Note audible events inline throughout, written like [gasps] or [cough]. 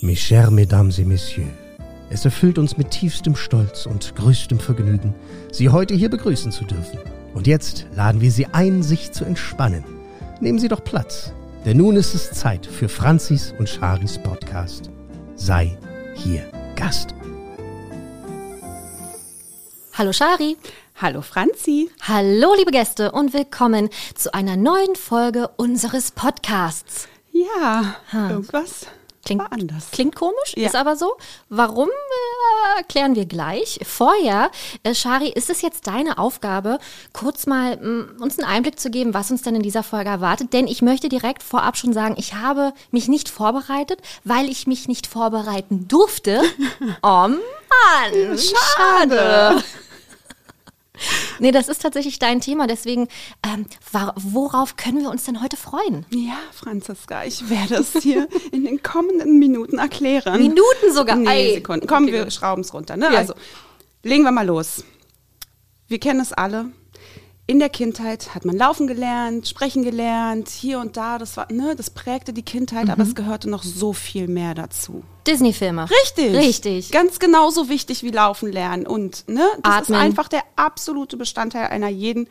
Mes chers Mesdames et Messieurs, es erfüllt uns mit tiefstem Stolz und größtem Vergnügen, Sie heute hier begrüßen zu dürfen. Und jetzt laden wir Sie ein, sich zu entspannen. Nehmen Sie doch Platz, denn nun ist es Zeit für Franzis und Charis Podcast. Sei hier Gast. Hallo Shari. Hallo Franzi. Hallo liebe Gäste und willkommen zu einer neuen Folge unseres Podcasts. Ja, irgendwas Klingt, war anders. klingt komisch, Ja. ist aber so. Warum, äh, erklären wir gleich. Vorher, äh, Shari, ist es jetzt deine Aufgabe, kurz mal mh, uns einen Einblick zu geben, was uns denn in dieser Folge erwartet. Denn ich möchte direkt vorab schon sagen, ich habe mich nicht vorbereitet, weil ich mich nicht vorbereiten durfte. [laughs] Oh Mann, schade. Nee, das ist tatsächlich dein Thema, deswegen, ähm, worauf können wir uns denn heute freuen? Ja, Franziska, ich werde es dir [laughs] in den kommenden Minuten erklären. Minuten sogar? Nee, Ei. Sekunden. Komm, Okay, wir schrauben es runter. Ne? Ja. Also, legen wir mal los. Wir kennen es alle. In der Kindheit hat man laufen gelernt, sprechen gelernt, hier und da. Das, war, ne, das prägte die Kindheit, Mhm. aber es gehörte noch so viel mehr dazu. Disney-Filme. Richtig. Richtig. Ganz genauso wichtig wie Laufen lernen. Und ne, das Atmen. ist einfach der absolute Bestandteil einer jeden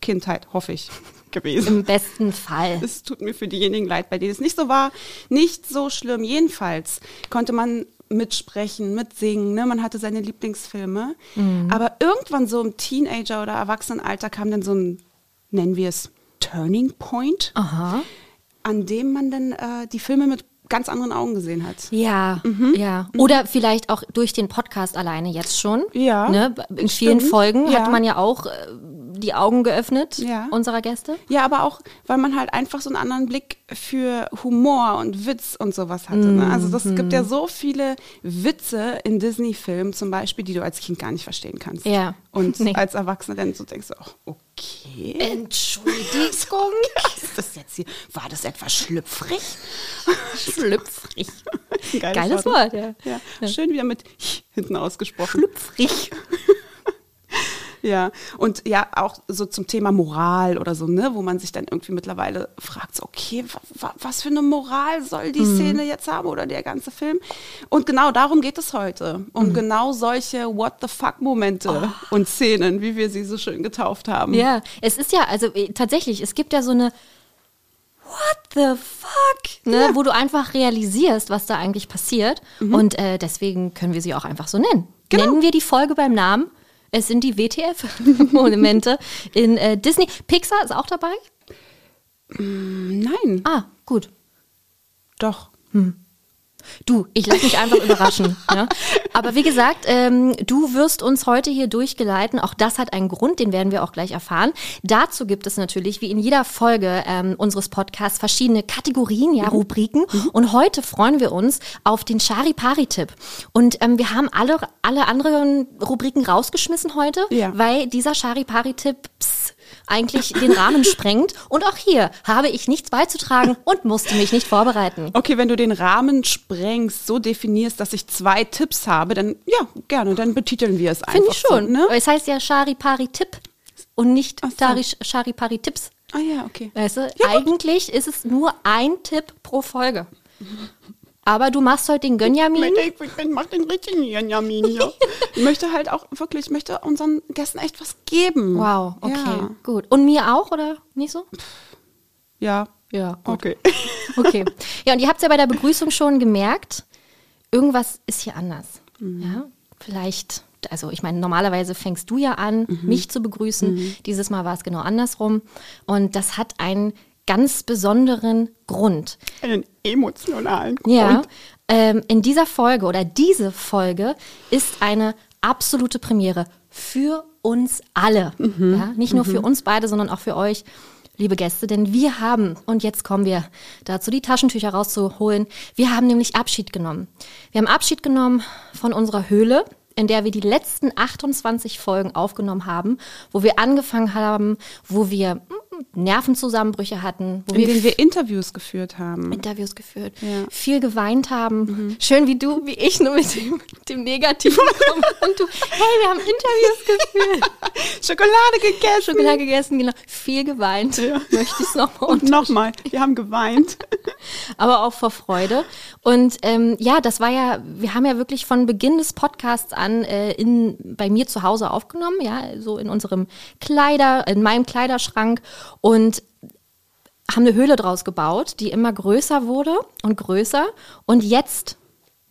Kindheit, hoffe ich, [laughs] gewesen. Im besten Fall. Es tut mir für diejenigen leid, bei denen es nicht so war. Nicht so schlimm. Jedenfalls konnte man mitsprechen, mitsingen. Ne? Man hatte seine Lieblingsfilme. Mhm. Aber irgendwann so im Teenager- oder Erwachsenenalter kam dann so ein, nennen wir es, Turning Point, Aha. an dem man dann äh, die Filme mit ganz anderen Augen gesehen hat. Ja, Mhm. ja. Oder vielleicht auch durch den Podcast alleine jetzt schon. Ja, Ne? In vielen stimmt. Folgen Ja. hat man ja auch äh, die Augen geöffnet Ja. unserer Gäste. Ja, aber auch, weil man halt einfach so einen anderen Blick für Humor und Witz und sowas hatte. Ne? Also das gibt Mhm. ja so viele Witze in Disney-Filmen zum Beispiel, die du als Kind gar nicht verstehen kannst. Ja. Und [laughs] Nee. als Erwachsener dann so denkst du, auch, okay. Entschuldigung. [laughs] Ist das jetzt hier? War das etwas schlüpfrig? [laughs] Schlüpfrig. Geiles, Geiles ne? Wort, ja. ja. Schön wieder mit hinten ausgesprochen. Schlüpfrig. Ja, und ja, auch so zum Thema Moral oder so, ne, wo man sich dann irgendwie mittlerweile fragt, so, okay, wa, wa, was für eine Moral soll die Szene jetzt haben oder der ganze Film? Und genau darum geht es heute, um genau solche What the fuck-Momente und Szenen, wie wir sie so schön getauft haben. Ja, es ist ja, also äh, tatsächlich, es gibt ja so eine What the fuck? Ne, Ja. Wo du einfach realisierst, was da eigentlich passiert. Und äh, deswegen können wir sie auch einfach so nennen. Genau. Nennen wir die Folge beim Namen. Es sind die WTF-Monumente in äh, Disney. Pixar ist auch dabei? Nein, Ah, gut. doch. Du, ich lasse mich einfach überraschen. Ja? [laughs] Aber wie gesagt, ähm, du wirst uns heute hier durchgeleiten. Auch das hat einen Grund, den werden wir auch gleich erfahren. Dazu gibt es natürlich, wie in jeder Folge ähm, unseres Podcasts, verschiedene Kategorien, Mhm. ja, Rubriken. Und heute freuen wir uns auf den Chari-Pari-Tipp. Und ähm, wir haben alle, alle anderen Rubriken rausgeschmissen heute, Ja. weil dieser Chari-Pari-Tipp pss, eigentlich den Rahmen sprengt. Und auch hier habe ich nichts beizutragen und musste mich nicht vorbereiten. Okay, wenn du den Rahmen sprengst, so definierst, dass ich zwei Tipps habe, dann ja, gerne, dann betiteln wir es einfach. Finde ich schon. So, ne? Es heißt ja Chari-Pari-Tipp und nicht so. Dari Chari-Pari-Tipps. Ah ja, okay. Weißt du, Ja, eigentlich ist es nur ein Tipp pro Folge. Aber du machst heute den Gönjamin. Ich, ich, ich mach den richtigen Benjamin hier. [laughs] ich möchte halt auch wirklich, ich möchte unseren Gästen echt was geben. Wow, okay, Ja. gut. Und mir auch, oder nicht so? Ja. Ja, gut. Okay. [laughs] Okay. Ja, und ihr habt es ja bei der Begrüßung schon gemerkt, irgendwas ist hier anders. Mhm. Ja, vielleicht, also ich meine, normalerweise fängst du ja an, Mhm. mich zu begrüßen. Dieses Mal war es genau andersrum. Und das hat einen ganz besonderen Grund. Einen emotionalen Grund. Ja, ähm, in dieser Folge oder diese Folge ist eine absolute Premiere für uns alle. Mhm. Ja, nicht nur für uns beide, sondern auch für euch, liebe Gäste, denn wir haben, und jetzt kommen wir dazu, die Taschentücher rauszuholen, wir haben nämlich Abschied genommen. Wir haben Abschied genommen von unserer Höhle, in der wir die letzten 28 Folgen aufgenommen haben, wo wir angefangen haben, wo wir mm, Nervenzusammenbrüche hatten, wo In wir denen wir Interviews geführt haben. Interviews geführt, Ja. viel geweint haben. Schön wie du, wie ich, nur mit dem, dem Negativen. [laughs] Und du, hey, wir haben Interviews geführt. [laughs] Schokolade gegessen. Schokolade gegessen, genau. Viel geweint. Möchte ich es nochmal Und nochmal, wir haben geweint. [laughs] aber auch vor Freude. Und ähm, ja, das war ja, wir haben ja wirklich von Beginn des Podcasts an äh, in, bei mir zu Hause aufgenommen, ja, so in unserem Kleider, in meinem Kleiderschrank und haben eine Höhle draus gebaut, die immer größer wurde und größer. Und jetzt,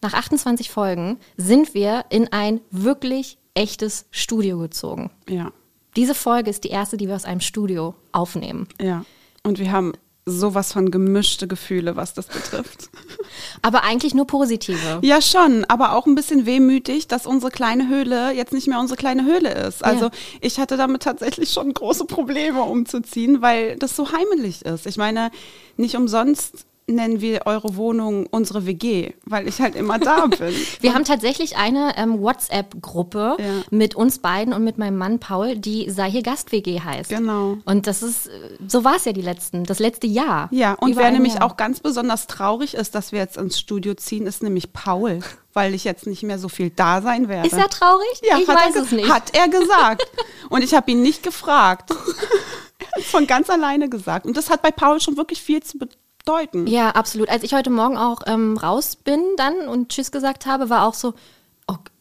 nach 28 Folgen, sind wir in ein wirklich echtes Studio gezogen. Ja, Diese Folge ist die erste, die wir aus einem Studio aufnehmen. ja. Und wir haben sowas von gemischte Gefühle, was das betrifft. [laughs] Aber eigentlich nur positive. Ja, schon, aber auch ein bisschen wehmütig, dass unsere kleine Höhle jetzt nicht mehr unsere kleine Höhle ist. Also Ja. ich hatte damit tatsächlich schon große Probleme umzuziehen, weil das so heimelig ist. Ich meine, nicht umsonst nennen wir eure Wohnung unsere WG, weil ich halt immer da [laughs] bin. Wir haben tatsächlich eine ähm, WhatsApp-Gruppe Ja. mit uns beiden und mit meinem Mann Paul, die sei hier Gast-WG heißt. Genau. Und das ist, so war es ja die letzten, das letzte Jahr. Ja, und wer nämlich Jahr. auch ganz besonders traurig ist, dass wir jetzt ins Studio ziehen, ist nämlich Paul, [laughs] weil ich jetzt nicht mehr so viel da sein werde. Ist er traurig? Ja, ich weiß es nicht. Hat er gesagt. [laughs] Und ich habe ihn nicht gefragt. er hat von ganz alleine gesagt. Und das hat bei Paul schon wirklich viel zu bedeuten. Ja, absolut. Als ich heute Morgen auch ähm, raus bin dann und Tschüss gesagt habe, war auch so,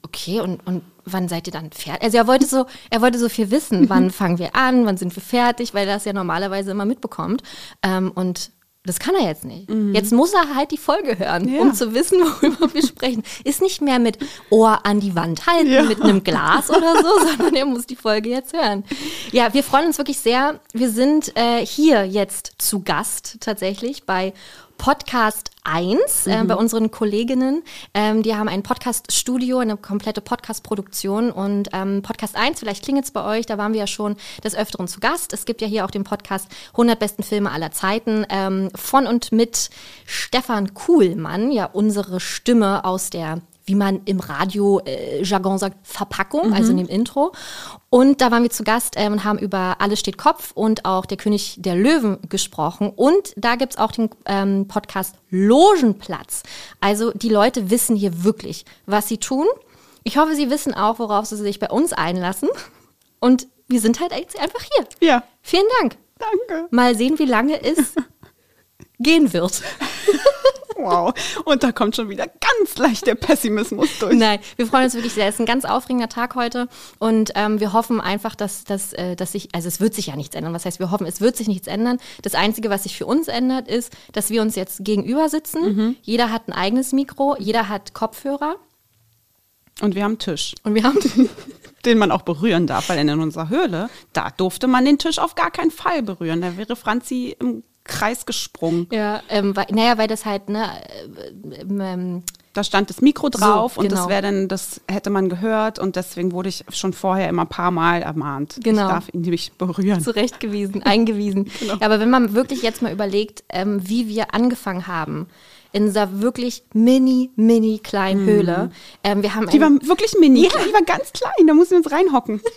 okay, und, und wann seid ihr dann fertig? Also er wollte so, er wollte so viel wissen, wann [laughs] fangen wir an, wann sind wir fertig, weil er das ja normalerweise immer mitbekommt. Ähm, und das kann er jetzt nicht. Jetzt muss er halt die Folge hören, Ja. um zu wissen, worüber wir sprechen. Ist nicht mehr mit Ohr an die Wand halten, Ja. mit einem Glas oder so, [laughs] sondern er muss die Folge jetzt hören. Ja, wir freuen uns wirklich sehr. Wir sind äh, hier jetzt zu Gast tatsächlich bei Podcast 1 äh, bei unseren Kolleginnen. Ähm, die haben ein Podcast-Studio, eine komplette Podcast-Produktion und ähm, Podcast 1, vielleicht klingelt es bei euch, da waren wir ja schon des Öfteren zu Gast. Es gibt ja hier auch den Podcast 100 besten Filme aller Zeiten ähm, von und mit Stefan Kuhlmann, ja unsere Stimme aus der wie man im Radio-Jargon sagt, Verpackung, also in dem Intro. Und da waren wir zu Gast ähm, und haben über Alles steht Kopf und auch Der König der Löwen gesprochen. Und da gibt's auch den ähm, Podcast Logenplatz. Also die Leute wissen hier wirklich, was sie tun. Ich hoffe, sie wissen auch, worauf sie sich bei uns einlassen. Und wir sind halt einfach hier. Ja, Vielen Dank. danke. Mal sehen, wie lange es [laughs] gehen wird. [laughs] Wow. Und da kommt schon wieder ganz leicht der Pessimismus durch. Nein, wir freuen uns wirklich sehr. Es ist ein ganz aufregender Tag heute und ähm, wir hoffen einfach, dass, dass, äh, dass sich, also es wird sich ja nichts ändern. Was heißt, wir hoffen, es wird sich nichts ändern. Das Einzige, was sich für uns ändert, ist, dass wir uns jetzt gegenüber sitzen. Jeder hat ein eigenes Mikro, jeder hat Kopfhörer Und wir haben einen Tisch, und wir haben [laughs] den man auch berühren darf, weil in unserer Höhle, da durfte man den Tisch auf gar keinen Fall berühren. Da wäre Franzi im Kreis gesprungen. ja, ähm, weil, naja, weil das halt, ne, äh, ähm, Da stand das Mikro drauf So, und das genau. wäre dann, das hätte man gehört und deswegen wurde ich schon vorher immer ein paar Mal ermahnt. Genau. Ich darf ihn nämlich berühren. zurechtgewiesen, [laughs] eingewiesen. Ja, aber wenn man wirklich jetzt mal überlegt, ähm, wie wir angefangen haben, in dieser wirklich mini, mini kleinen Höhle. Ähm, wir haben Die war wirklich mini, die war ganz klein, da mussten wir uns reinhocken. [laughs]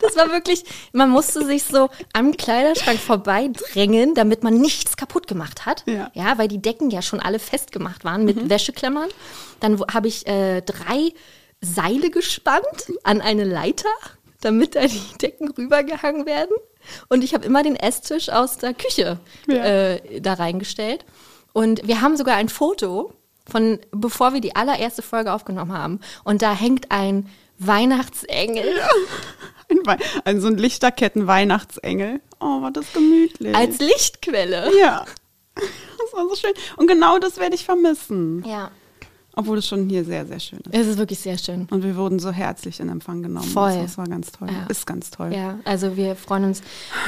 Das war wirklich, man musste sich so am Kleiderschrank vorbeidrängen, damit man nichts kaputt gemacht hat. Ja. ja weil die Decken ja schon alle festgemacht waren mit Wäscheklemmern. Dann wo- habe ich äh, drei Seile gespannt an eine Leiter, damit da die Decken rübergehangen werden. Und ich habe immer den Esstisch aus der Küche Ja. äh, da reingestellt. Und wir haben sogar ein Foto von, bevor wir die allererste Folge aufgenommen haben. Und da hängt ein Weihnachtsengel. Ein, ein, so ein Lichterketten-Weihnachtsengel. Oh, war das gemütlich. Als Lichtquelle. ja. Das war so schön. Und genau das werde ich vermissen. Ja, Obwohl es schon hier sehr, sehr schön ist. es ist wirklich sehr schön. Und wir wurden so herzlich in Empfang genommen. Voll. Das war ganz toll. Ja. Ist ganz toll. Ja, also wir freuen uns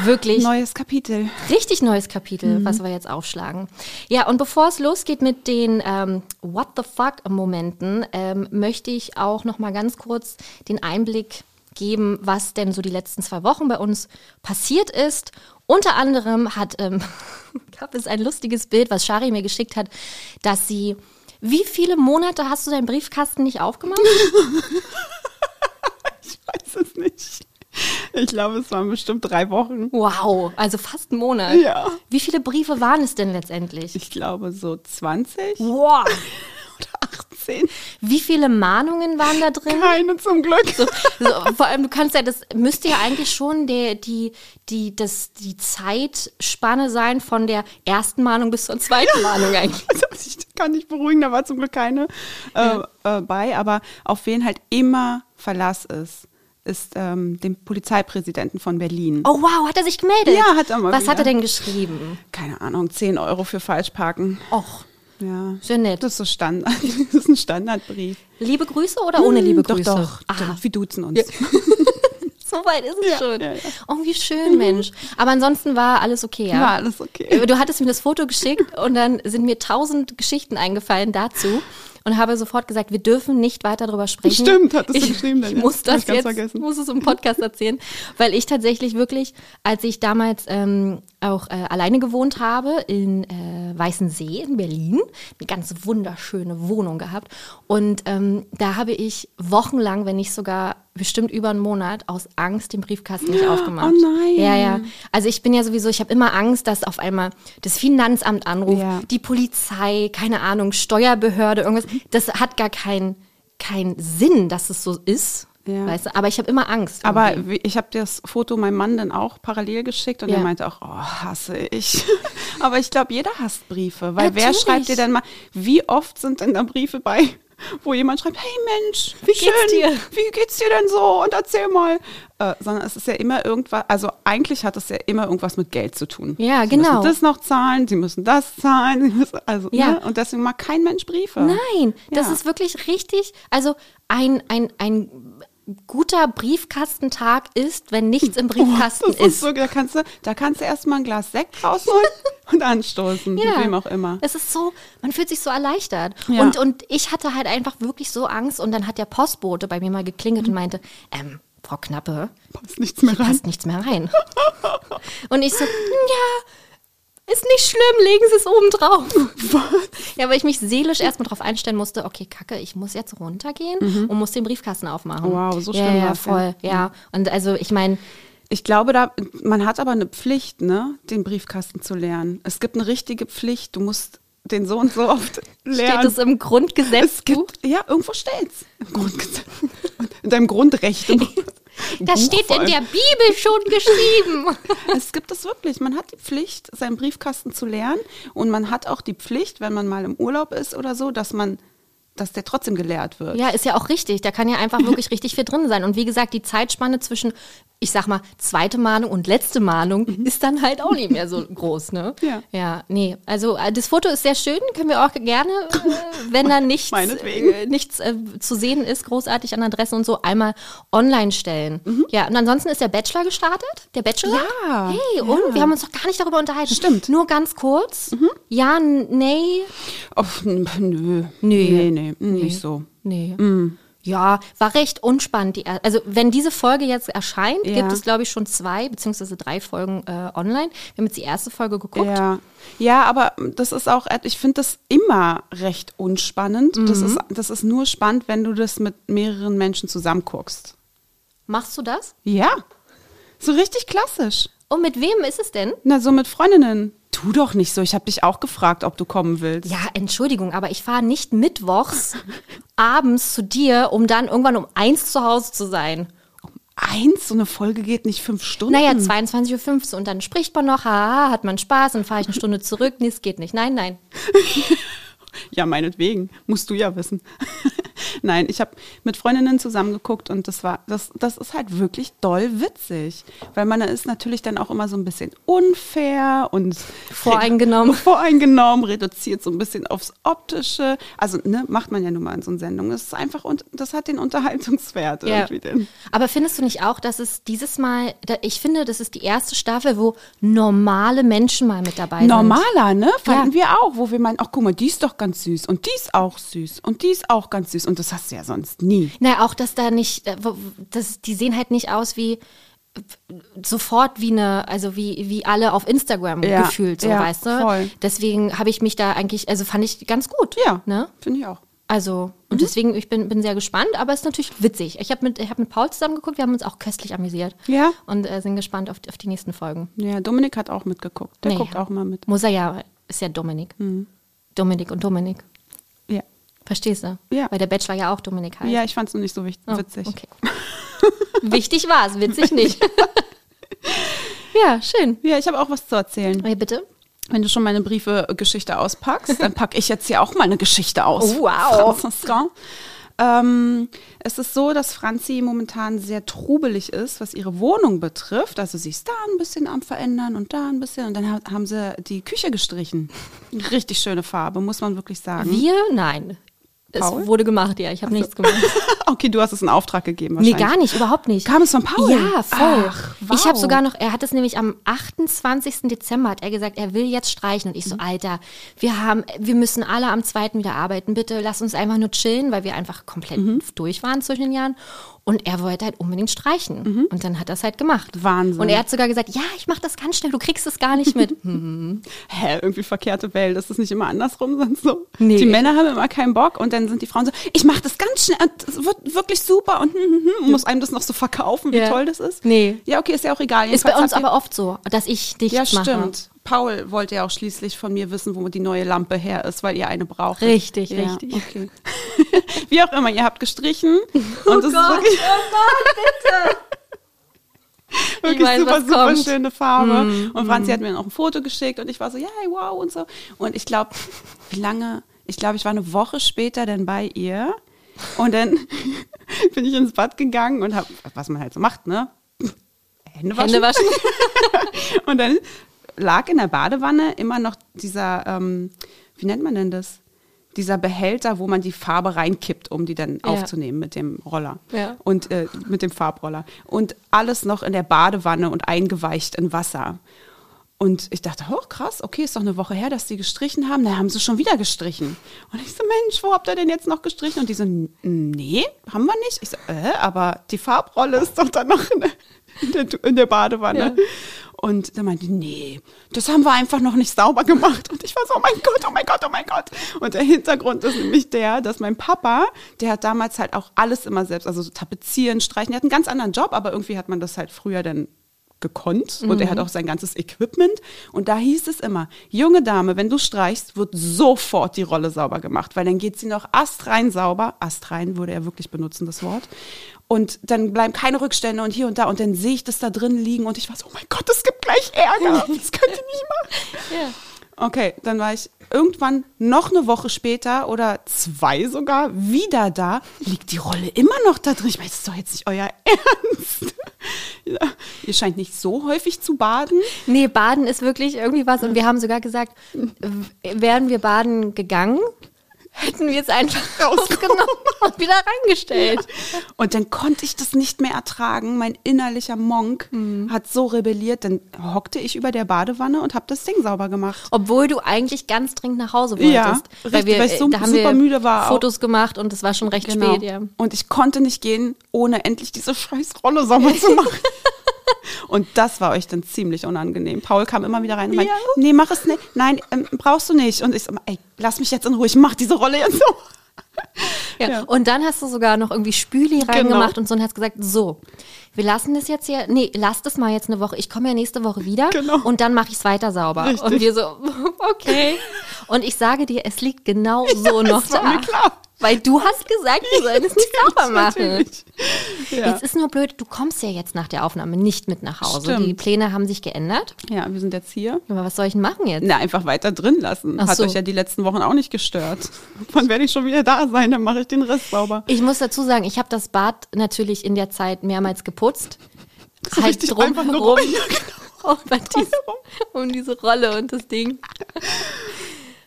wirklich. Neues Kapitel. Richtig neues Kapitel, was wir jetzt aufschlagen. Ja, und bevor es losgeht mit den ähm, What the fuck-Momenten, ähm, möchte ich auch noch mal ganz kurz den Einblick geben, was denn so die letzten zwei Wochen bei uns passiert ist. Unter anderem hat, ähm, [laughs] gab es ein lustiges Bild, was Shari mir geschickt hat, dass sie, wie viele Monate hast du deinen Briefkasten nicht aufgemacht? [laughs] Ich weiß es nicht. Ich glaube, es waren bestimmt drei Wochen. Wow, also fast einen Monat. Ja. Wie viele Briefe waren es denn letztendlich? Ich glaube so 20 Wow. [laughs] oder 18. Wie viele Mahnungen waren da drin? Keine zum Glück. So, so, vor allem, du kannst ja, das müsste ja eigentlich schon der, die, die, das, die Zeitspanne sein von der ersten Mahnung bis zur zweiten Mahnung [laughs] eigentlich. Also ich kann dich beruhigen, da war zum Glück keine äh, äh, bei, aber auf wen halt immer Verlass ist, ist ähm, dem Polizeipräsidenten von Berlin. Oh wow, hat er sich gemeldet? Ja, hat er mal Was hat er wieder. denn geschrieben? Keine Ahnung, 10 Euro für Falschparken. Och, Ja. sehr nett. Das ist so Standard. [laughs] Das ist ein Standardbrief. Liebe Grüße oder ohne liebe Doch, Grüße? doch, Ah, doch. Wir duzen uns. [laughs] so weit ist es Ja, schon. ja, ja. Oh, wie schön, Mensch. Aber ansonsten war alles okay, ja? War alles okay. Du hattest mir das Foto geschickt [laughs] und dann sind mir tausend Geschichten eingefallen dazu und habe sofort gesagt, wir dürfen nicht weiter darüber sprechen. Stimmt, hattest du ich, geschrieben dann, Ich ja. muss das ich jetzt, vergessen. muss es im Podcast erzählen, weil ich tatsächlich wirklich, als ich damals ähm, auch äh, alleine gewohnt habe in äh, Weißensee in Berlin, eine ganz wunderschöne Wohnung gehabt und ähm, da habe ich wochenlang, wenn nicht sogar bestimmt über einen Monat aus Angst den Briefkasten nicht aufgemacht. Oh nein. Ja, ja. Also ich bin ja sowieso, ich habe immer Angst, dass auf einmal das Finanzamt anruft, Ja. die Polizei, keine Ahnung, Steuerbehörde, irgendwas. Das hat gar keinen keinen Sinn, dass es so ist. Ja. Weißt du? Aber ich habe immer Angst. Aber irgendwie. wie- ich habe das Foto meinem Mann dann auch parallel geschickt und Ja. er meinte auch, oh, hasse ich. [laughs] Aber ich glaube, jeder hasst Briefe, weil wer Natürlich. schreibt dir denn mal, wie oft sind denn da Briefe bei, wo jemand schreibt, hey Mensch, Wie geht's schön, dir? Wie geht's dir denn so? Und erzähl mal. Äh, sondern es ist ja immer irgendwas, also eigentlich hat es ja immer irgendwas mit Geld zu tun. Ja, sie genau. müssen das noch zahlen, sie müssen das zahlen, sie müssen, also, Ja. ne? und deswegen mag kein Mensch Briefe. Nein, das Ja. ist wirklich richtig. Also ein, ein, ein guter Briefkastentag ist, wenn nichts im Briefkasten Oh, Das ist ist. so, da kannst du, da kannst du erstmal ein Glas Sekt rausholen [laughs] und anstoßen, mit wem auch immer. Es ist so, man fühlt sich so erleichtert. Ja. Und, und ich hatte halt einfach wirklich so Angst und dann hat der Postbote bei mir mal geklingelt und meinte, ähm, Frau Knappe, Passt nichts mehr rein. passt nichts mehr rein. [laughs] und ich so, ja, ist nicht schlimm, legen Sie es oben drauf. Ja, weil ich mich seelisch erstmal darauf einstellen musste, okay, Kacke, ich muss jetzt runtergehen und muss den Briefkasten aufmachen. Mhm. Wow, so ja, schlimm ja, ja. voll, ja. Und also ich meine, Ich glaube, da, man hat aber eine Pflicht, ne, den Briefkasten zu lernen. Es gibt eine richtige Pflicht. Du musst den so und so oft [laughs] lernen. steht es im Grundgesetz. es gibt, ja, irgendwo steht's. Im Grundgesetz. [laughs] In deinem Grundrecht. [laughs] Das Buch steht in der Bibel schon geschrieben. [laughs] Es gibt es wirklich. Man hat die Pflicht, seinen Briefkasten zu lernen. Und man hat auch die Pflicht, wenn man mal im Urlaub ist oder so, dass man, dass der trotzdem geleert wird. Ja, ist ja auch richtig. Da kann ja einfach [laughs] wirklich richtig viel drin sein. Und wie gesagt, die Zeitspanne zwischen, ich sag mal, zweite Mahnung und letzte Mahnung ist dann halt auch nicht mehr so groß, ne? Mhm. [laughs] Ja. Ja, nee. Also äh, das Foto ist sehr schön, können wir auch gerne, äh, wenn da [laughs] nichts, Meinetwegen. äh, nichts äh, zu sehen ist, großartig an Adressen und so, einmal online stellen. Ja, und ansonsten ist der Bachelor gestartet, der Bachelor. Mhm. Ja, Hey, und wir haben uns noch gar nicht darüber unterhalten. Stimmt. Mhm. Nur ganz kurz. Ja, n- nee. Oh, n- nö. Nee. Nee, nee, nicht so. Nee. Ja, war recht unspannend. Die, also wenn diese Folge jetzt erscheint, Ja. gibt es, glaube ich, schon zwei beziehungsweise drei Folgen äh, online. Wir haben jetzt die erste Folge geguckt. Ja. ja, aber das ist auch, ich finde das immer recht unspannend. Das, Mhm. ist, das ist nur spannend, wenn du das mit mehreren Menschen zusammen guckst. Machst du das? Ja, so richtig klassisch. Und mit wem ist es denn? Na, so mit Freundinnen. Tu doch nicht so. Ich habe dich auch gefragt, ob du kommen willst. Ja, Entschuldigung, aber ich fahre nicht mittwochs [laughs] abends zu dir, um dann irgendwann um eins zu Hause zu sein. Eins, so eine Folge geht nicht fünf Stunden. Naja, 22.15 Uhr und dann spricht man noch, haha, hat man Spaß, dann fahre ich eine Stunde zurück. Nee, es geht nicht. Nein, nein. [laughs] [laughs] Ja, meinetwegen. Musst du ja wissen. [laughs] Nein, ich habe mit Freundinnen zusammengeguckt und das war, das, das ist halt wirklich doll witzig. Weil man ist natürlich dann auch immer so ein bisschen unfair und Voreingenommen. [laughs] voreingenommen, reduziert so ein bisschen aufs Optische. Also, ne, macht man ja nun mal in so einer Sendung. Das ist einfach und das hat den Unterhaltungswert Ja. irgendwie. Den. Aber findest du nicht auch, dass es dieses Mal, ich finde, das ist die erste Staffel, wo normale Menschen mal mit dabei sind. Normaler, ne? Fanden Ja. wir auch, wo wir meinen, ach guck mal, die ist doch ganz süß und die ist auch süß und die ist auch ganz süß und das hast du ja sonst nie. Na, auch, dass da nicht, äh, wo- das, die sehen halt nicht aus wie sofort wie eine, also wie, wie alle auf Instagram Ja, gefühlt, so ja, weißt du? voll. Deswegen habe ich mich da eigentlich, also fand ich ganz gut. Ja, Ne? finde ich auch. Also, und deswegen, ich bin, bin sehr gespannt, aber es ist natürlich witzig. Ich habe mit, ich hab mit Paul zusammen geguckt, wir haben uns auch köstlich amüsiert. Ja? Und äh, sind gespannt auf, auf die nächsten Folgen. Ja, Dominik hat auch mitgeguckt. Der Nee, guckt ja. auch mal mit. Muss er ja, ist ja Dominik. Dominik und Dominik. Ja. Verstehst du? Ja. Weil der Bachelor ja auch Dominik heißt. Ja, ich fand es nur nicht so wichtig, Oh, witzig. Okay. [laughs] Wichtig war es, witzig nicht. [laughs] ja, schön. Ja, ich habe auch was zu erzählen. Ja, bitte. Wenn du schon meine Briefe-Geschichte auspackst, dann packe ich jetzt hier auch mal eine Geschichte aus. Oh, wow. Franziska. Ähm, es ist so, dass Franzi momentan sehr trubelig ist, was ihre Wohnung betrifft. Also sie ist da ein bisschen am Verändern und da ein bisschen. Und dann ha- haben sie die Küche gestrichen. [laughs] Richtig schöne Farbe, muss man wirklich sagen. Wir? Nein. Es Paul? wurde gemacht, ja. Ich habe nichts gemacht. [laughs] Okay, du hast es in Auftrag gegeben Nee, wahrscheinlich. gar nicht, überhaupt nicht. Kam es von Paul? Ja, voll. Ach, wow. Ich habe sogar noch, er hat es nämlich am 28. Dezember, hat er gesagt, er will jetzt streichen. Und ich Mhm. so, Alter, wir haben, wir müssen alle am 2. wieder arbeiten. Bitte lass uns einfach nur chillen, weil wir einfach komplett Mhm. durch waren zwischen den Jahren. Und er wollte halt unbedingt streichen. Und dann hat er es halt gemacht. Mhm. Wahnsinn. Und er hat sogar gesagt, ja, ich mache das ganz schnell, du kriegst es gar nicht mit. [laughs] Hm. Hä, irgendwie verkehrte Welt. Ist das nicht immer andersrum? Sonst so? Nee. Die Männer haben immer keinen Bock und dann sind die Frauen so, ich mache das ganz schnell, es wird wirklich super und, hm, hm, muss einem das noch so verkaufen, wie Ja. toll das ist. Nee. Ja, okay, ist ja auch egal. Ist bei Jedenfalls uns aber oft so, dass ich nichts Ja, mache. stimmt. Paul wollte ja auch schließlich von mir wissen, wo die neue Lampe her ist, weil ihr eine braucht. Richtig, ja, richtig. Okay. [laughs] Wie auch immer, ihr habt gestrichen [laughs] und es ist Gott, wirklich, [laughs] Ich wirklich weiß, super, super kommt. Mm, schöne Farbe. Und Franzi hat mir noch ein Foto geschickt und ich war so, ja, wow und so. Und ich glaube, wie lange, ich glaube, ich war eine Woche später dann bei ihr und dann bin ich ins Bad gegangen und habe, was man halt so macht, ne? Hände waschen. Hände waschen. Und dann lag in der Badewanne immer noch dieser, ähm, wie nennt man denn das? Dieser Behälter, wo man die Farbe reinkippt, um die dann Ja. aufzunehmen mit dem Roller. Ja. Und äh, mit dem Farbroller. Und alles noch in der Badewanne und eingeweicht in Wasser. Und ich dachte, oh krass, okay, ist doch eine Woche her, dass die gestrichen haben. Na, haben sie schon wieder gestrichen. Und ich so, Mensch, wo habt ihr denn jetzt noch gestrichen? Und die so, "N- nee, haben wir nicht. Ich so, äh, aber die Farbrolle ist doch dann noch in der, in der, in der Badewanne. Und dann meinte die, nee, das haben wir einfach noch nicht sauber gemacht. Und ich war so, oh mein Gott, oh mein Gott, oh mein Gott. Und der Hintergrund ist nämlich der, dass mein Papa, der hat damals halt auch alles immer selbst, also so tapezieren, streichen, der hat einen ganz anderen Job, aber irgendwie hat man das halt früher dann gekonnt. Und er hat auch sein ganzes Equipment. Und da hieß es immer, junge Dame, wenn du streichst, wird sofort die Rolle sauber gemacht, weil dann geht sie noch astrein sauber, astrein würde er wirklich benutzen, das Wort und dann bleiben keine Rückstände und hier und da und dann sehe ich das da drin liegen und ich war so, oh mein Gott, es gibt gleich Ärger, [laughs] das könnt ihr nicht machen. Ja. Okay, dann war ich irgendwann noch eine Woche später oder zwei sogar wieder da. Liegt die Rolle immer noch da drin? Ich meine, das ist doch jetzt nicht euer [laughs] Ernst. Ja, ihr scheint nicht so häufig zu baden. Nee, Baden ist wirklich irgendwie was. Und wir haben sogar gesagt, wären wir baden gegangen, hätten wir es einfach [laughs] rausgenommen und wieder reingestellt. Und dann konnte ich das nicht mehr ertragen. Mein innerlicher Monk hat so rebelliert. Dann hockte ich über der Badewanne und habe das Ding sauber gemacht. Obwohl du eigentlich ganz dringend nach Hause wolltest. Ja, richtig, weil ich so da haben super wir müde war auch. Fotos gemacht und es war schon recht Genau. spät, ja. Und ich konnte nicht gehen, ohne endlich diese scheiß Rolle sauber zu machen. [laughs] [laughs] Und das war euch dann ziemlich unangenehm. Paul kam immer wieder rein und meinte, Ja. nee, mach es nicht. Nein, ähm, brauchst du nicht. Und ich so, ey, lass mich jetzt in Ruhe, ich mach diese Rolle jetzt so. [laughs] Ja. Ja. Und dann hast du sogar noch irgendwie Spüli reingemacht Genau. und so und hast gesagt, so, wir lassen das jetzt hier, nee, lass das mal jetzt eine Woche. Ich komme ja nächste Woche wieder Genau. und dann mache ich es weiter sauber. Richtig. Und wir so, [laughs] okay. Und ich sage dir, es liegt genau so noch da. mir klar. Weil du hast [laughs] gesagt, wir sollen es nicht sauber machen. Natürlich. Ja. Jetzt ist nur blöd, du kommst ja jetzt nach der Aufnahme nicht mit nach Hause. Stimmt. Die Pläne haben sich geändert. ja, wir sind jetzt hier. Aber was soll ich denn machen jetzt? Na, einfach weiter drin lassen. Ach Hat so. euch ja die letzten Wochen auch nicht gestört. Wann werde ich schon wieder da sein? Dann mache ich den Rest sauber. Ich muss dazu sagen, ich habe das Bad natürlich in der Zeit mehrmals geputzt. So richtig einfach nur rum. [laughs] rum. Ja, genau. um, dies, [laughs] um diese Rolle und das Ding.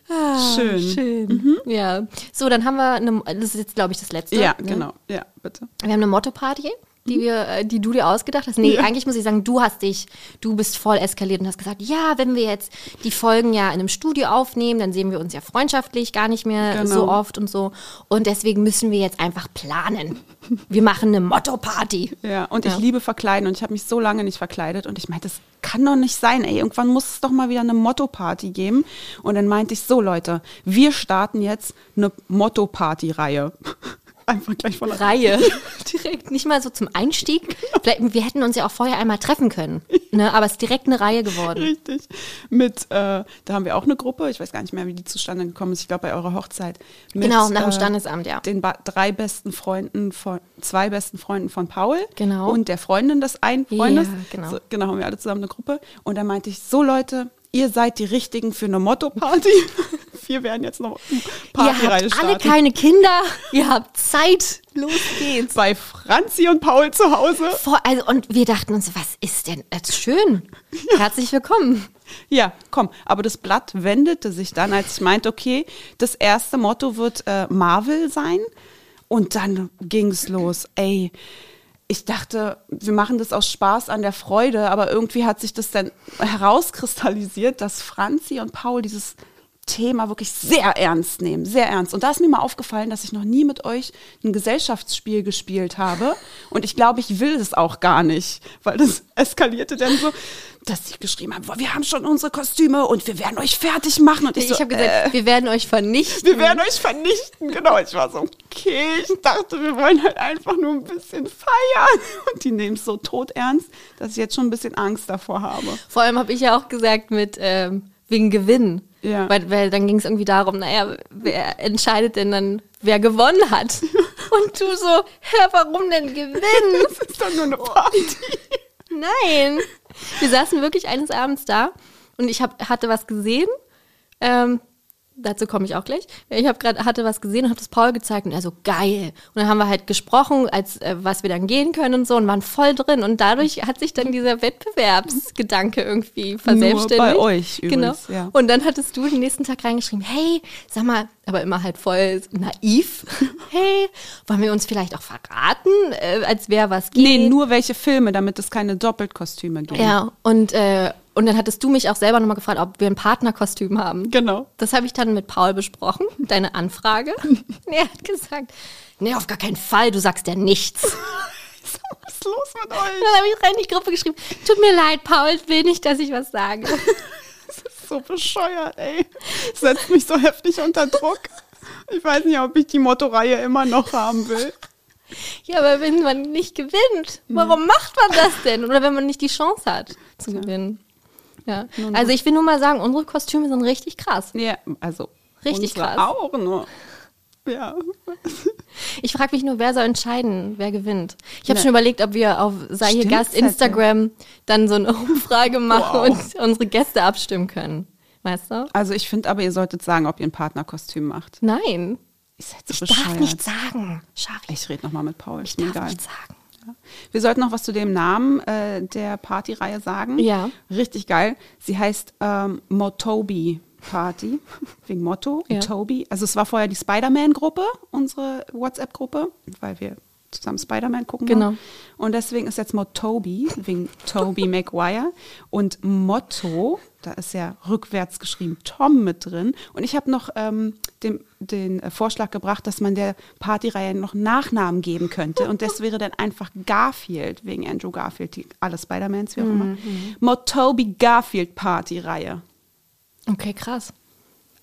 Ah, Schön. Schön. Ja. So, dann haben wir eine, das ist jetzt, glaube ich, das letzte. Ja, ne? genau. Ja, bitte. Wir haben eine Motto-Party, die wir, äh, die du dir ausgedacht hast. Nee, Ja. eigentlich muss ich sagen, du hast dich, du bist voll eskaliert und hast gesagt, ja, wenn wir jetzt die Folgen ja in einem Studio aufnehmen, dann sehen wir uns ja freundschaftlich gar nicht mehr Genau. so oft und so. Und deswegen müssen wir jetzt einfach planen. Wir machen eine Motto-Party. Ja, und Ja. ich liebe Verkleiden und ich habe mich so lange nicht verkleidet und ich meinte, das kann doch nicht sein, ey. Irgendwann muss es doch mal wieder eine Motto-Party geben. Und dann meinte ich, so Leute, wir starten jetzt eine Motto-Party-Reihe. Einfach gleich von der Reihe. [laughs] [laughs] direkt, nicht mal so zum Einstieg. Vielleicht, wir hätten uns ja auch vorher einmal treffen können. Ne? Aber es ist direkt eine Reihe geworden. Richtig. Mit, äh, da haben wir auch eine Gruppe, ich weiß gar nicht mehr, wie die zustande gekommen ist, ich glaube bei eurer Hochzeit. Mit, Genau, nach dem äh, Standesamt, ja. Den drei besten Freunden von, zwei besten Freunden von Paul. Genau. Und der Freundin des einen Freundes. Ja, genau. So, genau, haben wir alle zusammen eine Gruppe. Und da meinte ich, so Leute, ihr seid die Richtigen für eine Motto-Party. [laughs] wir werden jetzt noch eine Ihr habt alle keine Kinder, ihr habt Zeit. Los geht's. bei Franzi und Paul zu Hause. Vor, also, und wir dachten uns, was ist denn? Das ist schön. Herzlich willkommen. Ja, komm, aber das Blatt wendete sich dann, als ich meinte, okay, das erste Motto wird äh, Marvel sein. Und dann ging's los. Ey, ich dachte, wir machen das aus Spaß an der Freude, aber irgendwie hat sich das dann herauskristallisiert, dass Franzi und Paul dieses Thema wirklich sehr ernst nehmen, sehr ernst. Und da ist mir mal aufgefallen, dass ich noch nie mit euch ein Gesellschaftsspiel gespielt habe. Und ich glaube, ich will es auch gar nicht, weil das [laughs] eskalierte dann so, dass sie geschrieben haben, "Boah, wir haben schon unsere Kostüme und wir werden euch fertig machen. Und ich, Ich, so, habe gesagt, wir werden euch vernichten. wir werden euch vernichten. Genau, ich war so, okay, ich dachte, wir wollen halt einfach nur ein bisschen feiern. [laughs] Und die nehmen es so todernst, dass ich jetzt schon ein bisschen Angst davor habe. Vor allem habe ich ja auch gesagt mit ähm, wegen Gewinn. Ja. Weil, weil dann ging es irgendwie darum, naja, wer entscheidet denn dann, wer gewonnen hat? [laughs] Und du so, hä, warum denn gewinnen? [laughs] Das ist doch nur eine Party. [laughs] Nein. Wir saßen wirklich eines Abends da und ich hab, hatte was gesehen. Ähm, dazu komme ich auch gleich. Ich habe gerade hatte was gesehen und habe das Paul gezeigt und er so geil. Und dann haben wir halt gesprochen, als äh, was wir dann gehen können und so und waren voll drin und dadurch hat sich dann dieser Wettbewerbsgedanke irgendwie verselbstständigt. bei euch genau. übrigens, ja. Und dann hattest du den nächsten Tag reingeschrieben, hey, sag mal, aber immer halt voll naiv. [laughs] hey, wollen wir uns vielleicht auch verraten, äh, als wäre was geht? Nee, nur welche Filme, damit es keine Doppeltkostüme gibt. Ja, und, äh, und dann hattest du mich auch selber nochmal gefragt, ob wir ein Partnerkostüm haben. Genau. Das habe ich dann mit Paul besprochen, deine Anfrage. er hat gesagt, nee, auf gar keinen Fall, du sagst ja nichts. [laughs] Was ist los mit euch? Dann habe ich rein in die Gruppe geschrieben, tut mir leid, Paul, ich will nicht, dass ich was sage. [laughs] Das ist so bescheuert, ey. Das setzt mich so heftig unter Druck. Ich weiß nicht, ob ich die Mottoreihe immer noch haben will. ja, aber wenn man nicht gewinnt, warum macht man das denn? Oder wenn man nicht die Chance hat zu gewinnen. [laughs] Ja. Also ich will nur mal sagen, unsere Kostüme sind richtig krass. Ja, also Richtig krass. auch nur. Ja. [laughs] Ich frage mich nur, wer soll entscheiden, wer gewinnt. Ich habe Ne. schon überlegt, ob wir auf Sei hier Gast. Instagram dann so eine [laughs] Umfrage machen Wow. und unsere Gäste abstimmen können. Weißt du? Also ich finde aber, ihr solltet sagen, ob ihr ein Partnerkostüm macht. Nein. Ist jetzt so Ich darf bescheuert. nicht sagen. Schari. Ich rede nochmal mit Paul. Ich ist darf egal. nicht sagen. Wir sollten noch was zu dem Namen äh, der Partyreihe sagen. Ja. Richtig geil. Sie heißt ähm, Motobi Party, [laughs] wegen Motto. Ja. Motobi. Also es war vorher die Spider-Man-Gruppe, unsere WhatsApp-Gruppe, weil wir zusammen Spider-Man gucken Genau. wollen. Und deswegen ist jetzt Motobi, wegen Toby [laughs] Maguire. Und Motto, da ist ja rückwärts geschrieben Tom mit drin. Und ich habe noch ähm, den, den äh, Vorschlag gebracht, dass man der Partyreihe noch Nachnamen geben könnte. Und das wäre dann einfach Garfield, wegen Andrew Garfield, die, alle Spider-Mans, wie auch immer. Motobi Garfield Partyreihe. Okay, krass.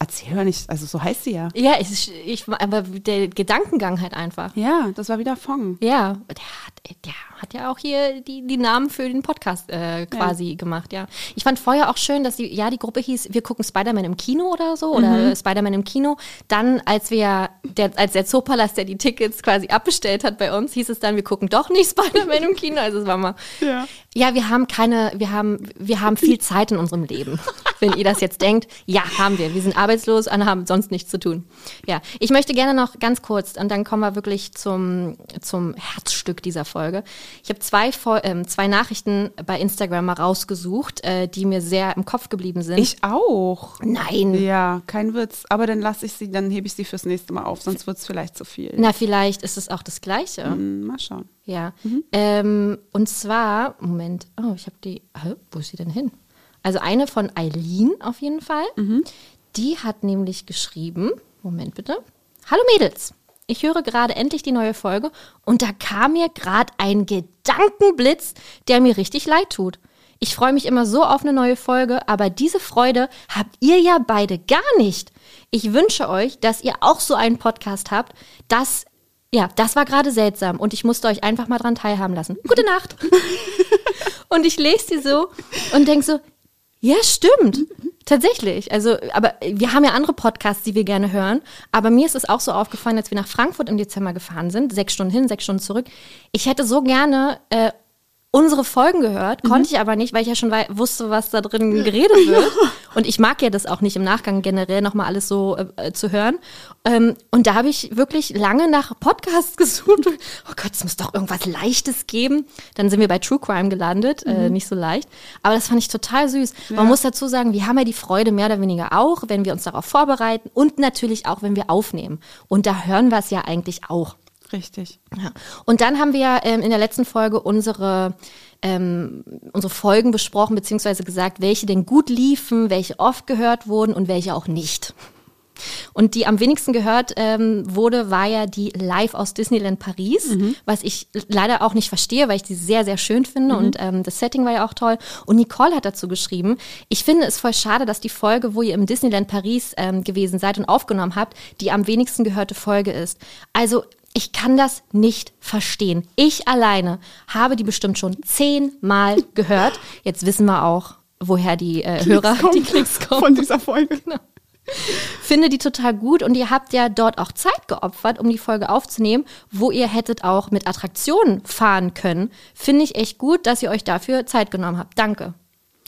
Erzähl doch nicht, also so heißt sie ja. Ja, ich, ich, aber der Gedankengang halt einfach. Ja, das war wieder Fong. Ja, der hat, der hat ja auch hier die, die Namen für den Podcast äh, quasi gemacht, ja. Ich fand vorher auch schön, dass die, ja, die Gruppe hieß, wir gucken Spider-Man im Kino oder so, oder Mhm. Spider-Man im Kino. Dann, als wir, der, als der Zoopalast, der die Tickets quasi abbestellt hat bei uns, hieß es dann, wir gucken doch nicht [laughs] Spider-Man im Kino. Also es war mal. Ja. Ja, wir haben keine, wir haben, wir haben viel Zeit in unserem Leben. [laughs] Wenn ihr das jetzt denkt, ja, haben wir. Wir sind arbeitslos und haben sonst nichts zu tun. Ja, ich möchte gerne noch ganz kurz, und dann kommen wir wirklich zum, zum Herzstück dieser Folge. Ich habe zwei, ähm, zwei Nachrichten bei Instagram mal rausgesucht, äh, die mir sehr im Kopf geblieben sind. Ich auch. Nein. Ja, kein Witz. Aber dann lasse ich sie, dann hebe ich sie fürs nächste Mal auf, sonst wird es vielleicht zu viel. Na, vielleicht ist es auch das Gleiche. Hm, Mal schauen. Ja. Ähm, und zwar, Moment, oh, ich habe die, hä, wo ist sie denn hin? Also eine von Eileen auf jeden Fall. Die hat nämlich geschrieben, Moment bitte. Hallo Mädels, ich höre gerade endlich die neue Folge und da kam mir gerade ein Gedankenblitz, der mir richtig leid tut. Ich freue mich immer so auf eine neue Folge, aber diese Freude habt ihr ja beide gar nicht. Ich wünsche euch, dass ihr auch so einen Podcast habt, dass Ja, das war gerade seltsam und ich musste euch einfach mal dran teilhaben lassen. Gute Nacht. [laughs] und ich lese die so und denke so, ja, stimmt. Tatsächlich. Also, aber wir haben ja andere Podcasts, die wir gerne hören. Aber mir ist es auch so aufgefallen, als wir nach Frankfurt im Dezember gefahren sind, sechs Stunden hin, sechs Stunden zurück. Ich hätte so gerne äh, unsere Folgen gehört, konnte ich aber nicht, weil ich ja schon wusste, was da drin geredet [laughs] wird. Und ich mag ja das auch nicht im Nachgang generell nochmal alles so äh, zu hören. Ähm, und da habe ich wirklich lange nach Podcasts [laughs] gesucht. Oh Gott, es muss doch irgendwas Leichtes geben. Dann sind wir bei True Crime gelandet, äh, nicht so leicht. Aber das fand ich total süß. Man muss dazu sagen, wir haben ja die Freude mehr oder weniger auch, wenn wir uns darauf vorbereiten und natürlich auch, wenn wir aufnehmen. Und da hören wir es ja eigentlich auch. Richtig. Ja. Und dann haben wir ähm, in der letzten Folge unsere, ähm, unsere Folgen besprochen, beziehungsweise gesagt, welche denn gut liefen, welche oft gehört wurden und welche auch nicht. Und die am wenigsten gehört ähm, wurde, war ja die Live aus Disneyland Paris, was ich leider auch nicht verstehe, weil ich die sehr, sehr schön finde und ähm, das Setting war ja auch toll. Und Nicole hat dazu geschrieben, ich finde es voll schade, dass die Folge, wo ihr im Disneyland Paris ähm, gewesen seid und aufgenommen habt, die am wenigsten gehörte Folge ist. Also ich kann das nicht verstehen. Ich alleine habe die bestimmt schon zehnmal gehört. Jetzt wissen wir auch, woher die äh, Hörer, die Klicks kommen Von dieser Folge. finde die total gut und ihr habt ja dort auch Zeit geopfert, um die Folge aufzunehmen, wo ihr hättet auch mit Attraktionen fahren können. Finde ich echt gut, dass ihr euch dafür Zeit genommen habt. Danke.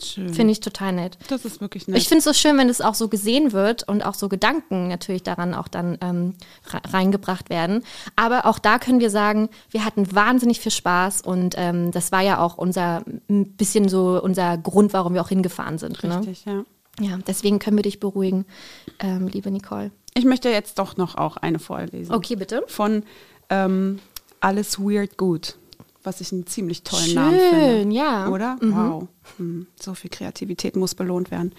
Finde ich total nett. das ist wirklich nett. Ich finde es so schön, wenn es auch so gesehen wird und auch so Gedanken natürlich daran auch dann ähm, re- reingebracht werden. Aber auch da können wir sagen, wir hatten wahnsinnig viel Spaß und ähm, das war ja auch unser ein bisschen so unser Grund, warum wir auch hingefahren sind. Ne? Richtig, ja. Ja, deswegen können wir dich beruhigen, ähm, liebe Nicole. Ich möchte jetzt doch noch auch eine vorlesen. Okay, bitte. Von ähm, Alles Weird Gut, was ich einen ziemlich tollen Namen finde. Schön, ja. Oder? Wow. Hm, So viel Kreativität muss belohnt werden.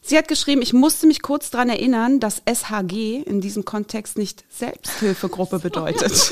Sie hat geschrieben, ich musste mich kurz daran erinnern, dass SHG in diesem Kontext nicht Selbsthilfegruppe [laughs] bedeutet.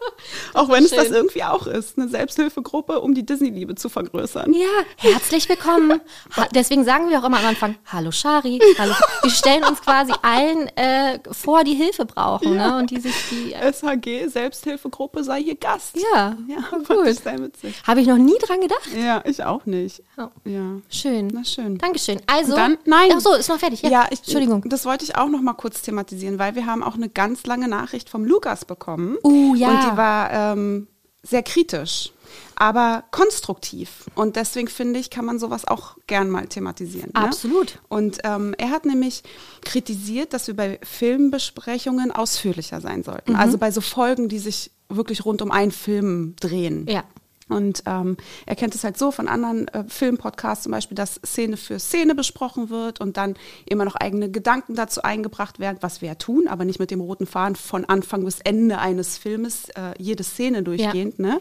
[laughs] auch wenn es das irgendwie auch ist, eine Selbsthilfegruppe, um die Disney-Liebe zu vergrößern. Ja, herzlich willkommen. [laughs] Ha deswegen sagen wir auch immer am Anfang, hallo Shari. Hallo. Wir stellen uns quasi allen äh, vor, die Hilfe brauchen Ja. ne? und die sich die... Äh, SHG, Selbsthilfegruppe, sei hier Gast. ja, Ja, [laughs] gut. sehr witzig. Habe ich noch nie dran gedacht. Ja, ich auch nicht. Oh. Ja. Schön. Na schön. Dankeschön. Also, Dann- nein. Ach so, ist noch fertig. Ja, Ja, ich, Entschuldigung. Das wollte ich auch noch mal kurz thematisieren, weil wir haben auch eine ganz lange Nachricht vom Lukas bekommen. Uh, ja. Und die war ähm, sehr kritisch, aber konstruktiv. Und deswegen finde ich, kann man sowas auch gern mal thematisieren. Ne? Absolut. Und ähm, er hat nämlich kritisiert, dass wir bei Filmbesprechungen ausführlicher sein sollten. Mhm. Also bei so Folgen, die sich wirklich rund um einen Film drehen. Ja. Und ähm, er kennt es halt so von anderen äh, Filmpodcasts zum Beispiel, dass Szene für Szene besprochen wird und dann immer noch eigene Gedanken dazu eingebracht werden, was wir ja tun, aber nicht mit dem roten Faden von Anfang bis Ende eines Filmes, äh, jede Szene durchgehend, ne?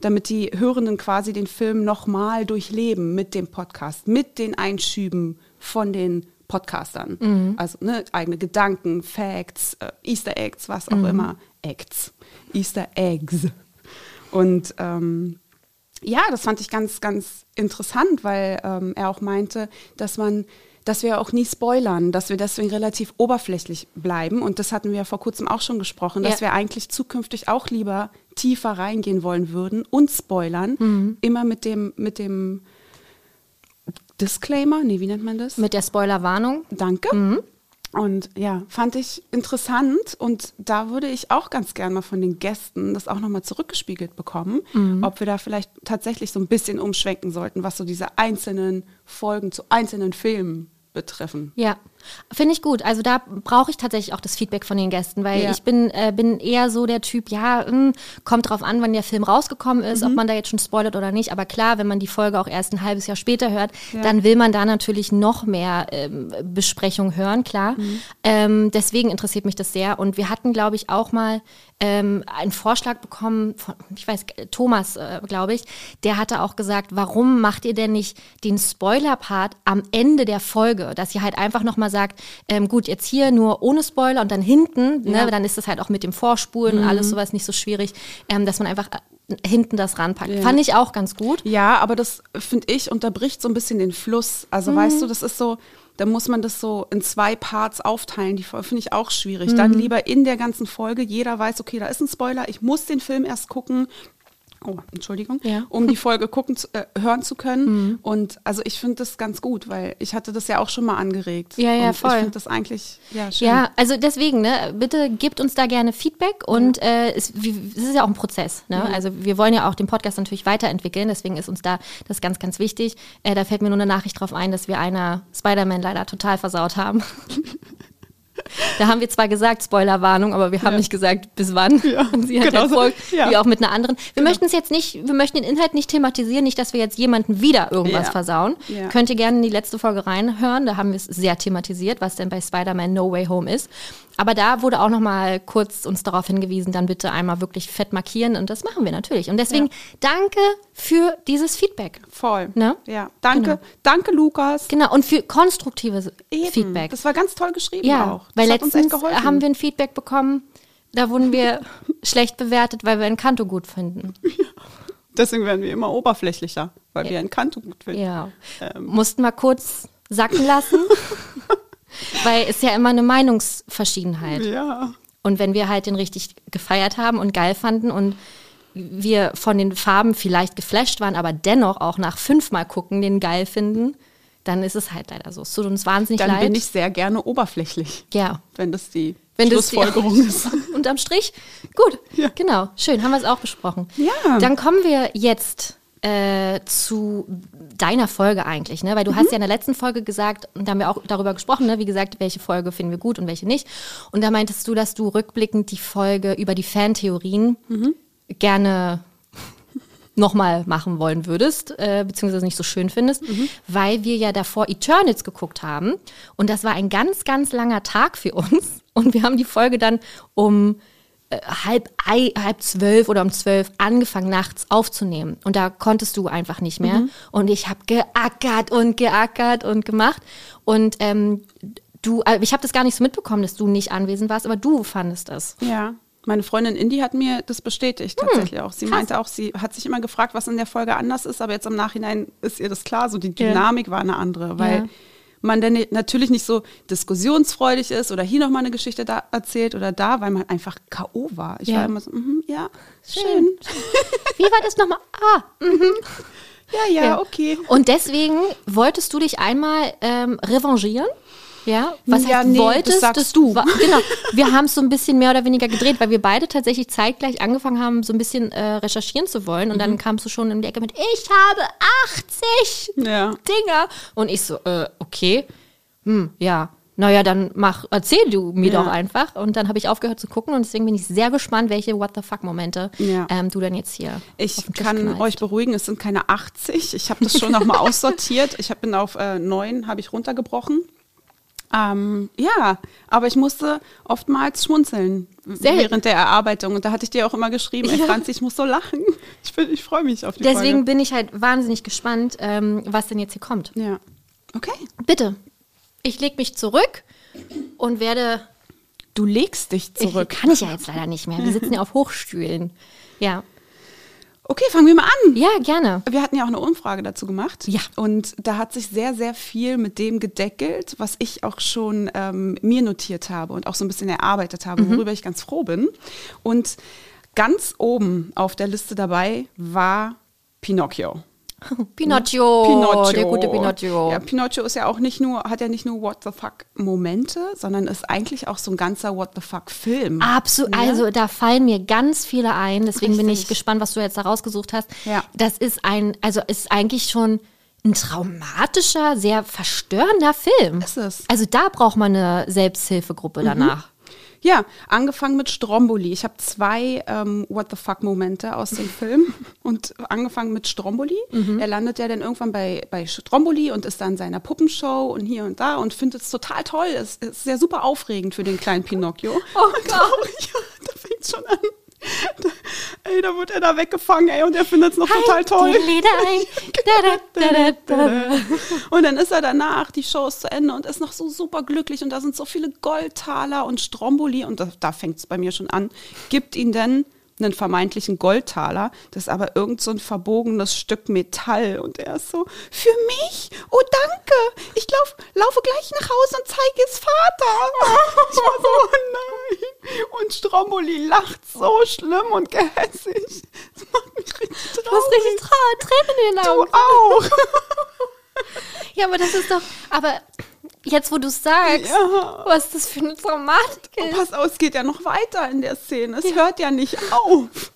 damit die Hörenden quasi den Film nochmal durchleben mit dem Podcast, mit den Einschüben von den Podcastern. Also ne, eigene Gedanken, Facts, äh, Easter Eggs, was auch immer. Acts. Easter Eggs. Und ähm, ja, das fand ich ganz, ganz interessant, weil ähm, er auch meinte, dass man, dass wir auch nie spoilern, dass wir deswegen relativ oberflächlich bleiben. Und das hatten wir ja vor kurzem auch schon gesprochen, dass Ja. wir eigentlich zukünftig auch lieber tiefer reingehen wollen würden und spoilern. Immer mit dem, mit dem Disclaimer, nee, wie nennt man das? Mit der Spoilerwarnung. Danke. Und ja, fand ich interessant. Und da würde ich auch ganz gern mal von den Gästen das auch nochmal zurückgespiegelt bekommen, ob wir da vielleicht tatsächlich so ein bisschen umschwenken sollten, was so diese einzelnen Folgen zu einzelnen Filmen betreffen. Ja, finde ich gut. Also da brauche ich tatsächlich auch das Feedback von den Gästen, weil Ja. ich bin, äh, bin eher so der Typ, ja, mh, kommt drauf an, wann der Film rausgekommen ist, Mhm. ob man da jetzt schon spoilert oder nicht. Aber klar, wenn man die Folge auch erst ein halbes Jahr später hört, dann will man da natürlich noch mehr ähm, Besprechung hören, klar. Mhm. Ähm, deswegen interessiert mich das sehr. Und wir hatten, glaube ich, auch mal ähm, einen Vorschlag bekommen von, ich weiß, Thomas, äh, glaube ich, der hatte auch gesagt, warum macht ihr denn nicht den Spoiler-Part am Ende der Folge, dass ihr halt einfach nochmal sagt, ähm, gut, jetzt hier nur ohne Spoiler und dann hinten, Ja. ne, dann ist das halt auch mit dem Vorspulen und alles sowas nicht so schwierig, ähm, dass man einfach äh, hinten das ranpackt. Ja. Fand ich auch ganz gut. Ja, aber das finde ich unterbricht so ein bisschen den Fluss. Also weißt du, das ist so, dann muss man das so in zwei Parts aufteilen. Die finde ich auch schwierig. Dann lieber in der ganzen Folge, jeder weiß, okay, da ist ein Spoiler, ich muss den Film erst gucken. Oh, Entschuldigung, Ja. um die Folge gucken zu, äh, hören zu können. Und also ich finde das ganz gut, weil ich hatte das ja auch schon mal angeregt. Ja, ja, und voll. Ich finde das eigentlich ja schön. Ja, also deswegen, ne, bitte gebt uns da gerne Feedback und äh, es, wie- es ist ja auch ein Prozess. Ne? Also wir wollen ja auch den Podcast natürlich weiterentwickeln, deswegen ist uns da das ganz, ganz wichtig. Äh, da fällt mir nur eine Nachricht drauf ein, dass wir einer Spider-Man leider total versaut haben. [laughs] Da haben wir zwar gesagt, Spoilerwarnung, aber wir haben Ja. nicht gesagt, bis wann. Ja, [laughs] Und sie hat genau ja so. voll, Ja. wie auch mit einer anderen. Wir möchten es jetzt nicht, wir möchten den Inhalt nicht thematisieren, nicht, dass wir jetzt jemanden wieder irgendwas Ja. versauen. Könnt ihr gerne in die letzte Folge reinhören, da haben wir es sehr thematisiert, was denn bei Spider-Man No Way Home ist. Aber da wurde auch noch mal kurz uns darauf hingewiesen, dann bitte einmal wirklich fett markieren und das machen wir natürlich. Und deswegen danke für dieses Feedback. Voll. Ne? Ja, danke, Genau. danke Lukas. Genau, und für konstruktives Eben. Feedback. Das war ganz toll geschrieben Ja, auch. Weil letztens haben wir ein Feedback bekommen, da wurden wir [laughs] schlecht bewertet, weil wir Encanto gut finden. Deswegen werden wir immer oberflächlicher, weil wir ein Kanto gut finden. Ja. Ähm. Mussten mal kurz sacken lassen, [laughs] weil es ja immer eine Meinungsverschiedenheit. Ja. Und wenn wir halt den richtig gefeiert haben und geil fanden und wir von den Farben vielleicht geflasht waren, aber dennoch auch nach fünfmal gucken den geil finden, dann ist es halt leider so. Es tut uns wahnsinnig Dann leid. bin ich sehr gerne oberflächlich, ja. wenn das die Wenn das die- Schlussfolgerung [laughs] ist. Unterm Strich, gut, Ja. genau, schön, haben wir es auch besprochen. Ja. Dann kommen wir jetzt äh, zu deiner Folge eigentlich, ne? weil Mhm. du hast ja in der letzten Folge gesagt, und da haben wir auch darüber gesprochen, ne? wie gesagt, welche Folge finden wir gut und welche nicht. Und da meintest du, dass du rückblickend die Folge über die Fantheorien Mhm. gerne nochmal machen wollen würdest, äh, beziehungsweise nicht so schön findest, Mhm. weil wir ja davor Eternals geguckt haben. Und das war ein ganz, ganz langer Tag für uns. Und wir haben die Folge dann um äh, halb, ei, halb zwölf oder um zwölf angefangen, nachts aufzunehmen. Und da konntest du einfach nicht mehr. Mhm. Und ich habe geackert und geackert und gemacht. Und ähm, du, äh, ich habe das gar nicht so mitbekommen, dass du nicht anwesend warst, aber du fandest das. Ja. Meine Freundin Indy hat mir das bestätigt Hm, tatsächlich auch. Sie meinte auch, sie hat sich immer gefragt, was in der Folge anders ist, aber jetzt im Nachhinein ist ihr das klar, so die Ja. Dynamik war eine andere, weil Ja. man dann natürlich nicht so diskussionsfreudig ist oder hier nochmal eine Geschichte da erzählt oder da, weil man einfach K.O. war. Ich Ja. war immer so, mhm, ja, Schön. schön. [laughs] Wie war das nochmal? Ah, Ja, ja, okay. Und deswegen wolltest du dich einmal ähm, revanchieren? Ja, was Ja, heißt nee, das wolltest? sagst du. War, genau. Wir haben es so ein bisschen mehr oder weniger gedreht, weil wir beide tatsächlich zeitgleich angefangen haben, so ein bisschen äh, recherchieren zu wollen. Und Mhm. dann kamst du schon in die Ecke mit, ich habe 80 Ja. Dinger. Und ich so, äh, okay, hm, ja. Naja, dann mach, erzähl du mir Ja. doch einfach. Und dann habe ich aufgehört zu gucken und deswegen bin ich sehr gespannt, welche What the fuck-Momente Ja. ähm, du dann jetzt hier. Ich kann knallst. euch beruhigen, es sind keine 80. Ich habe das schon nochmal aussortiert. Ich hab, bin auf äh, 9, habe ich runtergebrochen. Ähm, ja, aber ich musste oftmals schmunzeln Sehr- während der Erarbeitung. Und da hatte ich dir auch immer geschrieben, ey. Franzi, ich muss so lachen. [laughs] Ich, bin- ich freue mich auf die Deswegen Folge. bin ich halt wahnsinnig gespannt, ähm, was denn jetzt hier kommt. Ja. Okay. Bitte, ich lege mich zurück und werde. Du legst dich zurück. Ich, kann ich ja jetzt leider nicht mehr. Wir sitzen ja auf Hochstühlen. Ja, Okay, fangen wir mal an. ja, gerne. Wir hatten ja auch eine Umfrage dazu gemacht. Ja. Und da hat sich sehr, sehr viel mit dem gedeckelt, was ich auch schon ähm, mir notiert habe und auch so ein bisschen erarbeitet habe, Mhm. worüber ich ganz froh bin. Und ganz oben auf der Liste dabei war Pinocchio. [laughs] Pinocchio, der gute Pinocchio. Ja, Pinocchio ist ja auch nicht nur, hat ja nicht nur What the fuck Momente, sondern ist eigentlich auch so ein ganzer What the fuck Film. Absolut. Also da fallen mir ganz viele ein. Deswegen bin ich Richtig. gespannt, was du jetzt da rausgesucht hast. Ja. Das ist ein, also ist eigentlich schon ein traumatischer, sehr verstörender Film. Ist es. Also da braucht man eine Selbsthilfegruppe danach. Ja, angefangen mit Stromboli. Ich habe zwei ähm, What the fuck Momente aus dem Film [laughs] und angefangen mit Stromboli. Er landet ja dann irgendwann bei, bei Stromboli und ist dann in seiner Puppenshow und hier und da und findet es total toll. Es ist sehr super aufregend für den kleinen Pinocchio. Oh [laughs] Gott. Ja, [laughs] da fängt schon an. [laughs] Ey, da wird er da weggefangen, ey, und er findet es noch total toll. [laughs] [laughs] Und dann ist er danach, die Show ist zu Ende und ist noch so super glücklich und da sind so viele Goldtaler und Stromboli und da, da fängt es bei mir schon an, gibt ihn dann einen vermeintlichen Goldtaler. Das ist aber irgend so ein verbogenes Stück Metall. Und er ist so, für mich? Oh, danke. Ich lauf, laufe gleich nach Hause und zeige es Vater. [laughs] Ich war so, oh nein. Und Stromboli lacht so schlimm und gehässig. Das macht mich richtig traurig. Du hast richtig Tra Tränen in den Du Augen. auch. [laughs] Ja, aber das ist doch. Aber jetzt, wo du sagst, Ja. was das für eine Dramatik Und ist. pass auf, es geht ja noch weiter in der Szene. Es hört ja nicht auf.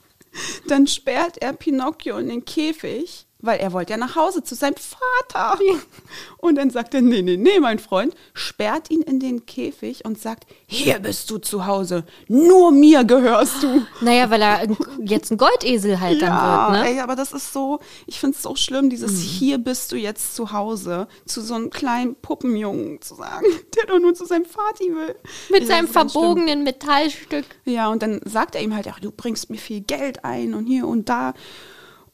Dann sperrt er Pinocchio in den Käfig, weil er wollte ja nach Hause zu seinem Vater. [laughs] Und dann sagt er, nee, nee, nee, mein Freund, sperrt ihn in den Käfig und sagt, hier bist du zu Hause, nur mir gehörst du. [gasps] Naja, weil er jetzt ein Goldesel halt dann wird, ne? ey, aber das ist so, ich finde es so schlimm, dieses hier bist du jetzt zu Hause, zu so einem kleinen Puppenjungen zu sagen, [laughs] der doch nur zu seinem Vati will. Mit Ich seinem verbogenen Metallstück. Ja, und dann sagt er ihm halt, ach, du bringst mir viel Geld ein und hier und da.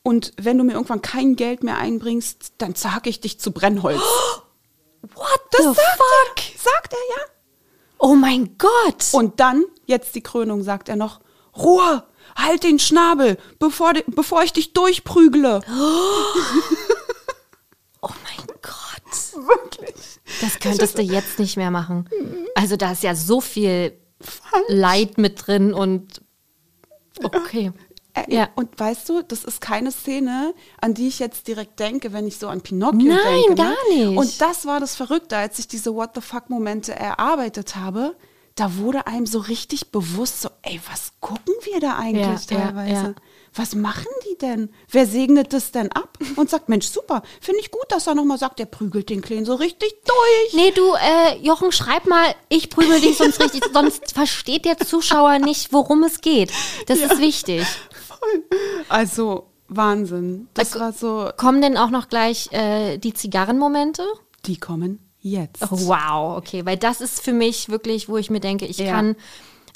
Und wenn du mir irgendwann kein Geld mehr einbringst, dann zerhacke ich dich zu Brennholz. [gasps] What Das the sagt fuck? er, sagt er ja. Oh mein Gott. Und dann, jetzt die Krönung, sagt er noch, Ruhe, halt den Schnabel, bevor, bevor ich dich durchprügle. [gasps] [laughs] oh mein Gott. Wirklich. Das könntest du jetzt nicht mehr machen. Also da ist ja so viel Leid mit drin und okay. Äh, Ja. Und weißt du, das ist keine Szene, an die ich jetzt direkt denke, wenn ich so an Pinocchio Nein, denke. gar ne? nicht. Und das war das Verrückte, als ich diese What the fuck-Momente erarbeitet habe. Da wurde einem so richtig bewusst, so, ey, was gucken wir da eigentlich Ja, ja, teilweise? ja. Was machen die denn? Wer segnet das denn ab und sagt, Mensch, super, finde ich gut, dass er nochmal sagt, der prügelt den Kleinen so richtig durch. Nee, du, äh, Jochen, schreib mal, ich prügel dich sonst richtig, [laughs] sonst versteht der Zuschauer nicht, worum es geht. Das ist wichtig. Also, Wahnsinn. Das Also- war so, Kommen denn auch noch gleich äh, die Zigarrenmomente? die kommen jetzt. Oh, wow, okay, weil das ist für mich wirklich, wo ich mir denke, ich Ja. kann,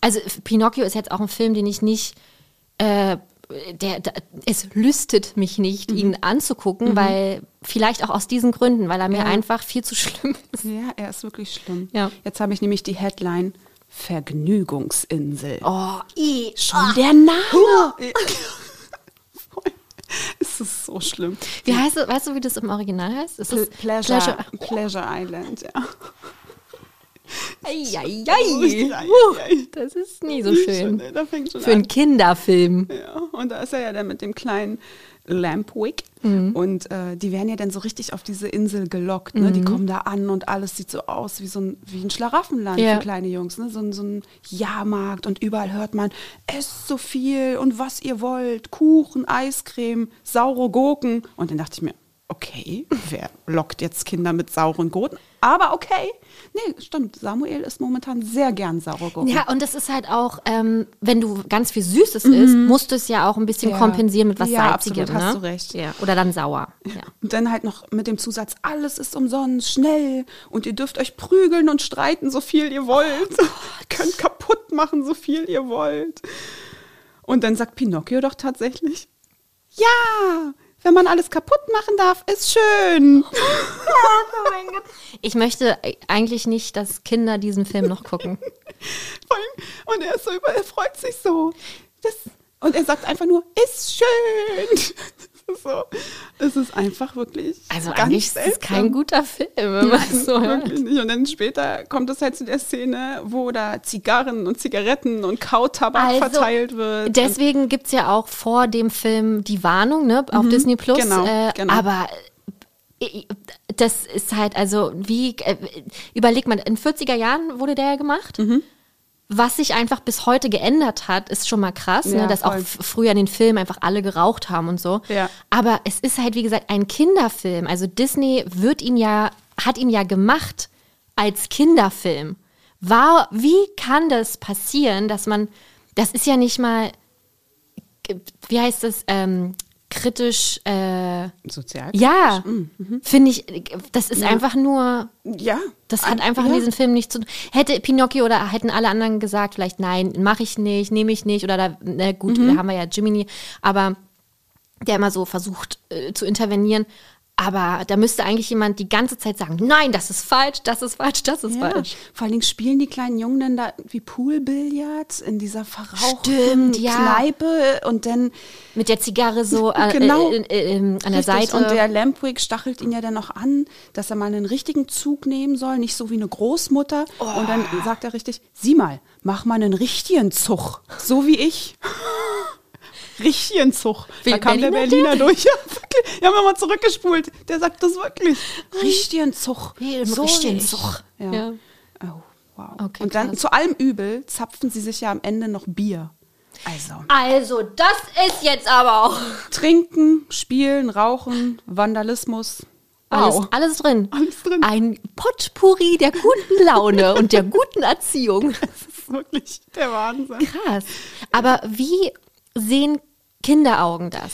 also Pinocchio ist jetzt auch ein Film, den ich nicht, äh, der, der, es lüstet mich nicht, ihn anzugucken, weil vielleicht auch aus diesen Gründen, weil er mir einfach viel zu schlimm ist. Ja, er ist wirklich schlimm. Ja. Jetzt habe ich nämlich die Headline Vergnügungsinsel. Oh, i, Schon der Name. [laughs] Es ist so schlimm. Wie heißt es, weißt du, wie das im Original heißt? Es Ple ist Pleasure, Pleasure Island, ja. Eieiei. Ei, ei. [laughs] Das ist nie so schön. Für einen. Kinderfilm. Ja, und da ist er ja dann mit dem kleinen Lampwick. Mhm. Und äh, die werden ja dann so richtig auf diese Insel gelockt. Ne? Mhm. Die kommen da an und alles sieht so aus wie so ein, wie ein Schlaraffenland Ja. für kleine Jungs. Ne? So, ein- so ein Jahrmarkt und überall hört man, esst so viel und was ihr wollt. Kuchen, Eiscreme, saure Gurken. Und dann dachte ich mir, okay, wer lockt jetzt Kinder mit sauren Gurken? Aber okay. Nee, stimmt. Samuel isst momentan sehr gern saure Gurken. Ja, und es ist halt auch, ähm, wenn du ganz viel Süßes isst, musst du es ja auch ein bisschen Ja. kompensieren mit was Ja, Salzigem. absolut, ne? hast du recht. Ja. Oder dann sauer. Ja. Und dann halt noch mit dem Zusatz, alles ist umsonst, schnell. Und ihr dürft euch prügeln und streiten, so viel ihr wollt. Oh [laughs] ihr könnt kaputt machen, so viel ihr wollt. Und dann sagt Pinocchio doch tatsächlich, ja, wenn man alles kaputt machen darf, ist schön. [laughs] Ich möchte eigentlich nicht, dass Kinder diesen Film noch gucken. [laughs] Und er ist so über, er freut sich so. Das, und er sagt einfach nur, ist schön. Das [laughs] ist so, es ist einfach wirklich. Also ganz eigentlich ist es seltsam. kein guter Film, wenn man es so hört. Wirklich nicht. Und dann später kommt es halt zu der Szene, wo da Zigarren und Zigaretten und Kautabak Also, verteilt wird. Deswegen gibt es ja auch vor dem Film die Warnung ne, auf Disney Plus. genau, äh, genau. Aber äh, das ist halt, also wie, äh, überleg mal, in 40er Jahren wurde der ja gemacht. Mhm. Was sich einfach bis heute geändert hat, ist schon mal krass, Ja, ne, dass auch voll. f- früher in den Filmen einfach alle geraucht haben und so. Ja. Aber es ist halt, wie gesagt, ein Kinderfilm. Also Disney wird ihn ja, hat ihn ja gemacht als Kinderfilm. War, wie kann das passieren, dass man, das ist ja nicht mal, wie heißt das, ähm, kritisch, äh, Sozial. ja, Mhm, finde ich, das ist einfach nur, Ja. das hat Ein- einfach ja. in diesem Film nichts zu tun. Hätte Pinocchio oder hätten alle anderen gesagt, vielleicht nein, mache ich nicht, nehme ich nicht oder da, na gut, Mhm. da haben wir ja Jiminy, aber der immer so versucht äh, zu intervenieren. Aber da müsste eigentlich jemand die ganze Zeit sagen, nein, das ist falsch, das ist falsch, das ist Ja. falsch. Vor allen Dingen spielen die kleinen Jungen dann da wie Poolbillard in dieser verrauchten Stimmt, ja. Kneipe und dann Mit der Zigarre so äh, [laughs] Genau. äh, äh, äh, an der Richtig, Seite. Und der Lampwick stachelt ihn ja dann noch an, dass er mal einen richtigen Zug nehmen soll, nicht so wie eine Großmutter. Und dann Oh. sagt er richtig, sieh mal, mach mal einen richtigen Zug, so wie ich. Richtigen Zug. Wie da kam der Berliner Berliner durch. [laughs] Ja, wirklich. Wir haben mal zurückgespult. Der sagt das wirklich. Richtigen Zug. Wie im so richtigen nicht. Zug. Ja. Ja. Oh, wow. Okay, und dann krass. zu allem Übel zapfen sie sich ja am Ende noch Bier. Also. Also, das ist jetzt aber auch Trinken, spielen, rauchen, Vandalismus. alles, Wow. alles drin. Alles drin. Ein Potpourri der guten Laune und der guten Erziehung. [laughs] Das ist wirklich der Wahnsinn. Krass. Aber wie sehen Kinderaugen das?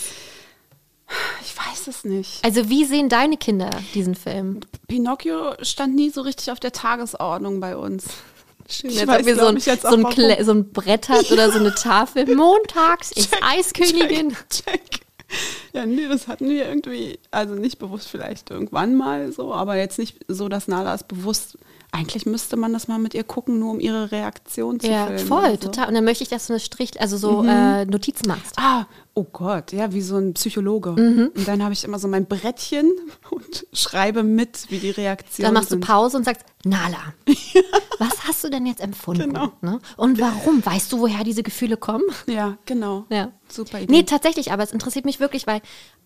Ich weiß es nicht. Also wie sehen deine Kinder diesen Film? Pinocchio stand nie so richtig auf der Tagesordnung bei uns. Schön, Ich als weiß, ihr so ein, jetzt so, ein so ein Brett habt oder so eine Tafel. [laughs] Montags ist Eiskönigin. Check, check. Ja, nee, das hatten wir irgendwie, also nicht bewusst vielleicht irgendwann mal so, aber jetzt nicht so, dass Nala es bewusst, eigentlich müsste man das mal mit ihr gucken, nur um ihre Reaktion zu Ja, filmen. voll, oder so. total. Und dann möchte ich, dass du eine Strich, also so äh, Notizen machst. Ah, oh Gott, ja, wie so ein Psychologe. Mhm. Und dann habe ich immer so mein Brettchen [laughs] und schreibe mit, wie die Reaktionen Dann machst du sind. Pause und sagst, Nala, [laughs] was hast du denn jetzt empfunden? Genau. Ne? Und warum? Weißt du, woher diese Gefühle kommen? [laughs] Ja, genau. Ja. Super Idee. Nee, tatsächlich, aber es interessiert mich wirklich, weil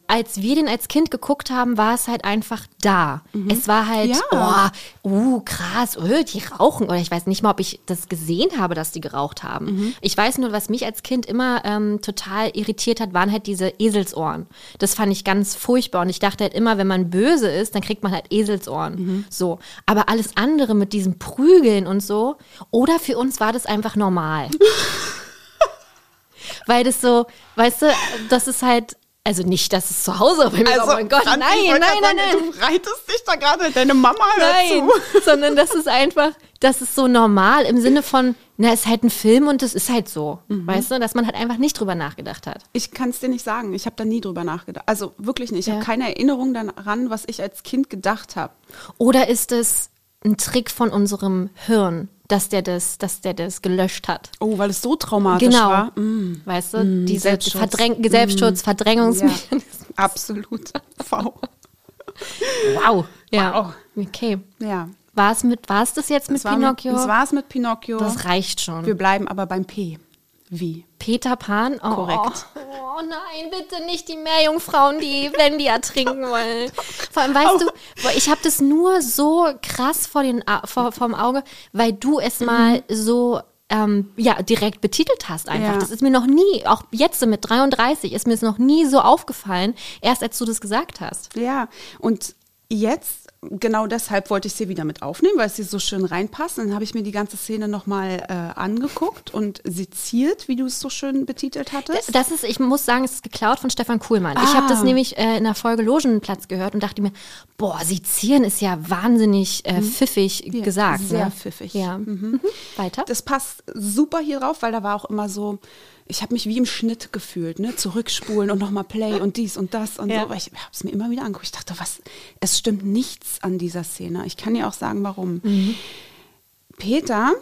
als wir den als Kind geguckt haben, war es halt einfach da. Es war halt, Ja. oh, uh, krass, oh, die rauchen. Oder ich weiß nicht mal, ob ich das gesehen habe, dass die geraucht haben. Ich weiß nur, was mich als Kind immer ähm, total irritiert hat, waren halt diese Eselsohren. Das fand ich ganz furchtbar. Und ich dachte halt immer, wenn man böse ist, dann kriegt man halt Eselsohren. So. Aber alles andere mit diesem Prügeln und so, oder für uns war das einfach normal. [laughs] Weil das so, weißt du, das ist halt, also nicht, dass es zu Hause bei mir also, oh mein Gott, nein, nein, nein, nein, Du reitest dich da gerade deine Mama nein, dazu. [laughs] sondern das ist einfach, das ist so normal im Sinne von, na, es ist halt ein Film und das ist halt so, Mhm. weißt du, dass man halt einfach nicht drüber nachgedacht hat. Ich kann es dir nicht sagen. Ich habe da nie drüber nachgedacht. Also wirklich nicht. Ich Ja. habe keine Erinnerung daran, was ich als Kind gedacht habe. Oder ist es ein Trick von unserem Hirn, dass der das, dass der das gelöscht hat? Oh, weil es so traumatisch Genau. war. Mm. Weißt du, diese Selbstschutz. Verdräng Selbstschutz, Ja, Verdrängungsmechanismus. absolut. [laughs] V. Wow. Ja. Wow. Okay. Ja. War es mit, war es das jetzt mit Das Pinocchio? Mit, das war es mit Pinocchio. das reicht schon. Wir bleiben aber beim P. Wie? Peter Pan? Oh, Korrekt. Oh nein, bitte nicht die Meerjungfrauen, die, wenn die ertrinken wollen. Vor allem, weißt du, ich habe das nur so krass vor den, vor, dem Auge, weil du Mhm. es mal so ähm, ja, direkt betitelt hast einfach. Ja. Das ist mir noch nie, auch jetzt mit 33, ist mir es noch nie so aufgefallen, erst als du das gesagt hast. Ja, und jetzt, genau deshalb wollte ich sie wieder mit aufnehmen, weil sie so schön reinpasst. Und dann habe ich mir die ganze Szene nochmal äh, angeguckt und seziert, wie du es so schön betitelt hattest. Das ist, ich muss sagen, es ist geklaut von Stefan Kuhlmann. Ich habe das Ah. nämlich äh, in der Folge Logenplatz gehört und dachte mir, boah, Sezieren ist ja wahnsinnig äh, pfiffig Ja, gesagt. sehr ne? pfiffig. Ja. Mhm. Weiter? Das passt super hier drauf, weil da war auch immer so, ich habe mich wie im Schnitt gefühlt, ne? Zurückspulen und nochmal Play und dies und das und Ja. so. Aber ich habe es mir immer wieder angeguckt. Ich dachte, was, es stimmt nichts an dieser Szene. Ich kann dir auch sagen, warum. Mhm. Peter,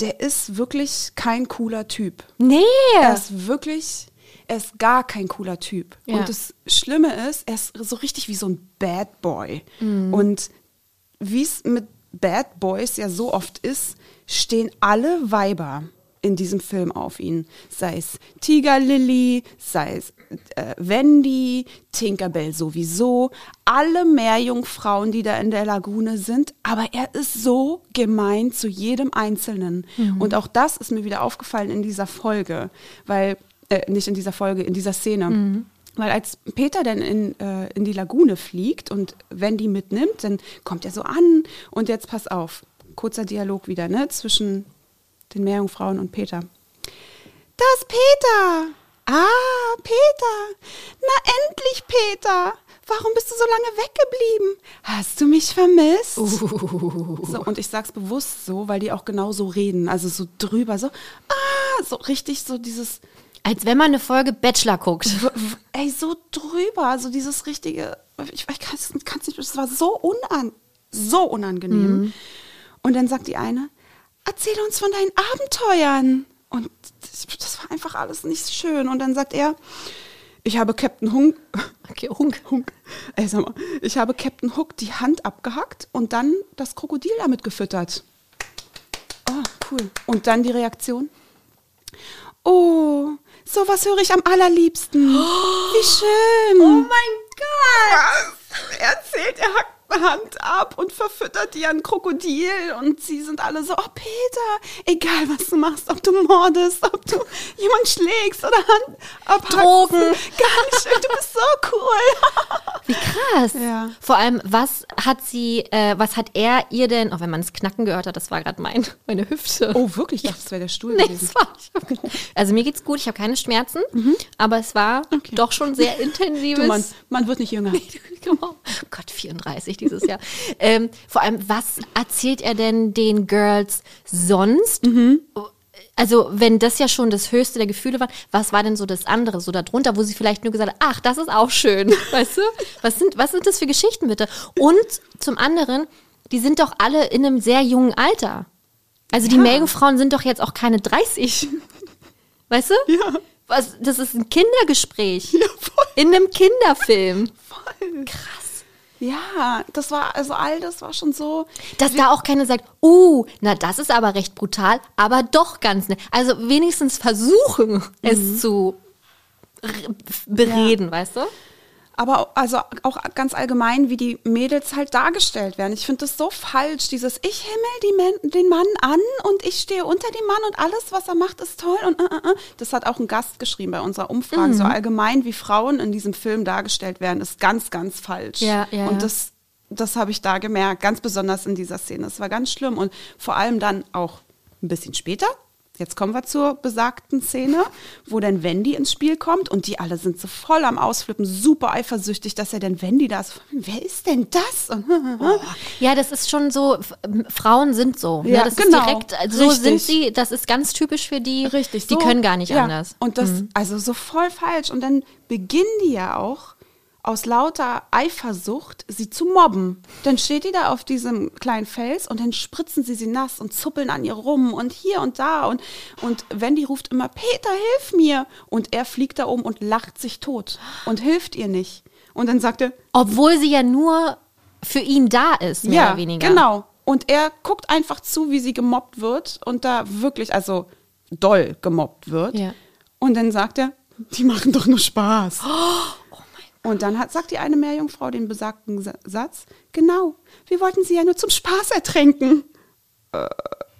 der ist wirklich kein cooler Typ. nee. Er ist wirklich, er ist gar kein cooler Typ. Ja. Und das Schlimme ist, er ist so richtig wie so ein Bad Boy. Mhm. Und wie es mit Bad Boys ja so oft ist, stehen alle Weiber in diesem Film auf ihn. Sei es Tiger Lily, sei es äh, Wendy, Tinkerbell sowieso, alle Meerjungfrauen, die da in der Lagune sind. Aber er ist so gemein zu jedem Einzelnen. Und auch das ist mir wieder aufgefallen in dieser Folge, weil, äh, nicht in dieser Folge, in dieser Szene. Weil als Peter dann in, äh, in die Lagune fliegt und Wendy mitnimmt, dann kommt er so an und jetzt pass auf, kurzer Dialog wieder, ne, zwischen den Meerjungfrauen und Peter. Das ist Peter! Ah, Peter! Na endlich, Peter! Warum bist du so lange weggeblieben? Hast du mich vermisst? So, und ich sag's bewusst so, weil die auch genau so reden. Also so drüber, so, ah, so richtig so dieses. Als wenn man eine Folge Bachelor guckt. Ey, so drüber, so dieses richtige, ich, ich kann es nicht, es war so, unan, so unangenehm. Mhm. Und dann sagt die eine, erzähl uns von deinen Abenteuern. Und das, war einfach alles nicht schön. Und dann sagt er, ich habe Captain Hunk, [laughs] okay, Hunk. Hunk. Ey, sag mal, ich habe Captain Hook die Hand abgehackt und dann das Krokodil damit gefüttert. Oh, cool. Und dann die Reaktion? Oh, sowas höre ich am allerliebsten. [gasps] Wie schön. Oh mein Gott. [laughs] Er erzählt, er hackt Hand ab und verfüttert die an Krokodil und sie sind alle so, oh Peter, egal was du machst, ob du mordest, ob du jemand schlägst oder Hand abhackst. Drogen. [laughs] Gar nicht schön, du bist so cool. [laughs] Wie krass. Ja. Vor allem, was hat sie, äh, was hat er ihr denn, auch wenn man es knacken gehört hat, das war gerade mein, meine Hüfte. Oh, wirklich? Ich dachte, das wäre der Stuhl nee, gewesen. war, also mir geht's gut, ich habe keine Schmerzen, mhm. aber es war okay. doch schon sehr [laughs] intensives. Du, man, man wird nicht jünger. genau. Gott, 34 dieses Jahr. ähm, vor allem, was erzählt er denn den Girls sonst? Mhm. Also, wenn das ja schon das höchste der Gefühle war, was war denn so das andere, so darunter, wo sie vielleicht nur gesagt hat, ach, das ist auch schön, [laughs] weißt du? Was sind, was sind das für Geschichten bitte? Und zum anderen, die sind doch alle in einem sehr jungen Alter. Also, ja. die Meerjungfrauen sind doch jetzt auch keine 30. [laughs] Weißt du? Ja. Was, das ist ein Kindergespräch. Ja, voll. In einem Kinderfilm. Voll. Krass. Ja, das war, also all das war schon so. Dass da auch keiner sagt, uh, na, das ist aber recht brutal, aber doch ganz nett. Also wenigstens versuchen, mhm. es zu bereden, ja. weißt du? Aber also auch ganz allgemein, wie die Mädels halt dargestellt werden. Ich finde das so falsch, dieses ich himmel Man, den Mann an und ich stehe unter dem Mann und alles, was er macht, ist toll. Und äh, äh, äh. das hat auch ein Gast geschrieben bei unserer Umfrage. Mhm. So allgemein, wie Frauen in diesem Film dargestellt werden, ist ganz, ganz falsch. Ja, ja, und das, das habe ich da gemerkt, ganz besonders in dieser Szene. Das war ganz schlimm und vor allem dann auch ein bisschen später, Jetzt kommen wir zur besagten Szene, wo dann Wendy ins Spiel kommt und die alle sind so voll am Ausflippen, super eifersüchtig, dass er denn Wendy da ist. Wer ist denn das? Oh. Ja, das ist schon so, Frauen sind so. Ne? Ja, das genau. ist direkt, so Richtig. sind sie, das ist ganz typisch für die. Richtig. Die so, können gar nicht ja. anders. Und das, mhm. also so voll falsch. Und dann beginnen die ja auch aus lauter Eifersucht sie zu mobben. Dann steht die da auf diesem kleinen Fels und dann spritzen sie sie nass und zuppeln an ihr rum und hier und da und, und Wendy ruft immer, Peter, hilf mir! Und er fliegt da um und lacht sich tot und hilft ihr nicht. Und dann sagt er, obwohl sie ja nur für ihn da ist, mehr ja, oder weniger. genau. Und er guckt einfach zu, wie sie gemobbt wird und da wirklich, also doll gemobbt wird. Ja. Und dann sagt er, die machen doch nur Spaß. [gasps] [gasps] Oh. Und dann hat, sagt die eine Meerjungfrau den besagten Satz, genau, wir wollten sie ja nur zum Spaß ertränken. Äh,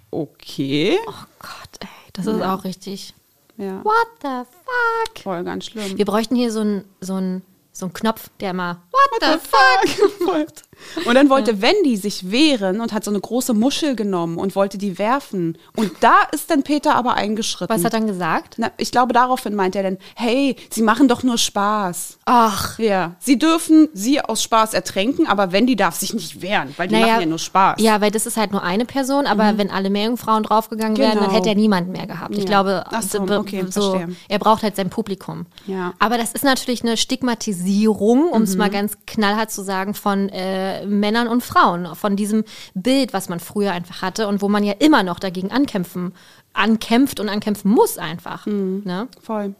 okay. Oh Gott, ey, das ja. ist auch richtig. Ja. What the fuck? Voll ganz schlimm. Wir bräuchten hier so einen so so Knopf, der immer What, What the, fuck? fuck? [laughs] Und dann wollte ja. Wendy sich wehren und hat so eine große Muschel genommen und wollte die werfen. Und da ist dann Peter aber eingeschritten. Was hat er dann gesagt? Na, ich glaube, daraufhin meint er dann, hey, sie machen doch nur Spaß. Ach. Ja. Sie dürfen sie aus Spaß ertränken, aber Wendy darf sich nicht wehren, weil die naja, machen ja nur Spaß. Ja, weil das ist halt nur eine Person, aber mhm. wenn alle Meerjungfrauen draufgegangen genau. wären, dann hätte er niemanden mehr gehabt. Ich glaube, so, okay, so, er braucht halt sein Publikum. Ja. Aber das ist natürlich eine Stigmatisierung, um es mhm. mal ganz knallhart zu sagen, von äh, Männern und Frauen, von diesem Bild, was man früher einfach hatte und wo man ja immer noch dagegen ankämpfen, ankämpft und ankämpfen muss einfach. Mhm. Ne? Voll.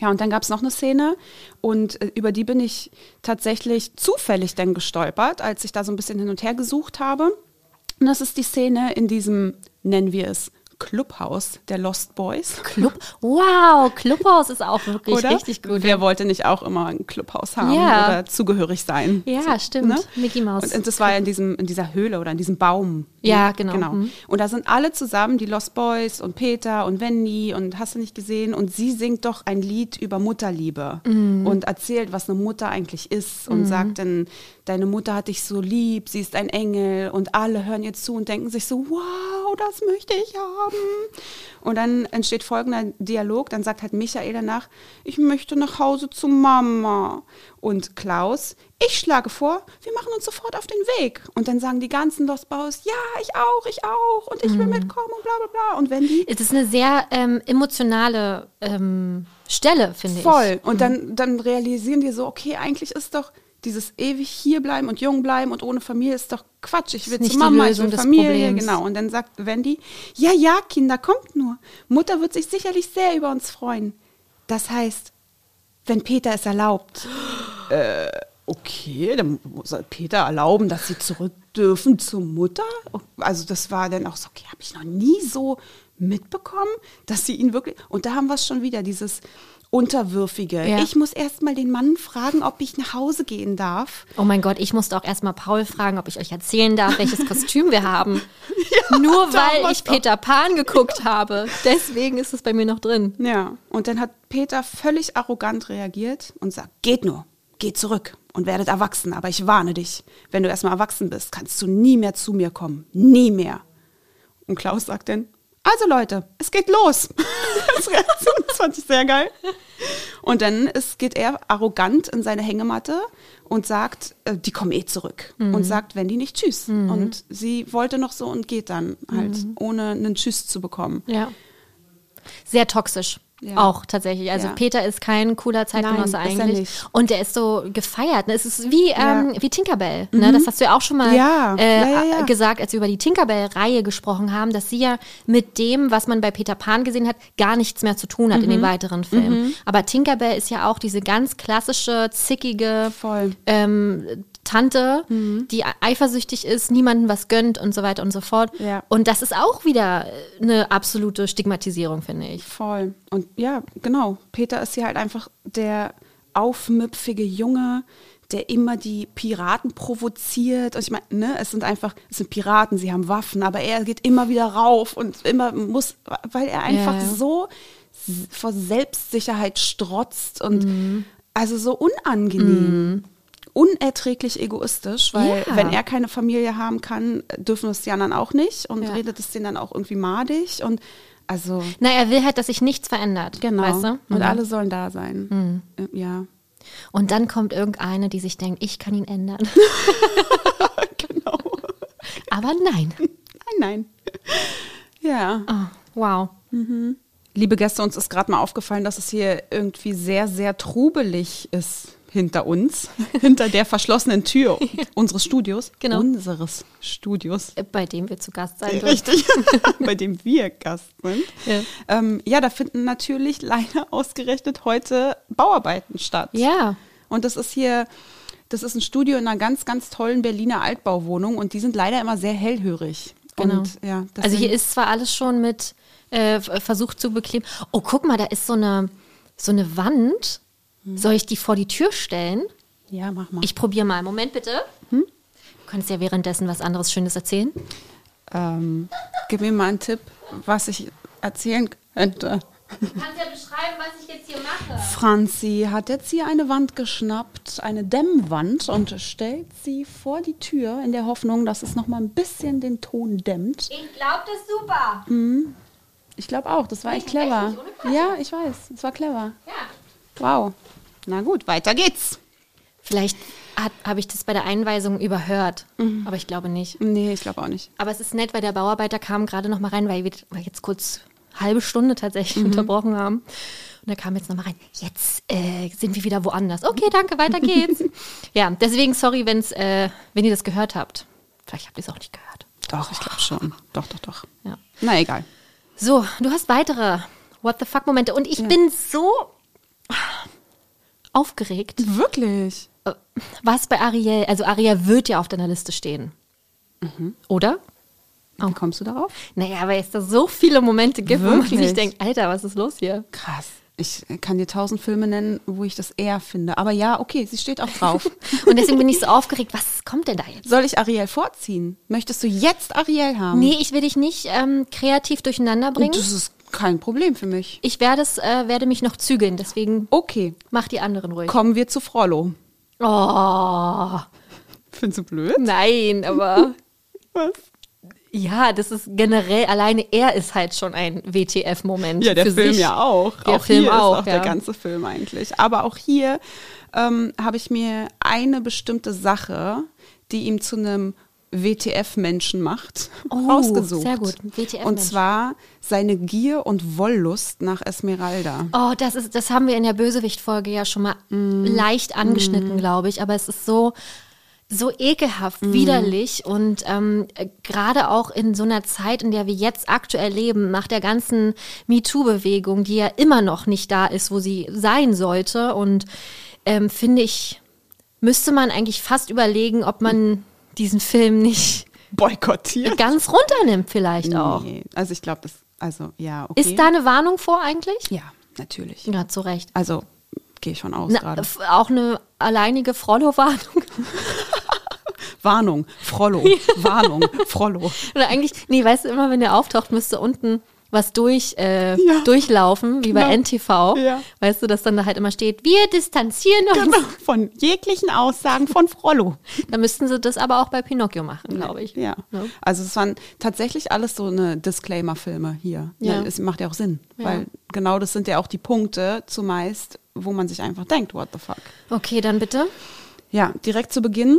Ja, und dann gab es noch eine Szene und äh, über die bin ich tatsächlich zufällig dann gestolpert, als ich da so ein bisschen hin und her gesucht habe. Und das ist die Szene in diesem, nennen wir es, Clubhaus der Lost Boys. Club? Wow, Clubhaus ist auch wirklich oder? richtig gut. Wer wollte nicht auch immer ein Clubhaus haben ja. oder zugehörig sein? Ja, so, stimmt. Ne? Mickey Mouse. Und, und, das war in, diesem, in dieser Höhle oder in diesem Baum. Ja, genau. genau. Mhm. Und da sind alle zusammen, die Lost Boys und Peter und Wendy und hast du nicht gesehen. Und sie singt doch ein Lied über Mutterliebe mhm. und erzählt, was eine Mutter eigentlich ist und mhm. sagt dann, deine Mutter hat dich so lieb, sie ist ein Engel und alle hören ihr zu und denken sich so, wow, das möchte ich haben. Und dann entsteht folgender Dialog, dann sagt halt Michael danach, ich möchte nach Hause zu Mama. Und Klaus, ich schlage vor, wir machen uns sofort auf den Weg. Und dann sagen die ganzen Lost Boys, ja, ich auch, ich auch und ich will mitkommen und bla bla bla. Und Wendy, Es ist eine sehr ähm, emotionale ähm, Stelle, finde ich. voll. Und dann, dann realisieren die so, okay, eigentlich ist doch dieses ewig hierbleiben und jung bleiben und ohne Familie ist doch Quatsch. Ich will zu die Mama, ich will Familie. Problems. Genau. Und dann sagt Wendy, ja, ja, Kinder, kommt nur. Mutter wird sich sicherlich sehr über uns freuen. Das heißt, wenn Peter es erlaubt. Äh, okay, dann soll Peter erlauben, dass sie zurück dürfen zur Mutter. Also das war dann auch so, okay, habe ich noch nie so mitbekommen, dass sie ihn wirklich. Und da haben wir es schon wieder, dieses Unterwürfige. Ja. Ich muss erst mal den Mann fragen, ob ich nach Hause gehen darf. Oh mein Gott, ich musste auch erstmal Paul fragen, ob ich euch erzählen darf, welches [laughs] Kostüm wir haben. Nur da haben weil ich Peter Pan geguckt habe. Deswegen ist es bei mir noch drin. Ja, und dann hat Peter völlig arrogant reagiert und sagt, geht nur, geh zurück und werdet erwachsen, aber ich warne dich, wenn du erstmal erwachsen bist, kannst du nie mehr zu mir kommen, nie mehr. Und Klaus sagt dann, also Leute, es geht los. [laughs] Das fand ich sehr geil. Und dann ist, geht er arrogant in seine Hängematte und sagt, äh, die kommen eh zurück. Und sagt, wenn die nicht Tschüss. Und sie wollte noch so und geht dann halt, ohne einen Tschüss zu bekommen. Ja. Sehr toxisch. Ja. Auch tatsächlich. Also Ja. Peter ist kein cooler Zeitgenosse Nein, er eigentlich. Und der ist so gefeiert. Ne? Es ist wie, Ja. Mhm. ähm, wie Tinkerbell. Ne? Das hast du ja auch schon mal. Äh, gesagt, als wir über die Tinkerbell-Reihe gesprochen haben, dass sie ja mit dem, was man bei Peter Pan gesehen hat, gar nichts mehr zu tun hat Mhm. in den weiteren Filmen. Aber Tinkerbell ist ja auch diese ganz klassische, zickige. Mhm. ähm, Tante, die eifersüchtig ist, niemandem was gönnt und so weiter und so fort. Ja. Und das ist auch wieder eine absolute Stigmatisierung, finde ich. Voll. Und ja, genau. Peter ist hier halt einfach der aufmüpfige Junge, der immer die Piraten provoziert. Und ich meine, ne, es sind einfach, es sind Piraten, sie haben Waffen, aber er geht immer wieder rauf und immer muss, weil er einfach Ja. so vor Selbstsicherheit strotzt und also so unangenehm. Unerträglich egoistisch, weil Ja. wenn er keine Familie haben kann, dürfen es die anderen auch nicht und Ja. redet es denen dann auch irgendwie madig und also Na, er will halt, dass sich nichts verändert. Genau. Weißt du? Und Mhm. alle sollen da sein. Äh, Ja. Und dann kommt irgendeine, die sich denkt, ich kann ihn ändern. [laughs] genau. Aber nein. Nein, nein. Ja. Oh, wow. Liebe Gäste, uns ist gerade mal aufgefallen, dass es hier irgendwie sehr, sehr trubelig ist hinter uns, [laughs] hinter der verschlossenen Tür [laughs] unseres Studios. Genau. Unseres Studios. Bei dem wir zu Gast sein dürfen. Richtig, [laughs] bei dem wir Gast sind. Ja. Ähm, ja, da finden natürlich leider ausgerechnet heute Bauarbeiten statt. Ja. Und das ist hier, das ist ein Studio in einer ganz, ganz tollen Berliner Altbauwohnung und die sind leider immer sehr hellhörig. Genau. Und, ja, Also hier ist zwar alles schon mit äh, versucht zu bekleben. Oh, guck mal, da ist so eine, so eine Wand. Soll ich die vor die Tür stellen? Ja, mach mal. Ich probiere mal. Moment bitte. Du kannst ja währenddessen was anderes Schönes erzählen. ähm, gib mir mal einen Tipp, was ich erzählen könnte. Du kannst ja beschreiben, was ich jetzt hier mache. Franzi hat jetzt hier eine Wand geschnappt, eine Dämmwand und stellt sie vor die Tür in der Hoffnung, dass es noch mal ein bisschen den Ton dämmt. Ich glaube, das ist super. Ich glaube auch, das war echt clever. Ja, ich weiß, es war clever. Ja. Wow. Na gut, weiter geht's. Vielleicht habe ich das bei der Einweisung überhört, aber ich glaube nicht. Nee, ich glaube auch nicht. Aber es ist nett, weil der Bauarbeiter kam gerade noch mal rein, weil wir jetzt kurz halbe Stunde tatsächlich unterbrochen haben. Und er kam jetzt noch mal rein. Jetzt äh, sind wir wieder woanders. Okay, danke, weiter geht's. [laughs] ja, deswegen sorry, wenn's, äh, wenn ihr das gehört habt. Vielleicht habt ihr es auch nicht gehört. Doch, ich glaube schon. Doch, doch, doch. Ja. Na egal. So, du hast weitere What the fuck Momente und ich bin so aufgeregt. Wirklich? Äh, Was bei Ariel, also Ariel wird ja auf deiner Liste stehen. Oder? Wie kommst du darauf? Naja, weil es da so viele Momente gibt, wo man Wirklich? sich denkt, Alter, was ist los hier? Krass. Ich kann dir tausend Filme nennen, wo ich das eher finde. Aber ja, okay, sie steht auch drauf. [laughs] Und deswegen bin ich so aufgeregt, was kommt denn da jetzt? Soll ich Ariel vorziehen? Möchtest du jetzt Ariel haben? Nee, ich will dich nicht ähm, kreativ durcheinander bringen. Das ist kein Problem für mich. Ich werde, es, äh, werde mich noch zügeln, deswegen Okay, mach die anderen ruhig. kommen wir zu Frollo. Oh, Findest du blöd? nein, aber [laughs] Was? Ja, das ist generell, alleine er ist halt schon ein WTF-Moment. Ja, der für Film sich. ja auch. Der auch Film hier auch, ist auch ja. der ganze Film eigentlich. Aber auch hier ähm, habe ich mir eine bestimmte Sache, die ihm zu einem WTF-Menschen macht, Oh, rausgesucht. sehr gut. WTF-Mensch. Und zwar seine Gier und Wollust nach Esmeralda. Oh, das ist, das haben wir in der Bösewicht-Folge ja schon mal Mm. leicht angeschnitten, glaube ich. Aber es ist so, so ekelhaft, Mm. widerlich und ähm, äh, gerade auch in so einer Zeit, in der wir jetzt aktuell leben, nach der ganzen MeToo-Bewegung, die ja immer noch nicht da ist, wo sie sein sollte. Und ähm, finde ich, müsste man eigentlich fast überlegen, ob man diesen Film nicht Boykottiert. [laughs] ganz runternimmt, vielleicht auch. Nee, also ich glaube, das, also ja, okay. Ist da eine Warnung vor eigentlich? Ja, natürlich. Ja, zu Recht. Also gehe ich von aus gerade. auch eine alleinige Frollo-Warnung. [laughs] Warnung, Frollo, [laughs] Warnung, Frollo. Oder eigentlich, nee, weißt du, immer wenn der auftaucht, müsste unten was durch, äh, Ja. durchlaufen, wie bei Genau. NTV. Ja. Weißt du, dass dann da halt immer steht, wir distanzieren uns. Genau, von jeglichen Aussagen von Frollo. Da müssten sie das aber auch bei Pinocchio machen, glaube ich. Ja. Ne? Also es waren tatsächlich alles so eine Disclaimer-Filme hier. Ja. Ja. Es macht ja auch Sinn, Ja. weil genau das sind ja auch die Punkte zumeist, wo man sich einfach denkt, what the fuck. Okay, dann bitte. Ja, direkt zu Beginn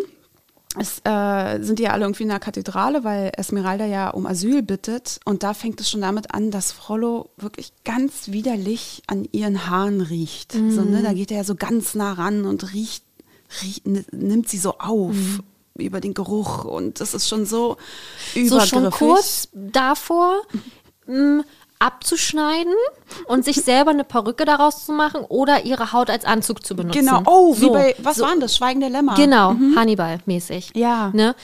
es, äh, sind die ja alle irgendwie in der Kathedrale, weil Esmeralda ja um Asyl bittet. Und da fängt es schon damit an, dass Frollo wirklich ganz widerlich an ihren Haaren riecht. So, ne? Da geht er ja so ganz nah ran und riecht, riecht nimmt sie so auf über den Geruch. Und das ist schon so So übergriffig. schon kurz davor, mh, abzuschneiden und sich selber eine Perücke daraus zu machen oder ihre Haut als Anzug zu benutzen. Genau. Oh, wie So, bei, was so, war denn das? Schweigen der Lämmer. Genau, Hannibal-mäßig. Ja. Ne?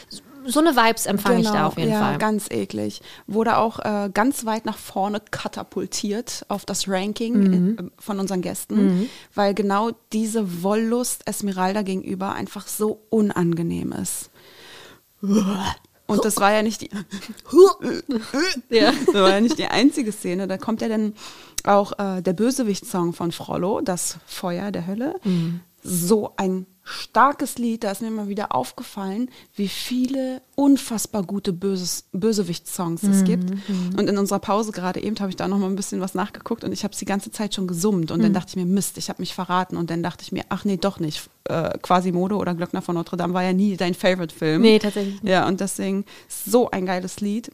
So eine Vibes empfange ich da auf jeden Genau, ja, Fall. ganz eklig. Wurde auch äh, ganz weit nach vorne katapultiert auf das Ranking Mhm. äh, von unseren Gästen, weil genau diese Wollust Esmeralda gegenüber einfach so unangenehm ist. Und das war ja nicht die, [laughs] Ja. das war ja nicht die einzige Szene. Da kommt ja dann auch äh, der Bösewicht-Song von Frollo, das Feuer der Hölle. So ein starkes Lied, da ist mir mal wieder aufgefallen, wie viele unfassbar gute Böses, Bösewicht-Songs es gibt. Und in unserer Pause gerade eben habe ich da noch mal ein bisschen was nachgeguckt und ich habe es die ganze Zeit schon gesummt. Und dann dachte ich mir, Mist, ich habe mich verraten. Und dann dachte ich mir, ach nee, doch nicht. Äh, Quasimodo oder Glöckner von Notre Dame war ja nie dein Favorite-Film. Nee, tatsächlich nicht. Ja, und deswegen so ein geiles Lied.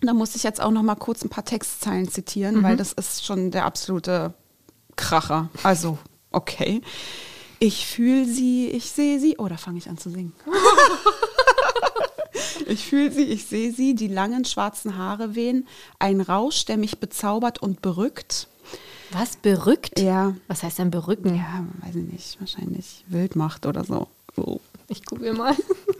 Da muss ich jetzt auch noch mal kurz ein paar Textzeilen zitieren, Mhm. weil das ist schon der absolute Kracher. Also, okay. Ich fühle sie, ich sehe sie. Oh, da fange ich an zu singen. [laughs] ich fühle sie, ich sehe sie, die langen schwarzen Haare wehen. Ein Rausch, der mich bezaubert und berückt. Was? Berückt? Ja. Was heißt denn berücken? Ja, weiß ich nicht, wahrscheinlich Wildmacht oder so. so. Ich google mal.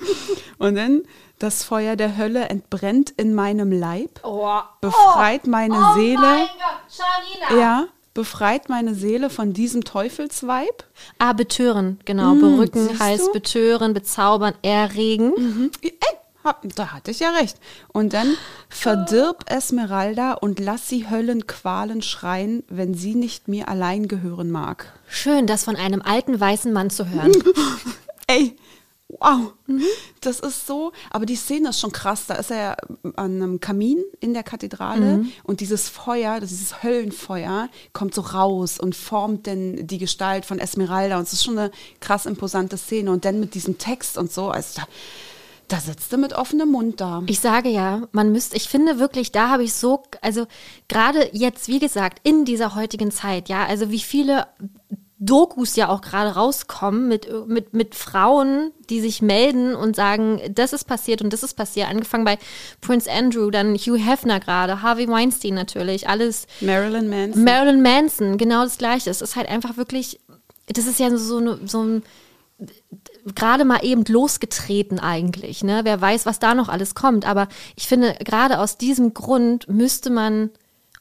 [laughs] Und dann, das Feuer der Hölle entbrennt in meinem Leib. Oh. befreit meine oh Seele. mein Gott, Charlina. Ja, befreit meine Seele von diesem Teufelsweib. Ah, betören, genau. Berücken Mm, siehst heißt du? betören, bezaubern, erregen. Ey, hab, da hatte ich ja recht. Und dann verdirb Esmeralda und lass sie Höllenqualen schreien, wenn sie nicht mir allein gehören mag. Schön, das von einem alten weißen Mann zu hören. [laughs] Ey, wow. Mhm. Das ist so, aber die Szene ist schon krass. Da ist er ja an einem Kamin in der Kathedrale Mhm. und dieses Feuer, dieses Höllenfeuer, kommt so raus und formt dann die Gestalt von Esmeralda. Und es ist schon eine krass imposante Szene. Und dann mit diesem Text und so, also da, da sitzt er mit offenem Mund da. Ich sage ja, man müsste, ich finde wirklich, da habe ich so, also gerade jetzt, wie gesagt, in dieser heutigen Zeit, ja, also wie viele Dokus ja auch gerade rauskommen mit, mit, mit Frauen, die sich melden und sagen, das ist passiert und das ist passiert. Angefangen bei Prince Andrew, dann Hugh Hefner gerade, Harvey Weinstein natürlich, alles. Marilyn Manson. Marilyn Manson, genau das Gleiche. Es ist halt einfach wirklich, das ist ja so, eine, so ein gerade mal eben losgetreten eigentlich. Ne? Wer weiß, was da noch alles kommt. Aber ich finde, gerade aus diesem Grund müsste man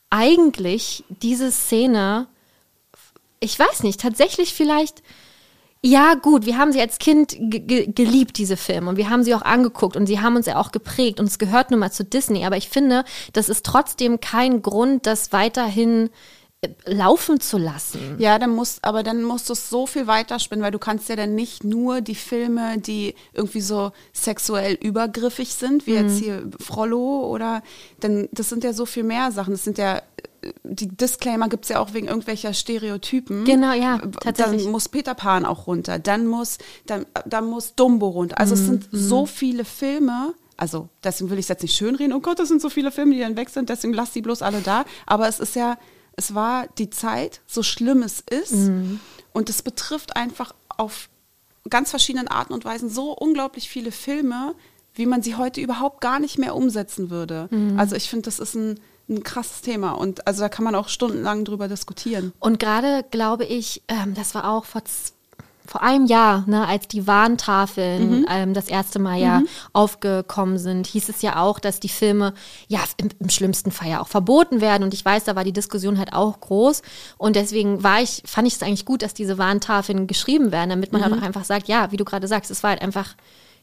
eigentlich diese Szene, ich weiß nicht, tatsächlich vielleicht. Ja, gut, wir haben sie als Kind ge ge geliebt, diese Filme, und wir haben sie auch angeguckt und sie haben uns ja auch geprägt und es gehört nun mal zu Disney. Aber ich finde, das ist trotzdem kein Grund, das weiterhin äh, laufen zu lassen. Ja, dann musst, aber dann musst du es so viel weiterspinnen, weil du kannst ja dann nicht nur die Filme, die irgendwie so sexuell übergriffig sind, wie jetzt hier Frollo oder dann, das sind ja so viel mehr Sachen. Das sind ja, äh, die Disclaimer gibt es ja auch wegen irgendwelcher Stereotypen. Genau, ja, tatsächlich. Dann muss Peter Pan auch runter, dann muss, dann, dann muss Dumbo runter. Also es sind so viele Filme, also deswegen will ich es jetzt nicht schönreden, oh Gott, das sind so viele Filme, die dann weg sind, deswegen lass die bloß alle da. Aber es ist ja, es war die Zeit, so schlimm es ist. Und es betrifft einfach auf ganz verschiedenen Arten und Weisen so unglaublich viele Filme, wie man sie heute überhaupt gar nicht mehr umsetzen würde. Also ich finde, das ist ein, ein krasses Thema. Und also da kann man auch stundenlang drüber diskutieren. Und gerade glaube ich, ähm, das war auch vor, vor einem Jahr, ne, als die Warntafeln ähm, das erste Mal ja aufgekommen sind, hieß es ja auch, dass die Filme ja im, im schlimmsten Fall ja auch verboten werden. Und ich weiß, da war die Diskussion halt auch groß. Und deswegen war ich, fand ich es eigentlich gut, dass diese Warntafeln geschrieben werden, damit man halt auch einfach sagt, ja, wie du gerade sagst, es war halt einfach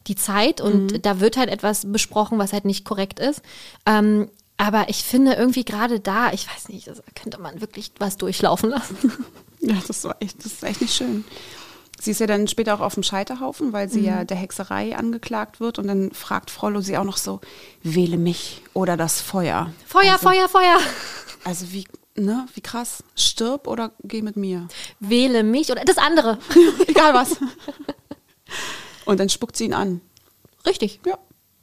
die Zeit und da wird halt etwas besprochen, was halt nicht korrekt ist. Ähm, aber ich finde irgendwie gerade da, ich weiß nicht, da könnte man wirklich was durchlaufen lassen. Ja, das war echt, das ist echt nicht schön. Sie ist ja dann später auch auf dem Scheiterhaufen, weil sie Mhm. ja der Hexerei angeklagt wird. Und dann fragt Frollo sie auch noch so, wähle mich oder das Feuer. Feuer, also, Feuer, Feuer. Also wie, ne, wie krass. Stirb oder geh mit mir. Wähle mich oder das andere. [laughs] Egal was. Und dann spuckt sie ihn an. Richtig. Ja.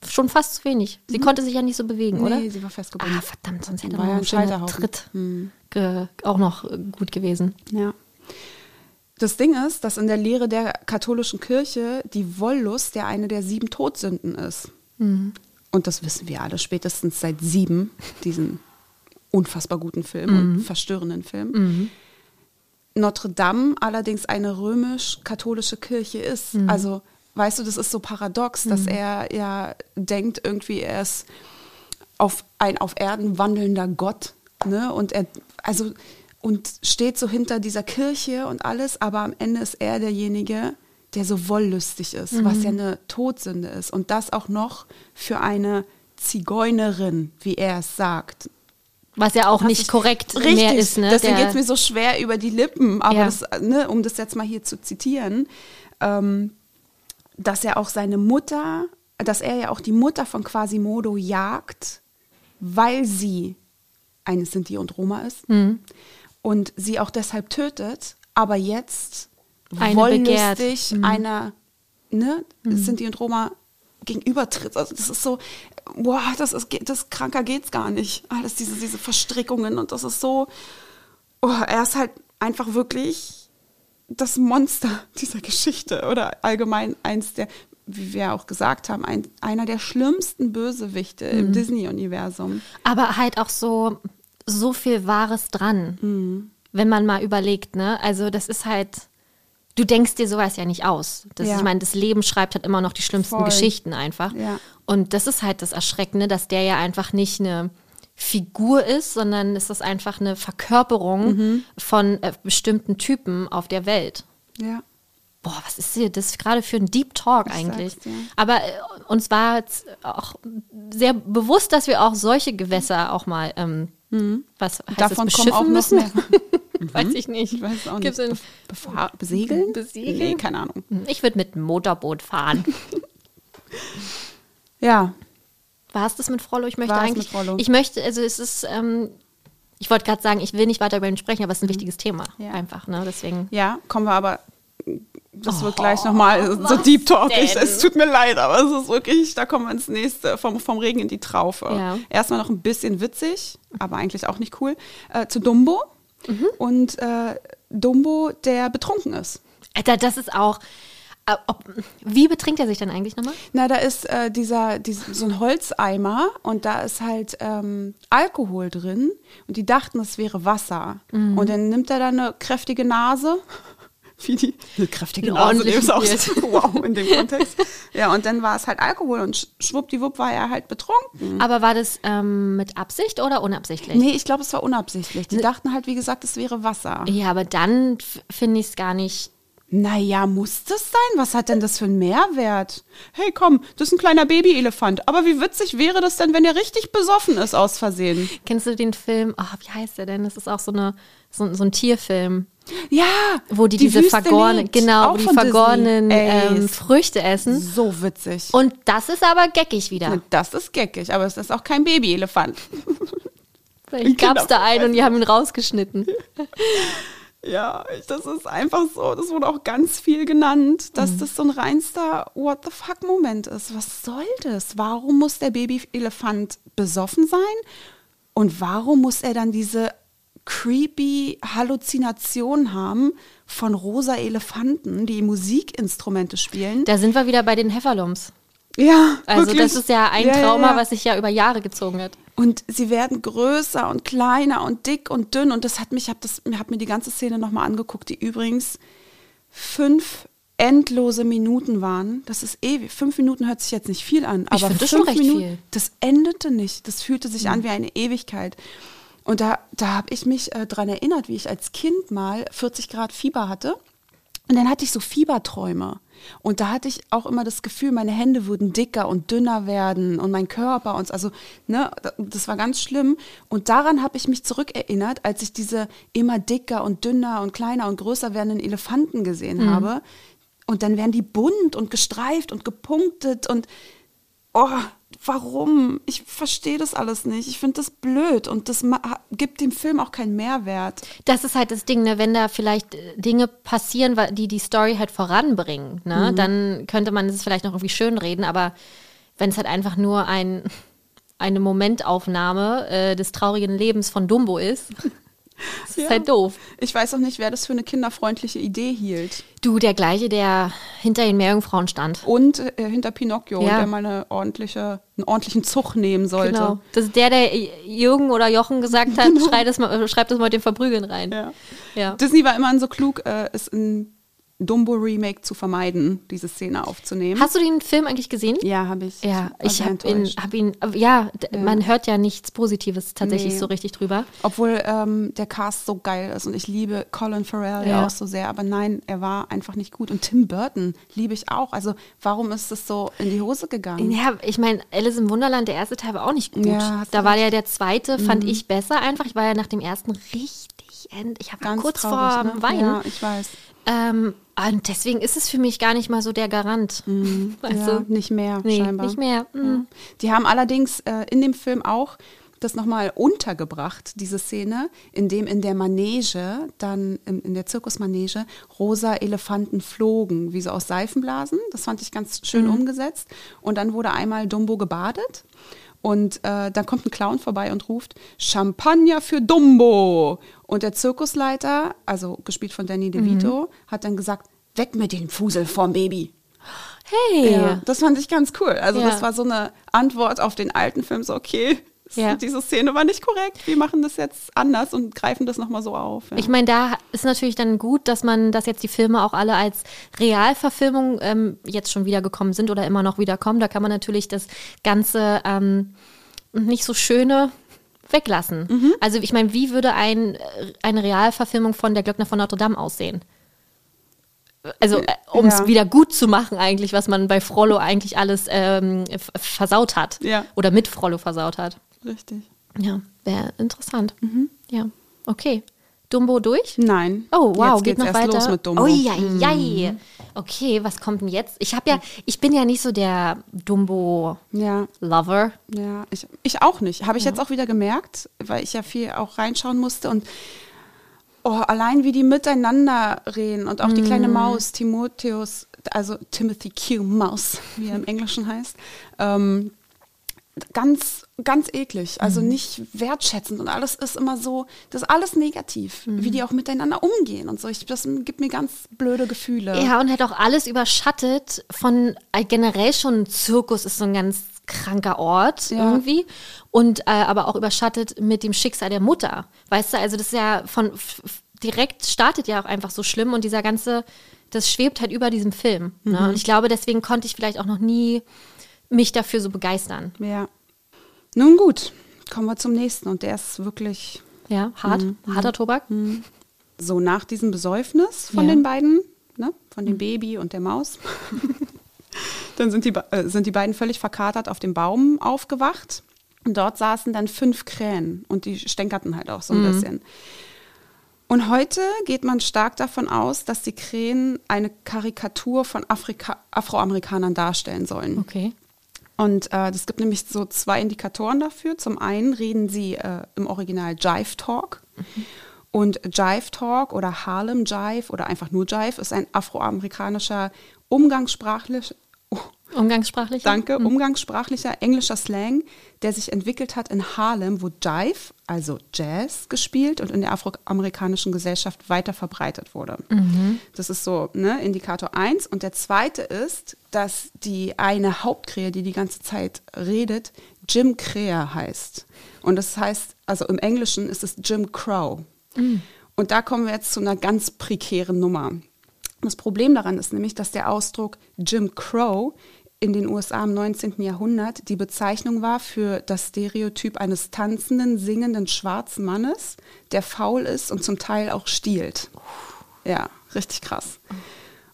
Schon fast zu wenig. Sie konnte sich ja nicht so bewegen, oder? Nee, sie war festgebunden. Ah, verdammt, sonst hätte man ja noch ein ein schöner Scheiterhaufen. Tritt Hm. ge auch noch äh, gut gewesen. Ja. Das Ding ist, dass in der Lehre der katholischen Kirche die Wollust ja eine der sieben Todsünden ist. Und das wissen wir alle spätestens seit sieben, diesen unfassbar guten Film und verstörenden Film. Notre Dame allerdings eine römisch-katholische Kirche ist. Also, weißt du, das ist so paradox, dass er ja denkt, irgendwie er ist auf ein auf Erden wandelnder Gott, ne? Und er also und steht so hinter dieser Kirche und alles, aber am Ende ist er derjenige, der so wollüstig ist, was ja eine Todsünde ist und das auch noch für eine Zigeunerin, wie er es sagt. Was ja auch Was nicht ich- korrekt Richtig, mehr ist. Ne? Deswegen geht es mir so schwer über die Lippen, aber Ja. das, ne, um das jetzt mal hier zu zitieren, ähm, dass er auch seine Mutter, dass er ja auch die Mutter von Quasimodo jagt, weil sie eine Sinti und Roma ist Mhm. und sie auch deshalb tötet, aber jetzt Eine wollüstig. Mhm. einer ne, Sinti und Roma gegenübertritt. Also das ist so, boah, das ist das kranker geht's gar nicht. Alles diese diese Verstrickungen und das ist so, oh, er ist halt einfach wirklich das Monster [laughs] dieser Geschichte oder allgemein eins der, wie wir auch gesagt haben, ein, einer der schlimmsten Bösewichte im Mhm. Disney-Universum. Aber halt auch so, so viel Wahres dran, Mhm. wenn man mal überlegt, ne? Also das ist halt, du denkst dir sowas ja nicht aus. Das, Ja. Ich meine, das Leben schreibt halt immer noch die schlimmsten Voll. Geschichten einfach. Ja. Und das ist halt das Erschreckende, dass der ja einfach nicht eine Figur ist, sondern es ist einfach eine Verkörperung Mhm. von äh, bestimmten Typen auf der Welt. Ja. Boah, was ist hier das gerade für ein Deep Talk Ich eigentlich? dir. Aber äh, uns war jetzt auch sehr bewusst, dass wir auch solche Gewässer auch mal, ähm, was heißt Mhm. Davon das, kommen auch beschiffen noch müssen? mehr. [laughs] Weiß ich nicht. Ich weiß auch Gibt's nicht. Be besegeln? Besegeln? Nee, keine Ahnung. Ich würde mit einem Motorboot fahren. [laughs] Ja, War es das mit Frollo? Ich möchte War es eigentlich, mit Frollo. ich möchte, also es ist, ähm, ich wollte gerade sagen, ich will nicht weiter über ihn sprechen, aber es ist ein wichtiges Thema. Mhm. Ja. Einfach, ne? Deswegen. ja, kommen wir aber. Das wird gleich nochmal so Deep Talk. Ich, es tut mir leid, aber es ist wirklich, da kommen wir ins nächste, vom, vom Regen in die Traufe. Ja. Erstmal noch ein bisschen witzig, aber eigentlich auch nicht cool, äh, zu Dumbo. Mhm. Und äh, Dumbo, der betrunken ist. Alter, das ist auch. Äh, ob, wie betrinkt er sich denn eigentlich nochmal? Na, da ist äh, dieser, dieser, so ein Holzeimer und da ist halt ähm, Alkohol drin und die dachten, es wäre Wasser. Mhm. Und dann nimmt er da eine kräftige Nase. [laughs] Wie die eine kräftige Einen Nase, ist auch so, wow, in dem Kontext. Ja, und dann war es halt Alkohol und sch- schwuppdiwupp war er halt betrunken. Aber war das ähm, mit Absicht oder unabsichtlich? Nee, ich glaube, es war unabsichtlich. Die dachten halt, wie gesagt, es wäre Wasser. Ja, aber dann finde ich es gar nicht Naja, muss das sein? Was hat denn das für einen Mehrwert? Hey, komm, das ist ein kleiner Babyelefant. Aber wie witzig wäre das denn, wenn er richtig besoffen ist aus Versehen? Kennst du den Film, oh, wie heißt der denn? Das ist auch so, eine, so, so ein Tierfilm. Ja, Wo die, diese Wüste vergorenen, genau, die vergorenen ähm, Früchte essen. so witzig. Und das ist aber geckig wieder. Das ist geckig, aber es ist auch kein Babyelefant. [laughs] Vielleicht gab es Genau. da einen und die haben ihn rausgeschnitten. [laughs] Ja, das ist einfach so. Das wurde auch ganz viel genannt, dass das so ein reinster What the fuck Moment ist. Was soll das? Warum muss der Babyelefant besoffen sein? Und warum muss er dann diese creepy Halluzination haben von rosa Elefanten, die Musikinstrumente spielen? Da sind wir wieder bei den Heffalumps. Ja, Also wirklich. das ist ja ein Ja, ja, Trauma, ja. was sich ja über Jahre gezogen hat. Und sie werden größer und kleiner und dick und dünn. Und das hat mich, ich habe hab mir die ganze Szene nochmal angeguckt, die übrigens fünf endlose Minuten waren. Das ist ewig. Fünf Minuten hört sich jetzt nicht viel an, aber das fünf schon recht Minuten, viel. Mhm. das endete nicht. Das fühlte sich an wie eine Ewigkeit. Und da, da habe ich mich äh, dran erinnert, wie ich als Kind mal 40 Grad Fieber hatte. Und dann hatte ich so Fieberträume. Und da hatte ich auch immer das Gefühl, meine Hände würden dicker und dünner werden und mein Körper und also, ne, das war ganz schlimm. Und daran habe ich mich zurückerinnert, als ich diese immer dicker und dünner und kleiner und größer werdenden Elefanten gesehen habe. Und dann werden die bunt und gestreift und gepunktet und oh, warum? Ich verstehe das alles nicht. Ich finde das blöd und das gibt dem Film auch keinen Mehrwert. Das ist halt das Ding, ne? wenn da vielleicht äh, Dinge passieren, die die Story halt voranbringen, ne? Mhm. dann könnte man es vielleicht noch irgendwie schön reden, aber wenn es halt einfach nur ein, [laughs] eine Momentaufnahme äh, des traurigen Lebens von Dumbo ist, das ist Ja. halt doof. Ich weiß auch nicht, wer das für eine kinderfreundliche Idee hielt. Du, der gleiche, der hinter den Meerjungfrauen stand. Und äh, hinter Pinocchio, Ja. der mal eine ordentliche, einen ordentlichen Zug nehmen sollte. Genau. Das ist der, der Jürgen oder Jochen gesagt hat, schrei das mal, äh, schreib das mal mit dem Verprügeln rein. Genau. Ja. Ja. Disney war immer so klug, äh, es in Dumbo-Remake zu vermeiden, diese Szene aufzunehmen. Hast du den Film eigentlich gesehen? ja, habe ich. Ja, ich habe ihn, hab ihn, ja, d- man hört ja nichts Positives tatsächlich Nee. so richtig drüber. Obwohl ähm, der Cast so geil ist und ich liebe Colin Farrell ja. Ja. auch so sehr, aber nein, er war einfach nicht gut. Und Tim Burton liebe ich auch. Also warum ist das so in die Hose gegangen? Ja, ich meine, Alice im Wunderland, der erste Teil war auch nicht gut. Ja, da war ja der zweite, fand ich besser einfach. Ich war ja nach dem ersten richtig, end, ich habe kurz traurig, vor ne? Weinen. Ja, ich weiß. Ähm, und deswegen ist es für mich gar nicht mal so der Garant. Weißt [laughs] ja, du? nicht mehr Nee, scheinbar. nicht mehr. Mhm. Die haben allerdings äh, in dem Film auch das nochmal untergebracht, diese Szene, in dem in der Manege, dann in, in der Zirkusmanege, rosa Elefanten flogen, wie so aus Seifenblasen. Das fand ich ganz schön umgesetzt. Und dann wurde einmal Dumbo gebadet. Und äh, dann kommt ein Clown vorbei und ruft Champagner für Dumbo. Und der Zirkusleiter, also gespielt von Danny DeVito, hat dann gesagt, weg mit den Fusel vom Baby. Hey. Ja, das fand ich ganz cool. Also Ja. das war so eine Antwort auf den alten Film, so okay, [laughs] Ja. diese Szene war nicht korrekt, wir machen das jetzt anders und greifen das nochmal so auf. Ja. Ich meine, da ist natürlich dann gut, dass man, dass jetzt die Filme auch alle als Realverfilmung ähm, jetzt schon wiedergekommen sind oder immer noch wiederkommen. Da kann man natürlich das Ganze ähm, nicht so schöne weglassen. Mhm. Also ich meine, wie würde ein, äh, eine Realverfilmung von Der Glöckner von Notre Dame aussehen? Also um es Ja. wieder gut zu machen eigentlich, was man bei Frollo eigentlich alles ähm, versaut hat. Ja. Oder mit Frollo versaut hat. Richtig. Ja, wäre interessant. Mhm. Ja, okay. Dumbo durch? Nein. Oh, wow, jetzt geht noch weiter. los mit Dumbo. Oh, ja, ja. Okay, was kommt denn jetzt? Ich habe ja, ich bin ja nicht so der Dumbo-Lover. Ja, ja, ich, ich auch nicht. Habe ich jetzt auch wieder gemerkt, weil ich ja viel auch reinschauen musste und oh, allein wie die miteinander reden und auch die kleine Mm. Maus, Timotheus, also Timothy Q. Maus, wie er im Englischen heißt, ähm, ganz, ganz eklig. Also Mhm. nicht wertschätzend und alles ist immer so, das ist alles negativ, Mhm. wie die auch miteinander umgehen und so. Ich, das gibt mir ganz blöde Gefühle. Ja, und hat auch alles überschattet von äh, generell schon Zirkus ist so ein ganz kranker Ort Ja. irgendwie und äh, aber auch überschattet mit dem Schicksal der Mutter. Weißt du, also das ist ja von direkt startet ja auch einfach so schlimm und dieser ganze das schwebt halt über diesem Film. Ne? Mhm. Und ich glaube, deswegen konnte ich vielleicht auch noch nie mich dafür so begeistern. Ja. Nun gut, kommen wir zum nächsten und der ist wirklich Ja, hart, Mhm. harter Tobak. so nach diesem Besäufnis von Ja. den beiden ne, von dem Baby und der Maus. [laughs] dann sind die, äh, sind die beiden völlig verkatert auf dem Baum aufgewacht. Und dort saßen dann fünf Krähen und die stänkerten halt auch so ein bisschen. Und heute geht man stark davon aus, dass die Krähen eine Karikatur von Afrika Afroamerikanern darstellen sollen. Okay. Und äh, es gibt nämlich so zwei Indikatoren dafür. Zum einen reden sie äh, im Original Jive Talk. Und Jive Talk oder Harlem Jive oder einfach nur Jive ist ein afroamerikanischer umgangssprachlich, oh, Umgangssprachlich? danke, umgangssprachlicher englischer Slang, der sich entwickelt hat in Harlem, wo Jive, also Jazz, gespielt und in der afroamerikanischen Gesellschaft weiter verbreitet wurde. Das ist so ne, Indikator 1. Und der zweite ist, dass die eine Hauptkrähe, die die ganze Zeit redet, Jim Krähe heißt. Und das heißt, also im Englischen ist es Jim Crow. Und da kommen wir jetzt zu einer ganz prekären Nummer. Das Problem daran ist nämlich, dass der Ausdruck Jim Crow in den USA im 19. Jahrhundert die Bezeichnung war für das Stereotyp eines tanzenden, singenden schwarzen Mannes, der faul ist und zum Teil auch stiehlt. Ja, richtig krass.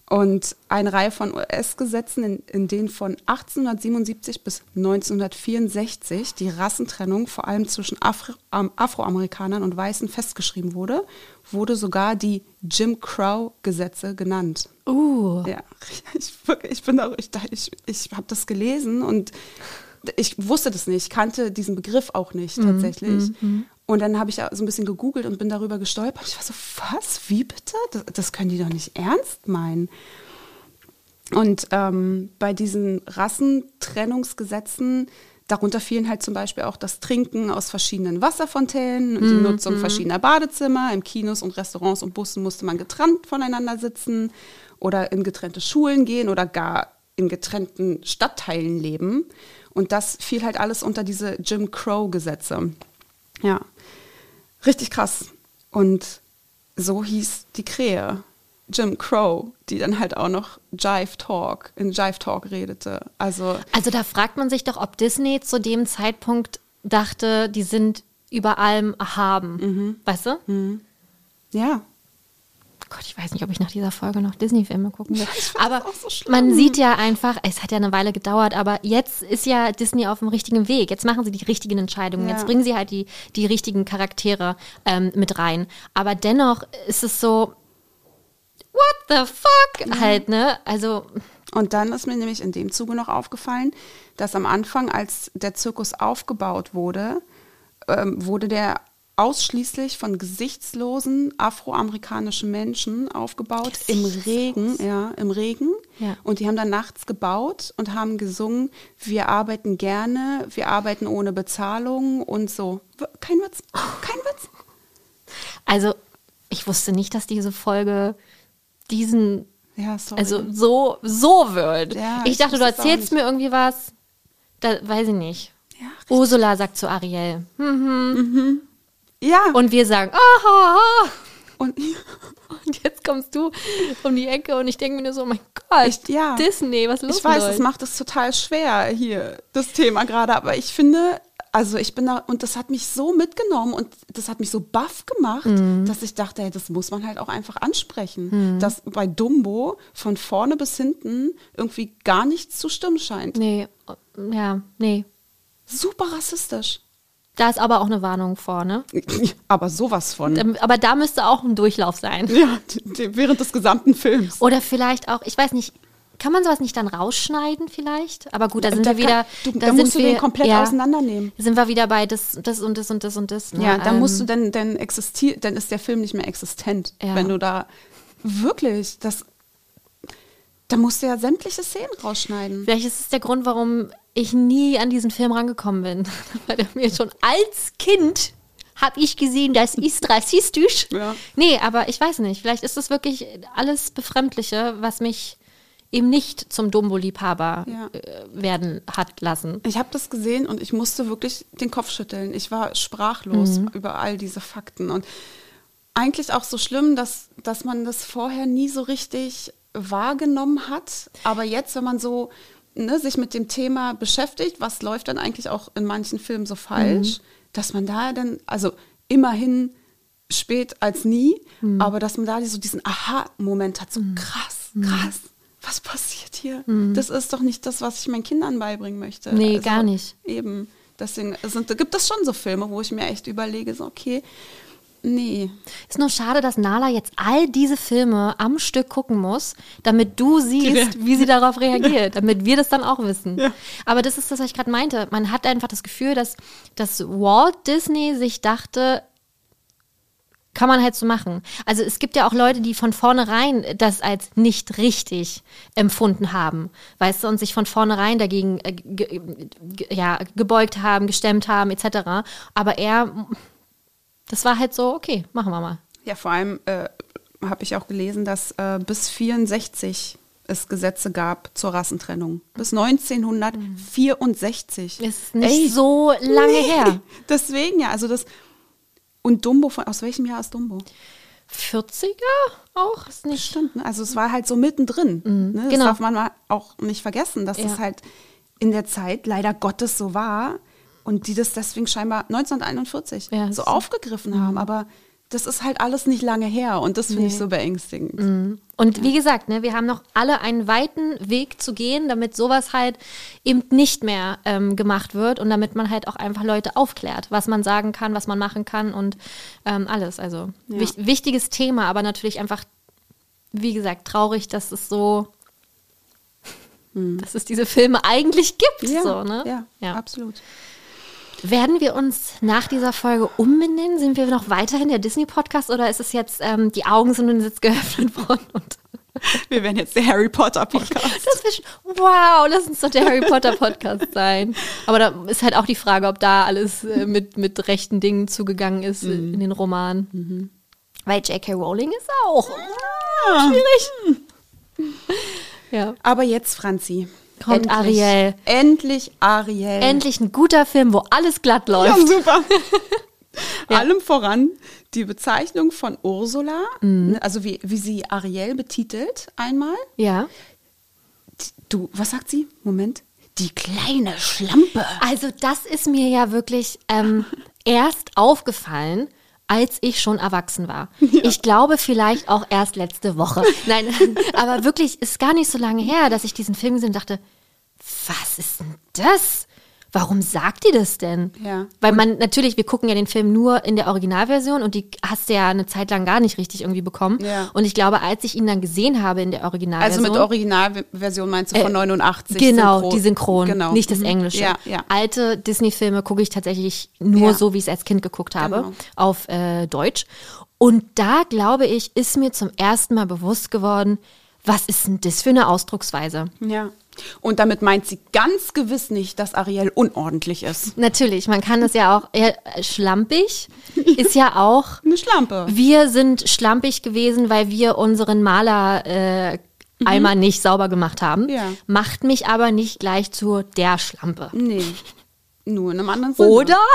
Und eine Reihe von US-Gesetzen, in, in denen von 1877 bis 1964 die Rassentrennung vor allem zwischen Afro, ähm, Afroamerikanern und Weißen festgeschrieben wurde, wurde sogar die Jim Crow-Gesetze genannt. Uh. Ja, [laughs] ich, ich bin auch, ich, ich, ich habe das gelesen und ich wusste das nicht, kannte diesen Begriff auch nicht tatsächlich. Und dann habe ich so ein bisschen gegoogelt und bin darüber gestolpert. Ich war so, was? Wie bitte? Das, das können die doch nicht ernst meinen. Und ähm, bei diesen Rassentrennungsgesetzen, darunter fielen halt zum Beispiel auch das Trinken aus verschiedenen Wasserfontänen und die Nutzung verschiedener Badezimmer. Im Kinos und Restaurants und Bussen musste man getrennt voneinander sitzen oder in getrennte Schulen gehen oder gar in getrennten Stadtteilen leben. Und das fiel halt alles unter diese Jim Crow-Gesetze. Ja, richtig krass. Und so hieß die Krähe, Jim Crow, die dann halt auch noch Jive Talk, in Jive Talk redete. Also, Also da fragt man sich doch, ob Disney zu dem Zeitpunkt dachte, die sind über allem erhaben. Mhm. Weißt du? ja, Gott, ich weiß nicht, ob ich nach dieser Folge noch Disney-Filme gucken will. [laughs] aber so man sieht ja einfach, es hat ja eine Weile gedauert, aber jetzt ist ja Disney auf dem richtigen Weg. Jetzt machen sie die richtigen Entscheidungen. Ja. Jetzt bringen sie halt die, die richtigen Charaktere ähm, mit rein. Aber dennoch ist es so, what the fuck? Halt, ne? Also, Und dann ist mir nämlich in dem Zuge noch aufgefallen, dass am Anfang, als der Zirkus aufgebaut wurde, ähm, wurde der ausschließlich von gesichtslosen afroamerikanischen Menschen aufgebaut im Regen, ja, im Regen. Ja. Und die haben dann nachts gebaut und haben gesungen, wir arbeiten gerne, wir arbeiten ohne Bezahlung und so. Kein Witz, kein Witz. also, ich wusste nicht, dass diese Folge diesen Ja. Also so, so wird. Ja, ich ich dachte, du erzählst mir irgendwie was. Da weiß ich nicht. Ja. Ursula sagt zu Ariel. Hm. Ja, Und wir sagen, aha. und, [laughs] Und jetzt kommst du um die Ecke und ich denke mir nur so, oh mein Gott, Ich- ja. Disney, was ist los Ich weiß, es macht es total schwer hier, das Thema gerade, aber ich finde, also ich bin da, und das hat mich so mitgenommen und das hat mich so baff gemacht, Mhm. dass ich dachte, hey, das muss man halt auch einfach ansprechen, dass bei Dumbo von vorne bis hinten irgendwie gar nichts zu stimmen scheint. Nee, ja, nee. Super rassistisch. Da ist aber auch eine Warnung vor, ne? [laughs] Aber sowas von. Ähm, Aber da müsste auch ein Durchlauf sein. ja, während des gesamten Films. Oder vielleicht auch, ich weiß nicht, kann man sowas nicht dann rausschneiden vielleicht? Aber gut, da sind Da wir wieder. kann- du- da da musst sind du den wir- komplett ja, auseinandernehmen. Sind wir wieder bei das, das und das und das und das. Ne? Ja, dann musst du Ähm, dann, dann existiert, dann ist der Film nicht mehr existent. Ja. Wenn du da wirklich, das, da musst du ja sämtliche Szenen rausschneiden. Vielleicht ist es der Grund, warum ich nie an diesen Film rangekommen bin. [laughs] Weil er mir schon als Kind habe ich gesehen, das ist rassistisch. Ja. Nee, aber ich weiß nicht. Vielleicht ist das wirklich alles Befremdliche, was mich eben nicht zum Dumbo-Liebhaber Ja. äh, werden hat lassen. Ich habe das gesehen und ich musste wirklich den Kopf schütteln. Ich war sprachlos über all diese Fakten. Und eigentlich auch so schlimm, dass, dass man das vorher nie so richtig wahrgenommen hat. Aber jetzt, wenn man so ne, sich mit dem Thema beschäftigt, was läuft dann eigentlich auch in manchen Filmen so falsch, dass man da dann, also immerhin spät als nie, Hm. aber dass man da so diesen Aha-Moment hat, so krass, Hm. krass, was passiert hier? Das ist doch nicht das, was ich meinen Kindern beibringen möchte. Nee, gar nicht. Eben. Deswegen sind, gibt es schon so Filme, wo ich mir echt überlege, so, okay, nee. Ist nur schade, dass Nala jetzt all diese Filme am Stück gucken muss, damit du siehst, wie sie darauf reagiert, damit wir das dann auch wissen. Aber das ist das, was ich gerade meinte. Man hat einfach das Gefühl, dass, dass Walt Disney sich dachte, kann man halt so machen. Also es gibt ja auch Leute, die von vornherein das als nicht richtig empfunden haben, weißt du, und sich von vornherein dagegen äh, ge, ja, gebeugt haben, gestemmt haben, etc. Aber er, das war halt so, okay, machen wir mal. Ja, vor allem äh, habe ich auch gelesen, dass äh, bis 64 es Gesetze gab zur Rassentrennung. Bis 1964. Ist nicht so lange her. Deswegen ja, also das. Und Dumbo, von, aus welchem Jahr ist Dumbo? 40er auch? Ist nicht. Stimmt, ne? also es war halt so mittendrin. Ne? Das genau. darf man mal auch nicht vergessen, dass Ja. das halt in der Zeit leider Gottes so war und die das deswegen scheinbar 1941 Ja, so so. aufgegriffen haben. Aber das ist halt alles nicht lange her und das finde ich so beängstigend. Und wie gesagt, ne, wir haben noch alle einen weiten Weg zu gehen, damit sowas halt eben nicht mehr ähm, gemacht wird und damit man halt auch einfach Leute aufklärt, was man sagen kann, was man machen kann und ähm, alles. Also Ja. wich wichtiges Thema, aber natürlich einfach, wie gesagt, traurig, dass es so, [laughs] dass es diese Filme eigentlich gibt. Ja, so, ne? ja, ja. absolut. Werden wir uns nach dieser Folge umbenennen? Sind wir noch weiterhin der Disney-Podcast oder ist es jetzt, ähm, die Augen sind uns jetzt geöffnet worden und [laughs] Wir werden jetzt der Harry Potter Podcast. das wow, lass uns doch der Harry Potter Podcast sein. Aber da ist halt auch die Frage, ob da alles äh, mit, mit rechten Dingen zugegangen ist äh, in den Romanen. Weil J.K. Rowling ist auch schwierig. Ja. Aber jetzt, Franzi. Kommt Ariel. Endlich Ariel. Endlich ein guter Film, wo alles glatt Ja, läuft. super. [laughs] [laughs] Allem voran die Bezeichnung von Ursula, Mhm. also wie, wie sie Ariel betitelt einmal. Ja. Du, was sagt sie? Moment. Die kleine Schlampe. Also das ist mir ja wirklich ähm, [laughs] erst aufgefallen, als ich schon erwachsen war. [laughs] Ich glaube vielleicht auch erst letzte Woche. [laughs] Nein, aber wirklich ist gar nicht so lange her, dass ich diesen Film gesehen und dachte, was ist denn das? Warum sagt die das denn? Ja. Weil man natürlich, wir gucken ja den Film nur in der Originalversion und die hast du ja eine Zeit lang gar nicht richtig irgendwie bekommen. Ja. Und ich glaube, als ich ihn dann gesehen habe in der Also Originalversion. mit Originalversion meinst du von 89? Genau, Synchron. die Synchron, Genau. nicht das Mhm. Englische. Ja, ja. Alte Disney-Filme gucke ich tatsächlich nur so, wie ich es als Kind geguckt habe, Genau. auf äh, Deutsch. Und da, glaube ich, ist mir zum ersten Mal bewusst geworden, was ist denn das für eine Ausdrucksweise? Ja. Und damit meint sie ganz gewiss nicht, dass Ariel unordentlich ist. Natürlich, man kann das ja auch, eher schlampig [laughs] ist ja auch, Eine Schlampe. wir sind schlampig gewesen, weil wir unseren Maler äh, Eimer nicht sauber gemacht haben. Mhm. Ja. Macht mich aber nicht gleich zu der Schlampe. Nee. Nur in einem anderen Sinne. Oder? [laughs]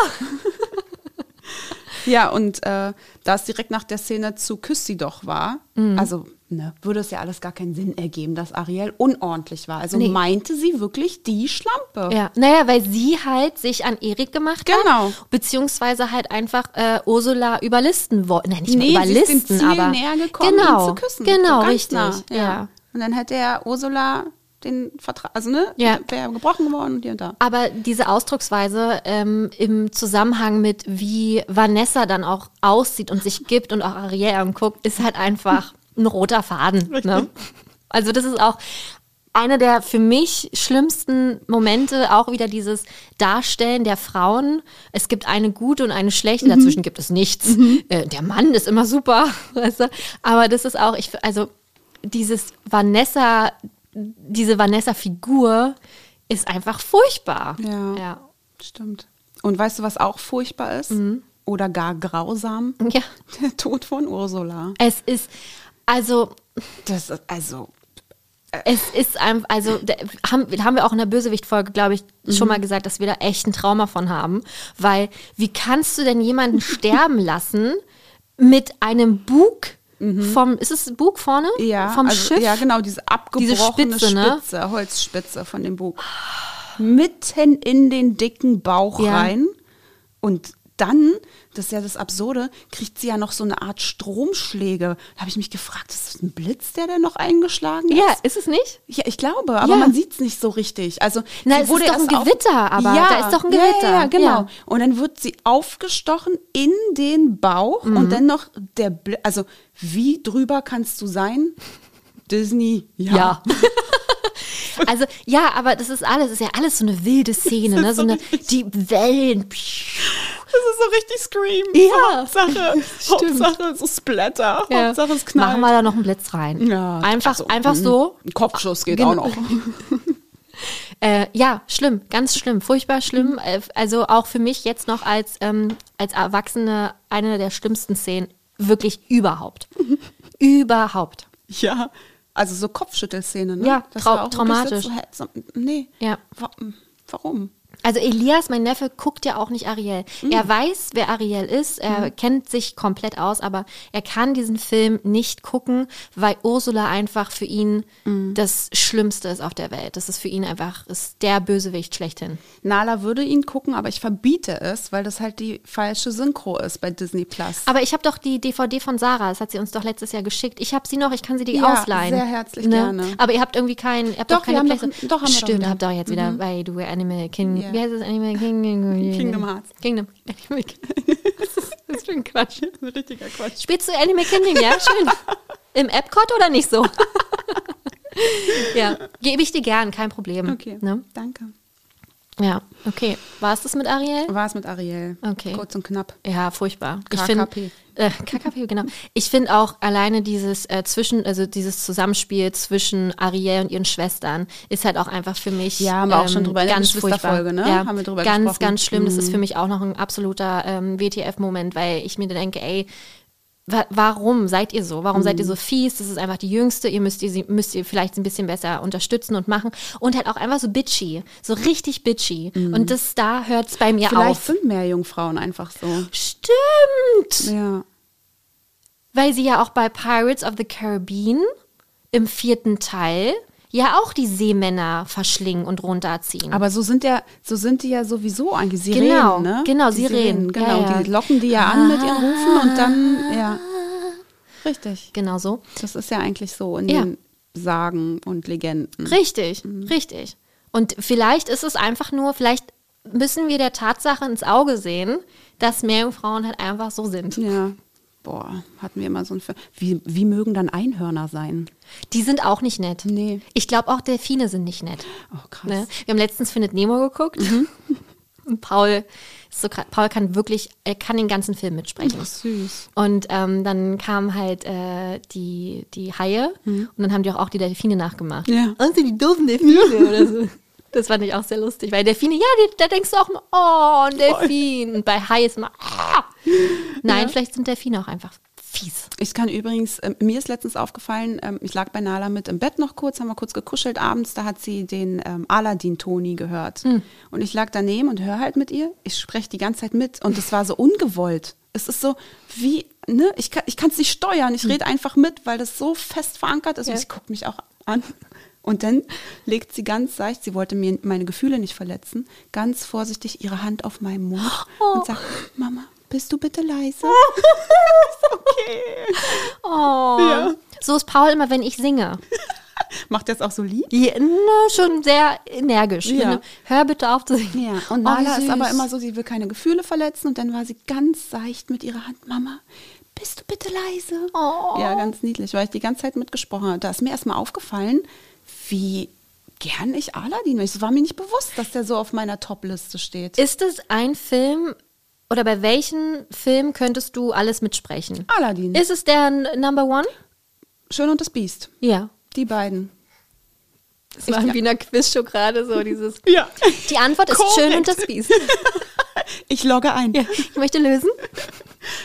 Ja, und äh, da es direkt nach der Szene zu Küss sie doch war, Mhm. also ne, würde es ja alles gar keinen Sinn ergeben, dass Ariel unordentlich war. Also Nee. meinte sie wirklich die Schlampe. Ja, naja, weil sie halt sich an Erik gemacht Genau. hat. Beziehungsweise halt einfach äh, Ursula überlisten wollte. Nein, nicht Nee, mal sie ist dem überlisten, Ziel aber. näher gekommen, genau, ihn zu küssen. Genau, so richtig. nah, ja. Und dann hätte er Ursula den Vertrag, also ne, Ja. wäre gebrochen geworden und hier und da. Aber diese Ausdrucksweise ähm, im Zusammenhang mit, wie Vanessa dann auch aussieht und sich gibt und auch Ariel anguckt, ist halt einfach [laughs] ein roter Faden. Ne? Also das ist auch einer der für mich schlimmsten Momente, auch wieder dieses Darstellen der Frauen. Es gibt eine gute und eine schlechte, dazwischen gibt es nichts. Äh, der Mann ist immer super, [laughs] weißt du? Aber das ist auch, ich, also dieses Vanessa, diese Vanessa-Figur ist einfach furchtbar. Ja. Ja. Stimmt. Und weißt du, was auch furchtbar ist? Mhm. Oder gar grausam? ja. [laughs] Der Tod von Ursula. Es ist, also, Das ist also. es ist einfach, also, da haben, haben wir auch in der Bösewicht-Folge, glaube ich, Mhm. schon mal gesagt, dass wir da echt ein Trauma von haben. Weil, wie kannst du denn jemanden [laughs] sterben lassen mit einem Bug vom, ist es Bug vorne? Mhm. Ja, Vom also, Schiff? ja, genau, diese abgebrochene Spitze, ne? Spitze, Holzspitze von dem Bug. Mitten in den dicken Bauch Ja. rein. Und dann, das ist ja das Absurde, kriegt sie ja noch so eine Art Stromschläge. Da habe ich mich gefragt, ist das ein Blitz, der da noch eingeschlagen ist? Ja, ist es nicht? Ja, ich glaube, aber Ja. man sieht es nicht so richtig. Also, Na, es wurde ist doch ein Gewitter, aber ja, da ist doch ein Gewitter. ja, ja, genau. Ja. Und dann wird sie aufgestochen in den Bauch Mhm. und dann noch der Bl Also, wie drüber kannst du sein? Disney, ja. [laughs] Also ja, aber das ist alles, ist ja alles so eine wilde Szene, ne? So eine, die Wellen. Das ist so richtig Scream. Ja. Hauptsache, [laughs] Stimmt. Hauptsache so Splatter. Ja. Hauptsache es knallt. Machen wir da noch einen Blitz rein. Ja, einfach, also, einfach so. Ein Kopfschuss geht Genau. auch noch. [laughs] Äh, ja, schlimm, ganz schlimm, furchtbar Mhm. schlimm. Äh, also auch für mich jetzt noch als, ähm, als Erwachsene eine der schlimmsten Szenen wirklich überhaupt. [laughs] überhaupt. Ja, also so Kopfschüttelszene, ne? Ja, Das trau- traumatisch. So, nee. Ja. Wa- Warum? Also Elias, mein Neffe, guckt ja auch nicht Ariel. Mhm. Er weiß, wer Ariel ist, er kennt sich komplett aus, aber er kann diesen Film nicht gucken, weil Ursula einfach für ihn Mhm. das Schlimmste ist auf der Welt. Das ist für ihn einfach ist der Bösewicht schlechthin. Nala würde ihn gucken, aber ich verbiete es, weil das halt die falsche Synchro ist bei Disney Plus. Aber ich habe doch die DVD von Sarah, das hat sie uns doch letztes Jahr geschickt. Ich habe sie noch, ich kann sie dir Ja, ausleihen. Ne? sehr herzlich gerne. Aber ihr habt irgendwie kein, ihr habt Doch, doch keine wir haben doch- doch, haben wir doch Stimmt, habt ihr jetzt wieder bei du Animal King. Ja. Wie heißt es Animal King? Kingdom Hearts. Kingdom. Animal King. Was ist das für ein Quatsch? ein richtiger Quatsch. Spielst du Animal Kingdom, ja? Schön. Im Epcot oder nicht so? [laughs] ja, gebe ich dir gern, kein Problem. Okay, Ne? danke. Ja, okay. War es das mit Ariel? War es mit Ariel. Okay. Kurz und knapp. Ja, furchtbar. Ich KKP. finde äh, KKP, genau. Ich finde auch alleine dieses äh, zwischen, also dieses Zusammenspiel zwischen Ariel und ihren Schwestern ist halt auch einfach für mich Ja, haben wir auch schon drüber in der ganz Geschwisterfolge, furchtbar. ne? Ja, Haben wir drüber ganz, gesprochen. ganz schlimm. Das ist Mhm. für mich auch noch ein absoluter ähm, WTF-Moment, weil ich mir dann denke, ey, wa warum seid ihr so? Warum seid Mhm. ihr so fies? Das ist einfach die Jüngste. Ihr müsst ihr, sie müsst ihr vielleicht ein bisschen besser unterstützen und machen. Und halt auch einfach so bitchy. So richtig bitchy. Und das, da hört es bei mir Mhm. Vielleicht auf. sind mehr Jungfrauen einfach so. Stimmt! Ja. Weil sie ja auch bei Pirates of the Caribbean im vierten Teil ja auch die Seemänner verschlingen und runterziehen. Aber so sind ja, so sind die ja sowieso eigentlich. Sirenen, Genau, ne? genau, Die Sirenen. Genau, Ja, ja. die locken die ja an mit ihren Rufen und dann, ja. Richtig. genau so. Das ist ja eigentlich so in Ja. den Sagen und Legenden. Richtig, richtig. Und vielleicht ist es einfach nur, vielleicht müssen wir der Tatsache ins Auge sehen, dass Meerjungfrauen halt einfach so sind. Ja. Boah, hatten wir immer so ein Film. Wie, wie mögen dann Einhörner sein? Die sind auch nicht nett. Nee. Ich glaube auch Delfine sind nicht nett. Oh, krass. Ne? Wir haben letztens Findet Nemo geguckt. [laughs] Und Paul, so, Paul kann wirklich, er kann den ganzen Film mitsprechen. Ach, süß. Und ähm, dann kamen halt äh, die, die Haie und dann haben die auch, auch die Delfine nachgemacht. Mhm. Ja. Und die doofen Delfine oder so. Das fand ich auch sehr lustig, weil Delfine, ja, die, da denkst du auch mal, oh, ein Delfin. Und bei Hai ist immer, ah. [laughs] Nein, vielleicht sind Delfine auch einfach fies. Ich kann übrigens, ähm, mir ist letztens aufgefallen, ähm, ich lag bei Nala mit im Bett noch kurz, haben wir kurz gekuschelt abends, da hat sie den ähm, Aladdin-Toni gehört. Hm. Und ich lag daneben und höre halt mit ihr. Ich spreche die ganze Zeit mit und es war so ungewollt. Es ist so wie, ne, ich kann es nicht steuern, ich rede einfach mit, weil das so fest verankert ist. Ja. und ich gucke mich auch an. Und dann legt sie ganz seicht, sie wollte mir meine Gefühle nicht verletzen, ganz vorsichtig ihre Hand auf meinen Mund Oh. und sagt, Mama, bist du bitte leise? [laughs] okay. Oh. Ja. So ist Paul immer, wenn ich singe. [laughs] Macht das auch so lieb? Ja, na, schon sehr energisch. Ja. Hör bitte auf zu singen. Ja, und Oh, Nala wie ist aber immer so, sie will keine Gefühle verletzen und dann war sie ganz seicht mit ihrer Hand, Mama, bist du bitte leise? Oh. Ja, ganz niedlich, weil ich die ganze Zeit mitgesprochen habe. Da ist mir erstmal aufgefallen, wie gern ich Aladdin bin. Es war mir nicht bewusst, dass der so auf meiner Top-Liste steht. Ist es ein Film oder bei welchem Film könntest du alles mitsprechen? Aladdin. Ist es der N- Number One? Schön und das Biest. Ja. Die beiden. Das war wie in einer Quizshow gerade so dieses. [laughs] Ja. Die Antwort ist Korrekt. schön und das Biest. [laughs] Ich logge ein. Ja, ich möchte lösen.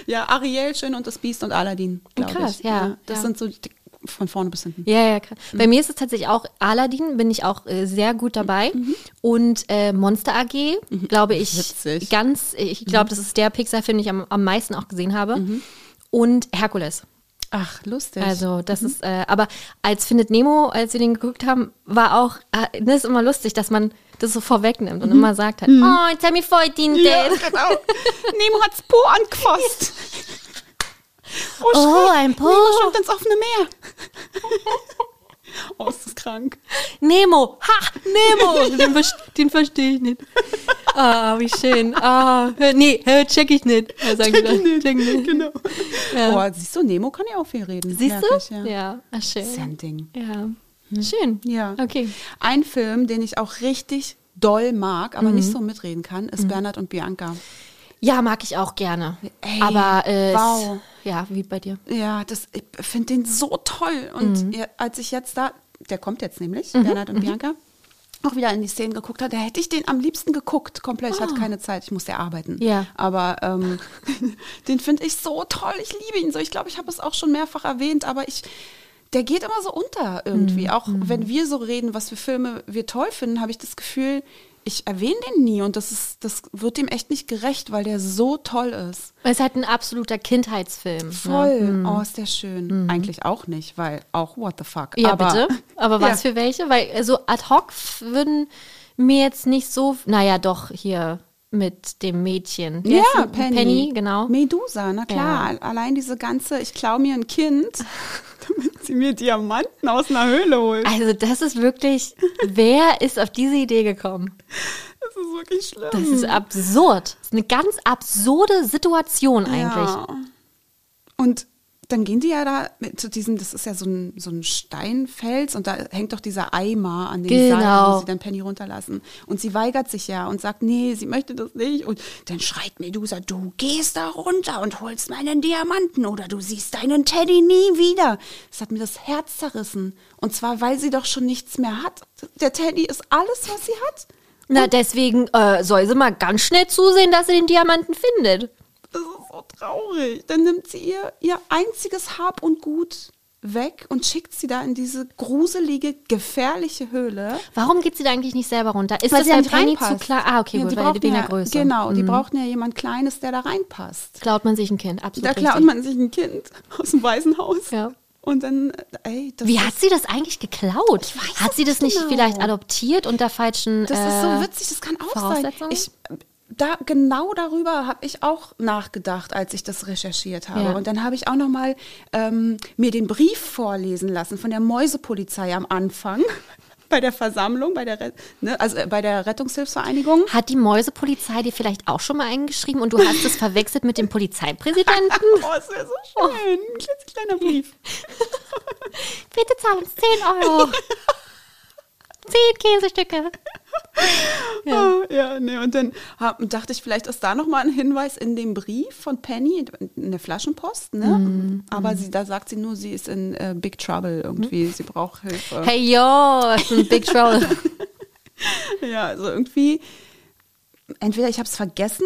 Ja, Ariel, Schön und das Biest und Aladdin, glaube Krass, ich. ja, Das ja. sind so die, von vorne bis hinten. Ja, ja, krass. Mhm. Bei mir ist es tatsächlich auch Aladdin, bin ich auch äh, sehr gut dabei. Und äh, Monster AG, glaube ich, Mhm. Witzig. ganz, ich glaube, das ist der Pixar-Film, den ich am, am meisten auch gesehen habe. Mhm. Und Herkules. Ach, lustig. Also das ist, äh, aber als Findet Nemo, als wir den geguckt haben, war auch, äh, das ist immer lustig, dass man das so vorwegnimmt und immer sagt halt, oh, jetzt haben wir voll den ja, genau. [laughs] Nemo hat's Po angefasst. [laughs] Oh, Oh, ein Po. Nemo schwimmt ins offene Meer. [laughs] oh, ist das krank. Nemo, ha, Nemo. Den, ver- den verstehe ich nicht. Ah, wie schön. Ah, hör- nee, check ich nicht. Ja, sagen die dann. Check ich nicht. Genau. Ja. Oh, siehst du, Nemo kann ja auch viel reden. Siehst du? Ich, ja. Ja, ah, schön. Ist ja ein Ding. Ja, schön. Ja. Okay. Ein Film, den ich auch richtig doll mag, aber nicht so mitreden kann, ist Bernhard und Bianca. Ja, mag ich auch gerne. Ey, Aber äh, wow. ja, wie bei dir. Ja, das, ich finde den so toll. Und Mhm. ja, als ich jetzt da, der kommt jetzt nämlich, Bernhard und Bianca, auch wieder in die Szenen geguckt hat, da hätte ich den am liebsten geguckt, komplett. Ich hatte keine Zeit, ich musste ja arbeiten. Ah. Ja. Aber ähm, [laughs] den finde ich so toll, ich liebe ihn so. Ich glaube, ich habe es auch schon mehrfach erwähnt, aber ich, der geht immer so unter irgendwie. Mhm. Auch wenn wir so reden, was für Filme wir toll finden, habe ich das Gefühl, ich erwähne den nie und das ist, das wird dem echt nicht gerecht, weil der so toll ist. Es ist halt ein absoluter Kindheitsfilm. Voll. Ne? Oh, ist der schön. Eigentlich auch nicht, weil auch what the fuck. Ja, aber, bitte. Aber [laughs] was Ja. für welche? Weil so ad hoc würden mir jetzt nicht so, naja, doch hier mit dem Mädchen. Ja, sie? Penny. Penny, genau. Medusa, na klar. Allein diese ganze, ich klaue mir ein Kind, [laughs] damit sie mir Diamanten aus einer Höhle holt. Also das ist wirklich, wer ist auf diese Idee gekommen? Das ist wirklich schlimm. Das ist absurd. Das ist eine ganz absurde Situation eigentlich. Ja. Und dann gehen die ja da mit zu diesem, das ist ja so ein, so ein Steinfels und da hängt doch dieser Eimer an den Genau. Seiten, wo sie dann Penny runterlassen. Und sie weigert sich ja und sagt, nee, sie möchte das nicht. Und dann schreit Medusa, du gehst da runter und holst meinen Diamanten oder du siehst deinen Teddy nie wieder. Das hat mir das Herz zerrissen. Und zwar, weil sie doch schon nichts mehr hat. Der Teddy ist alles, was sie hat. Na, deswegen äh, soll sie mal ganz schnell zusehen, dass sie den Diamanten findet. Ist traurig. Dann nimmt sie ihr, ihr einziges Hab und Gut weg und schickt sie da in diese gruselige, gefährliche Höhle. Warum geht sie da eigentlich nicht selber runter? Ist Weil das bei Penny zu klar? Ah, okay, Ja, gut, die weil brauchten wegen ja, der Größe. Genau, die Mhm. brauchten ja jemand Kleines, der da reinpasst. Klaut man sich ein Kind, absolut Da klaut richtig. man sich ein Kind aus dem Waisenhaus. Ja. Und dann, ey, das Wie ist, hat sie das eigentlich geklaut? weiß Hat sie das nicht nicht genau. vielleicht adoptiert unter falschen Das ist äh, so witzig, das kann auch sein. Ich, da, genau darüber habe ich auch nachgedacht, als ich das recherchiert habe. Ja. Und dann habe ich auch noch mal ähm, mir den Brief vorlesen lassen von der Mäusepolizei am Anfang [laughs] bei der Versammlung, bei der, ne, also äh, bei der Rettungshilfsvereinigung. Hat die Mäusepolizei dir vielleicht auch schon mal eingeschrieben und du hast es verwechselt mit dem Polizeipräsidenten? [laughs] Oh, es wäre so schön. Ein klitzekleiner Brief. [laughs] Bitte zahl uns 10 Euro. 10 Käsestücke. [laughs] Ja, ja nee, und dann hab, dachte ich, vielleicht ist da nochmal ein Hinweis in dem Brief von Penny, in der Flaschenpost, ne? Mhm, Aber sie, da sagt sie nur, sie ist in äh, Big Trouble irgendwie, sie braucht Hilfe. Hey yo, ist ein Big Trouble. [laughs] Ja, also irgendwie, entweder ich habe es vergessen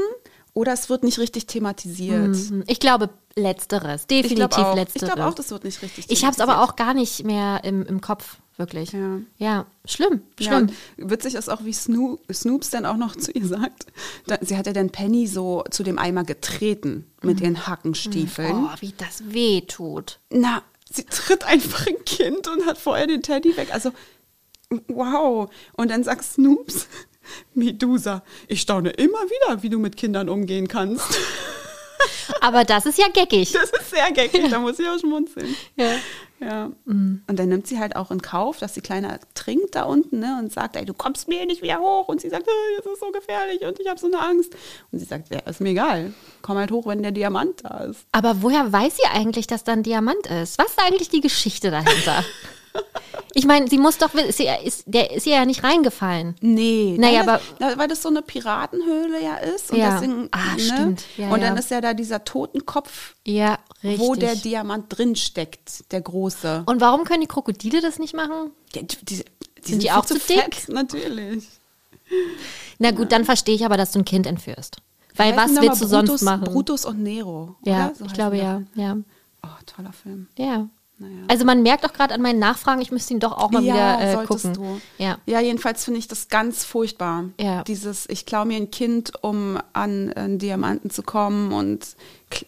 oder es wird nicht richtig thematisiert. Ich glaube letzteres, Ich definitiv glaube ich letzteres. glaub auch, das wird nicht richtig Ich habe es aber auch gar nicht mehr im, im Kopf, wirklich. Ja. ja schlimm, Ja, schlimm. und witzig ist auch, wie Snoop, Snoops dann auch noch [laughs] zu ihr sagt. Da, sie hat ja dann Penny so zu dem Eimer getreten mit ihren Hackenstiefeln. Oh, wie das weh tut. Na, sie tritt [laughs] einfach ein Kind und hat vorher den Teddy weg. Also, wow. Und dann sagt Snoops, [laughs] Medusa, ich staune immer wieder, wie du mit Kindern umgehen kannst. Aber das ist ja geckig. Das ist sehr geckig, da muss ich auch schmunzeln. Ja. Ja. Und dann nimmt sie halt auch in Kauf, dass die Kleine trinkt da unten ne, und sagt, ey, du kommst mir nicht wieder hoch. Und sie sagt, "Äh, das ist so gefährlich und ich habe so eine Angst. Und sie sagt, ja, ist mir egal. Komm halt hoch, wenn der Diamant da ist. Aber woher weiß sie eigentlich, dass da ein Diamant ist? Was ist eigentlich die Geschichte dahinter? [laughs] ich meine, sie muss doch, sie, ist, der ist ihr ja nicht reingefallen. Nee, Naja, nein, aber- weil das so eine Piratenhöhle ja ist. Und Ja. deswegen, Ah, ne? stimmt. Ja, und dann ja. ist ja da dieser Totenkopf, Ja, richtig. wo der Diamant drin steckt, der große. Und warum können die Krokodile das nicht machen? Die, die, die Sind die viel auch zu dick? Fett, natürlich. Na gut, dann verstehe ich aber, dass du ein Kind entführst. Weil was willst du nochmal sonst Brutus, machen? Brutus und Nero. ja, oder? So ich glaube die ja. Ja. Oh, toller Film. ja. Naja. Also man merkt auch gerade an meinen Nachfragen, ich müsste ihn doch auch mal ja, wieder äh, gucken. du. Ja. ja, jedenfalls finde ich das ganz furchtbar. Ja. Dieses, ich klaue mir ein Kind, um an einen Diamanten zu kommen und,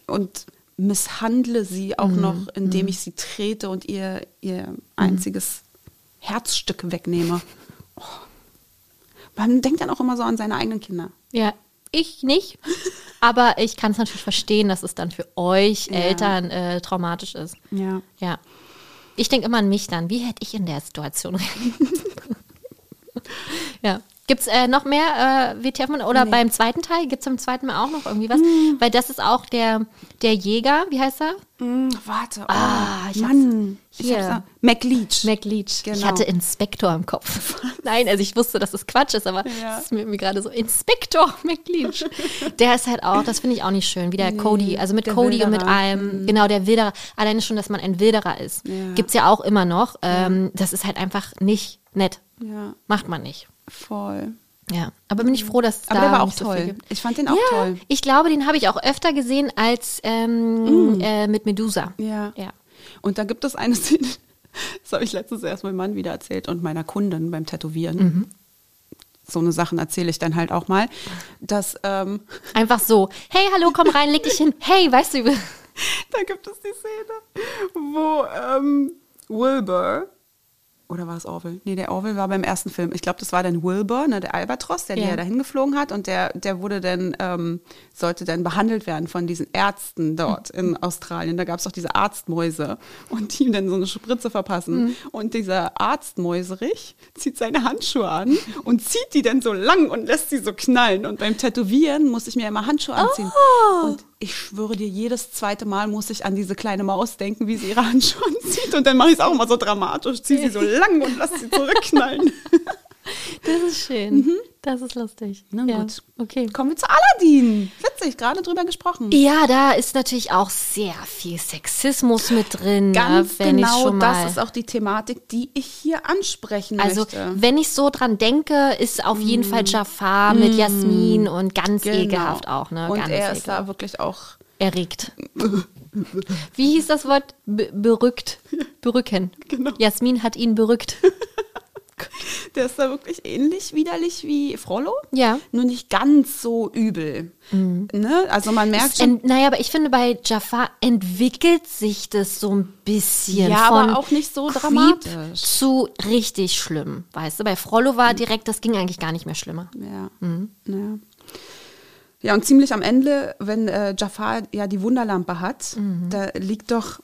und misshandle sie auch noch, indem ich sie trete und ihr, ihr einziges Herzstück wegnehme. [laughs] Oh. Man denkt dann auch immer so an seine eigenen Kinder. Ja, ich nicht. [laughs] Aber ich kann es natürlich verstehen, dass es dann für euch. Eltern äh, traumatisch ist. Ja. Ja. Ich denke immer an mich dann. Wie hätte ich in der Situation [laughs] reagiert? [laughs] ja. Gibt es äh, noch mehr äh, WTF? Oder Nee. beim zweiten Teil? Gibt es im zweiten Mal auch noch irgendwie was? Weil das ist auch der, der Jäger, wie heißt er? Mm, warte. Oh, Ah, ich Mann. Hier. da- McLeach. McLeach. Ich Genau. hatte Inspektor im Kopf. [laughs] [laughs] Nein, also ich wusste, dass es Quatsch ist, aber Ja. das ist mir irgendwie gerade so. Inspektor [laughs] McLeach. Der ist halt auch, das finde ich auch nicht schön, wie der Cody, also mit Cody und mit Wilderer. allem, genau, der Wilderer. Alleine schon, dass man ein Wilderer ist. Ja. Gibt's ja auch immer noch. Ähm, das ist halt einfach nicht nett. ja, Macht man nicht. Voll. Ja, aber bin ich froh, dass es Aber da der war auch so toll. gibt. ich fand den auch ja, toll. ich glaube, den habe ich auch öfter gesehen als ähm, äh, mit Medusa. Ja. Ja. Und da gibt es eine [laughs] Szene, das habe ich letztens erst meinem Mann wieder erzählt und meiner Kundin beim Tätowieren. So eine Sachen erzähle ich dann halt auch mal, dass ähm, [laughs] Einfach so, hey, hallo, komm rein, leg dich hin. Hey, weißt du, [laughs] da gibt es die Szene, wo ähm, Wilbur, oder war es Orville? Nee, der Orville war beim ersten Film. Ich glaube, das war dann Wilbur, ne, der Albatros, der Ja. ja dahin geflogen hat und der, der wurde dann, ähm, sollte dann behandelt werden von diesen Ärzten dort in Australien. Da gab es auch diese Arztmäuse und die ihm dann so eine Spritze verpassen. Und dieser Arztmäuserich zieht seine Handschuhe an und zieht die dann so lang und lässt sie so knallen. Und beim Tätowieren muss ich mir immer Handschuhe anziehen. Und ich schwöre dir, jedes zweite Mal muss ich an diese kleine Maus denken, wie sie ihre Handschuhe anzieht. Und dann mache ich es auch immer so dramatisch, ziehe sie so lang und lasse sie zurückknallen. [laughs] das ist schön. Das ist lustig. Na ja. gut. Okay. Kommen wir zu Aladdin. Witzig, gerade drüber gesprochen. Ja, da ist natürlich auch sehr viel Sexismus mit drin. Ganz ne, wenn ich genau, schon mal, das ist auch die Thematik, die ich hier ansprechen also, möchte. wenn ich so dran denke, ist auf jeden Fall Jafar mit Jasmin und ganz Genau. ekelhaft auch, ne? Und ganz er ist ekelhaft. da wirklich auch erregt. Wie hieß das Wort? Be berückt. [laughs] Berücken. Genau. Jasmin hat ihn berückt. [laughs] Der ist da wirklich ähnlich widerlich wie Frollo. Ja. Nur nicht ganz so übel. Ne? Also man merkt schon. Naja, aber ich finde, bei Jafar entwickelt sich das so ein bisschen. Ja, aber auch nicht so Creep dramatisch. Zu richtig schlimm. Weißt du, bei Frollo war direkt, das ging eigentlich gar nicht mehr schlimmer. Ja. Mhm. ja. Ja, und ziemlich am Ende, wenn äh, Jafar ja die Wunderlampe hat, Mhm. da liegt doch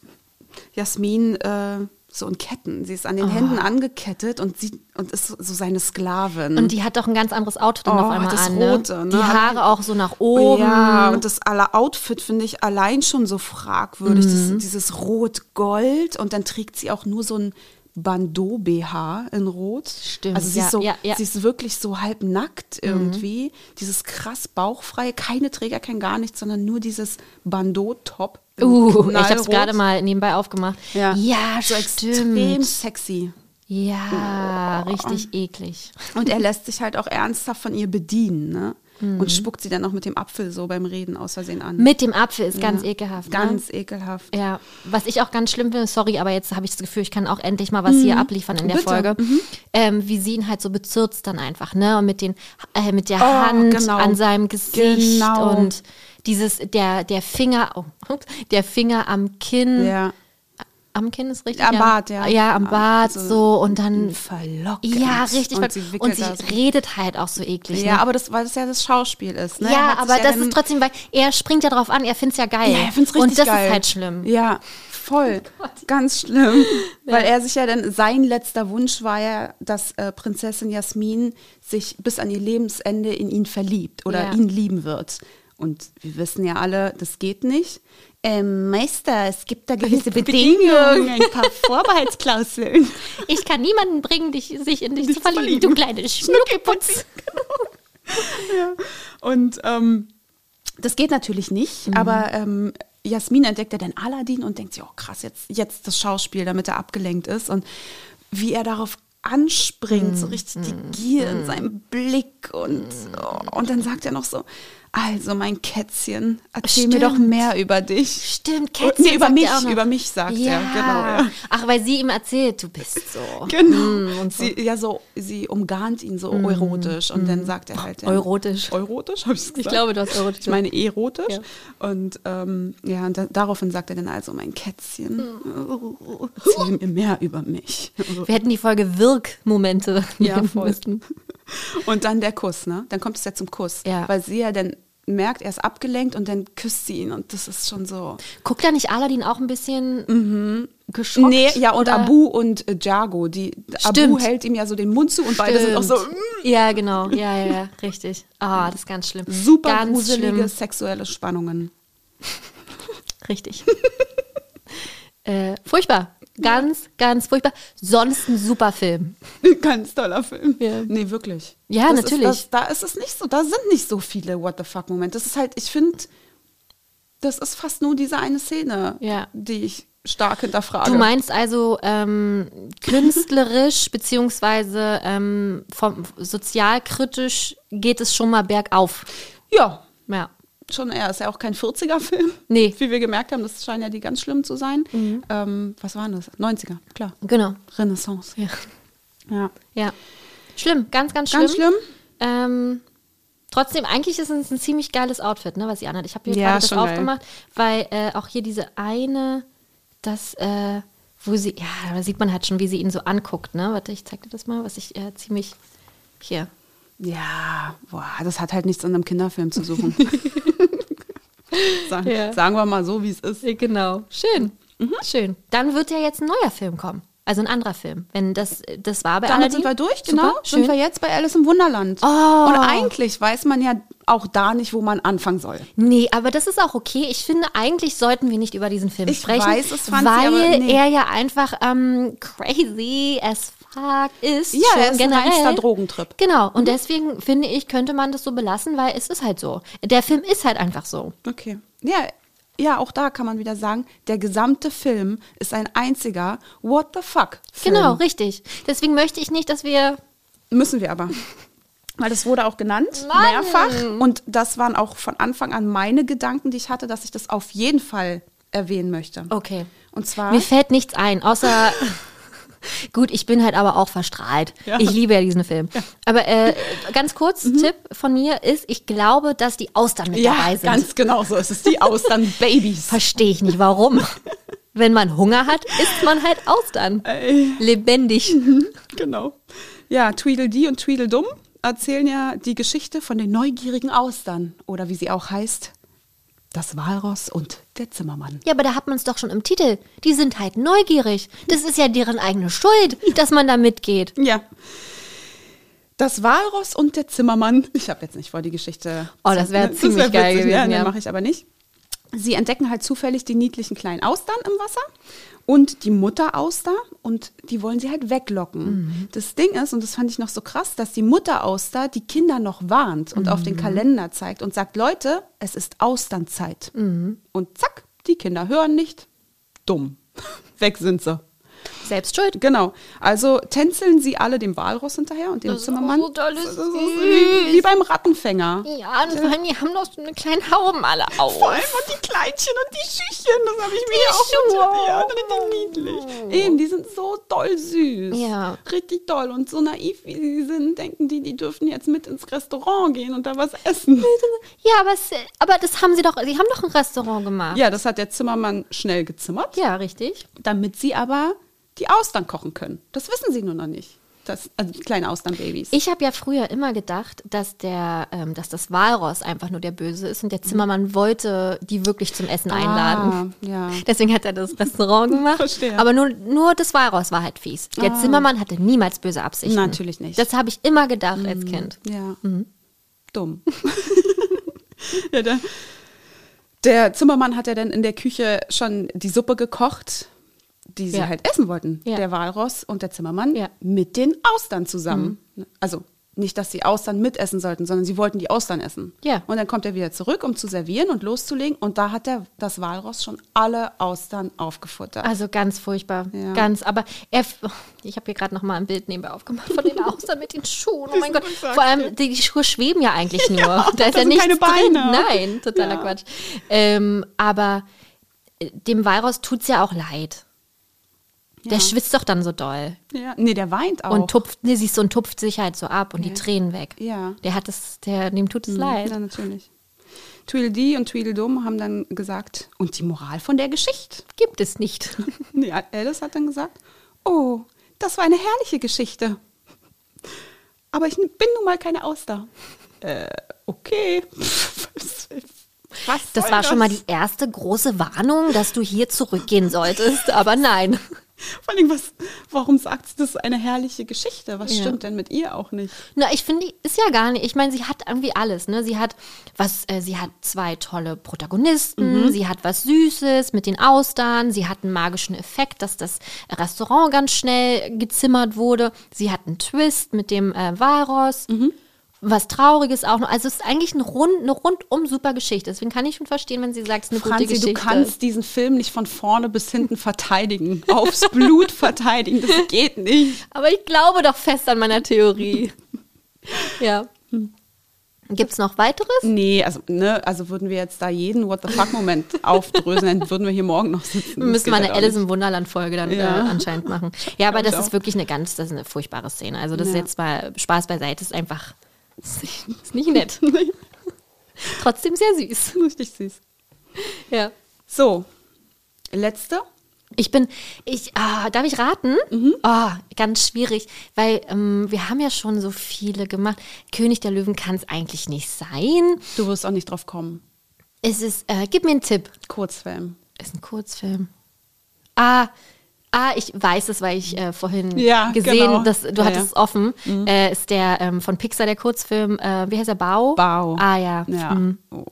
Jasmin äh, so in Ketten. Sie ist an den Händen angekettet und, sie, und ist so seine Sklavin. Oh. Und die hat doch ein ganz anderes Outfit dann Oh, auf einmal das an. Rote, ne? ne? Die Haare auch so nach oben. Ja, und das aller Outfit finde ich allein schon so fragwürdig. Mhm. Das, dieses Rot-Gold und dann trägt sie auch nur so ein Bandeau-BH in Rot. Stimmt, Also sie, ja, ist, so, ja, ja. sie ist wirklich so halb nackt irgendwie. Dieses krass bauchfreie, keine Träger, kein gar nichts, sondern nur dieses Bandeau-Top. in Uh, ich habe es gerade mal nebenbei aufgemacht. Ja, ja so stimmt. extrem sexy. Ja, richtig eklig. Und er lässt sich halt auch ernsthaft von ihr bedienen, ne? Mhm. Und spuckt sie dann noch mit dem Apfel so beim Reden aus Versehen an. Mit dem Apfel ist ganz Ja, ekelhaft. ne? Ganz ekelhaft. Ja, was ich auch ganz schlimm finde, sorry, aber jetzt habe ich das Gefühl, ich kann auch endlich mal was hier abliefern in der Mhm. Bitte. Folge. Ähm, wie sie ihn halt so bezirzt dann einfach, ne? Und mit den, äh, mit der Oh, Hand genau. an seinem Gesicht Genau. und dieses, der, der Finger, oh, der Finger am Kinn. Ja. Am Kinn ist richtig. Am ja. Bart, ja. Ja, am Bart Also so und dann. verlockend. Ja, richtig. Und sie und sie redet halt auch so eklig. Ja, ne? aber das, weil das ja das Schauspiel ist. Ne? Ja, aber das dann- ist trotzdem, weil er springt ja drauf an, er findet es ja geil. Ja, er find's richtig Und das geil. ist halt schlimm. Ja, voll. [laughs] Ganz schlimm. [laughs] Weil er sich ja dann, sein letzter Wunsch war ja, dass äh, Prinzessin Jasmin sich bis an ihr Lebensende in ihn verliebt oder Ja. ihn lieben wird. Und wir wissen ja alle, das geht nicht. Ähm, Meister, es gibt da gewisse Bedingungen, ein paar [laughs] Vorbehaltsklauseln. Ich kann niemanden bringen, dich, sich in dich Dich zu verlieben, du kleine Schnuckiputz. [laughs] ja. Und ähm, das geht natürlich nicht, aber ähm, Jasmin entdeckt ja dann Aladdin und denkt sich, oh krass, jetzt, jetzt das Schauspiel, damit er abgelenkt ist. Und wie er darauf anspringt, so richtig die Gier in seinem Blick und, oh, und dann sagt er noch so, Also, mein Kätzchen, erzähl Stimmt. mir doch mehr über dich. Stimmt, Oh, Kätzchen nee, über mich, er über mich sagt ja. er. Genau, ja. Ach, weil sie ihm erzählt, du bist so. [laughs] Genau. Mm, und so. sie, ja, so, sie umgarnt ihn so erotisch und dann sagt er halt. Ja, Eurotisch. Eurotisch, habe ich gesagt? Ich glaube, du hast erotisch Ich meine erotisch. Ja. Und ähm, ja, und da, daraufhin sagt er dann also, mein Kätzchen, Mm. erzähl mir mehr über mich. Wir hätten die Folge Wirkmomente Ja, voll. müssen. [laughs] Und dann der Kuss, ne? Dann kommt es ja zum Kuss. Ja. Weil sie ja dann merkt, er ist abgelenkt und dann küsst sie ihn und das ist schon so. Guckt da nicht Aladdin auch ein bisschen geschockt? Mhm. Nee, ja, und oder? Abu und äh, Jago, die Abu Stimmt. hält ihm ja so den Mund zu und beide sind auch so Stimmt. mm, Ja, genau. Ja, ja, ja, richtig. Ah, das ist ganz schlimm. super ganz gruselige schlimm. sexuelle Spannungen. [laughs] Richtig. äh, furchtbar. Ganz, ganz furchtbar. Sonst ein super Film. Ganz toller Film. Ja. Nee, wirklich. Ja, Das natürlich. Ist, das, da ist es nicht so, da sind nicht so viele What the fuck Momente. Das ist halt, ich finde, das ist fast nur diese eine Szene, Ja. die ich stark hinterfrage. Du meinst also ähm, künstlerisch [laughs] beziehungsweise ähm, vom, sozialkritisch geht es schon mal bergauf. Ja, Ja. Schon eher. Ist ja auch kein 40er-Film. Nee. Mhm. Wie wir gemerkt haben, das scheinen ja die ganz schlimm zu sein. Ähm, was waren das? 90er, klar. Genau. Renaissance. Ja. Ja. ja. Schlimm, ganz, ganz schlimm. Ganz schlimm. Ähm, trotzdem, eigentlich ist es ein ziemlich geiles Outfit, ne, was sie anhat. Ich habe hier Ja, gerade das geil. aufgemacht, weil äh, auch hier diese eine, das, äh, wo sie, ja, da sieht man halt schon, wie sie ihn so anguckt, ne? Warte, ich zeig dir das mal, was ich äh, ziemlich hier. Ja, boah, das hat halt nichts in einem Kinderfilm zu suchen. [laughs] Sagen, Ja. sagen wir mal so, wie es ist. Genau. Schön. Schön. Dann wird ja jetzt ein neuer Film kommen. Also ein anderer Film. Wenn das, das war bei Damit Aladdin. sind wir durch, Super, genau. schön. Sind wir jetzt bei Alice im Wunderland. Oh. Und eigentlich weiß man ja auch da nicht, wo man anfangen soll. Nee, aber das ist auch okay. Ich finde, eigentlich sollten wir nicht über diesen Film Ich sprechen. weiß, es fand sie, weil aber nee. er ja einfach ähm, crazy as fuck ist. Ja, schon ist ein generell. reinster Drogentrip. Genau. Und deswegen finde ich, könnte man das so belassen, weil es ist halt so. Der Film ist halt einfach so. Okay. Ja, ja, auch da kann man wieder sagen, der gesamte Film ist ein einziger What the fuck Film. Genau, richtig. Deswegen möchte ich nicht, dass wir. Müssen wir aber. [laughs] Weil das wurde auch genannt, Mann. mehrfach. Und das waren auch von Anfang an meine Gedanken, die ich hatte, dass ich das auf jeden Fall erwähnen möchte. Okay. Und zwar. Mir fällt nichts ein, außer. [laughs] [laughs] Gut, ich bin halt aber auch verstrahlt. Ja. Ich liebe ja diesen Film. Aber äh, ganz kurz, Tipp von mir ist, ich glaube, dass die Austern mit Mhm. ja, dabei sind. ganz genau so. Es ist die Austern-Babys. [laughs] Verstehe ich nicht, warum. [laughs] Wenn man Hunger hat, isst man halt Austern. Ey. Lebendig. Genau. Ja, Tweedledee und Tweedledum erzählen ja die Geschichte von den neugierigen Austern. Oder wie sie auch heißt, das Walross und der Zimmermann. Ja, aber da hat man es doch schon im Titel. Die sind halt neugierig. Das ist ja deren eigene Schuld, dass man da mitgeht. Ja. Das Walross und der Zimmermann. Ich habe jetzt nicht vor die Geschichte. Oh, das wär ziemlich geil gewesen, Ja, ja. mache ich aber nicht. Sie entdecken halt zufällig die niedlichen kleinen Austern im Wasser und die Mutterauster und die wollen sie halt weglocken. Mhm. Das Ding ist, und das fand ich noch so krass, dass die Mutterauster die Kinder noch warnt und auf Mhm. den Kalender zeigt und sagt, Leute, es ist Austernzeit. Mhm. Und zack, die Kinder hören nicht. Dumm. [laughs] Weg sind sie. Selbst schuld. Genau. Also tänzeln sie alle dem Walross hinterher und dem Das ist Zimmermann. so doll Das ist süß. wie, wie beim Rattenfänger. Ja, und vor allem, die haben doch so eine kleinen Hauben alle auf. Vor allem und die Kleinchen und die Schüchchen, das habe ich mir ja auch. Ja, richtig niedlich. Eben, die sind so doll süß. Ja. Richtig doll. Und so naiv wie sie sind, denken die, die dürfen jetzt mit ins Restaurant gehen und da was essen. [laughs] Ja, aber, es, aber das haben sie doch, sie haben doch ein Restaurant gemacht. Ja, das hat der Zimmermann schnell gezimmert, Ja, richtig. damit sie aber die Austern kochen können. Das wissen sie nur noch nicht. Das, also die kleinen Austernbabys. Ich habe ja früher immer gedacht, dass der, ähm, dass das Walross einfach nur der Böse ist und der Zimmermann wollte die wirklich zum Essen einladen. Ah, ja. [laughs] Deswegen hat er das Restaurant [laughs] gemacht. Verstehe. Aber nur, nur das Walross war halt fies. Der Zimmermann hatte niemals böse Absichten. Natürlich nicht. Das habe ich immer gedacht als Kind. Ja. Dumm. [laughs] ja, der, der Zimmermann hat ja dann in der Küche schon die Suppe gekocht, die sie Ja. halt essen wollten. Ja. Der Walross und der Zimmermann Ja. mit den Austern zusammen. Also nicht, dass sie Austern mitessen sollten, sondern sie wollten die Austern essen. Ja. Und dann kommt er wieder zurück, um zu servieren und loszulegen. Und da hat der, das Walross schon alle Austern aufgefuttert. Also ganz furchtbar. Ja. Ganz, aber er, [laughs] ich habe hier gerade noch mal ein Bild nebenbei aufgemacht von den Austern mit den Schuhen. Oh mein Gott. Vor allem, die, die Schuhe schweben ja eigentlich [laughs] nur. da ist ja nichts keine drin. Beine. Nein, totaler Ja. Quatsch. Ähm, aber äh, dem Walross tut's ja auch leid. Der Ja. schwitzt doch dann so doll. ja. Nee, der weint auch. Und tupft, nee, siehst du, und tupft sich halt so ab und die Tränen weg. Ja. Der hat es, der, dem tut es leid. Ja, natürlich. Tweedledee und Tweedledum haben dann gesagt, und die Moral von der Geschichte? Gibt es nicht. [laughs] Nee, Alice hat dann gesagt, oh, das war eine herrliche Geschichte. Aber ich bin nun mal keine Auster. Äh, okay. [laughs] Was Das war schon mal die erste große Warnung, dass du hier zurückgehen solltest, aber nein. Vor allem, was, warum sagt sie, das ist eine herrliche Geschichte? Was Ja. stimmt denn mit ihr auch nicht? Na, ich finde, ist ja gar nicht. Ich meine, sie hat irgendwie alles, ne? Sie hat was, äh, sie hat zwei tolle Protagonisten, sie hat was Süßes mit den Austern, sie hat einen magischen Effekt, dass das Restaurant ganz schnell gezimmert wurde. Sie hat einen Twist mit dem äh, Walross. Was Trauriges auch noch. Also es ist eigentlich eine, rund, eine rundum super Geschichte. Deswegen kann ich schon verstehen, wenn sie sagt, es ist eine gute Franzi, Geschichte. du kannst diesen Film nicht von vorne bis hinten verteidigen. Aufs Blut [laughs] verteidigen. Das geht nicht. Aber ich glaube doch fest an meiner Theorie. [laughs] ja. Gibt es noch weiteres? Nee, also, ne, also würden wir jetzt da jeden What the fuck-Moment aufdröseln, dann würden wir hier morgen noch sitzen. Wir müssen Das eine halt auch Alice im Wunderland-Folge dann Ja. äh, anscheinend machen. Ja, aber das ist wirklich eine ganz, das ist eine furchtbare Szene. Also das ist Ja. jetzt mal Spaß beiseite, ist einfach, ist nicht, ist nicht nett. [laughs] Trotzdem sehr süß. Richtig süß. Ja. So, letzte. Ich bin, ich, ah, darf ich raten? Mhm. Ah, ganz schwierig, weil ähm, wir haben ja schon so viele gemacht. König der Löwen kann es eigentlich nicht sein. Du wirst auch nicht drauf kommen. Es ist, äh, gib mir einen Tipp. Kurzfilm. Ist ein Kurzfilm. Ah, ah, ich weiß es, weil ich äh, vorhin Ja, gesehen, genau. dass du Ja, hattest es offen. Äh, ist der ähm, von Pixar der Kurzfilm, äh, wie heißt er, Bau? Bau. Ah ja. Ja. Mhm. Oh.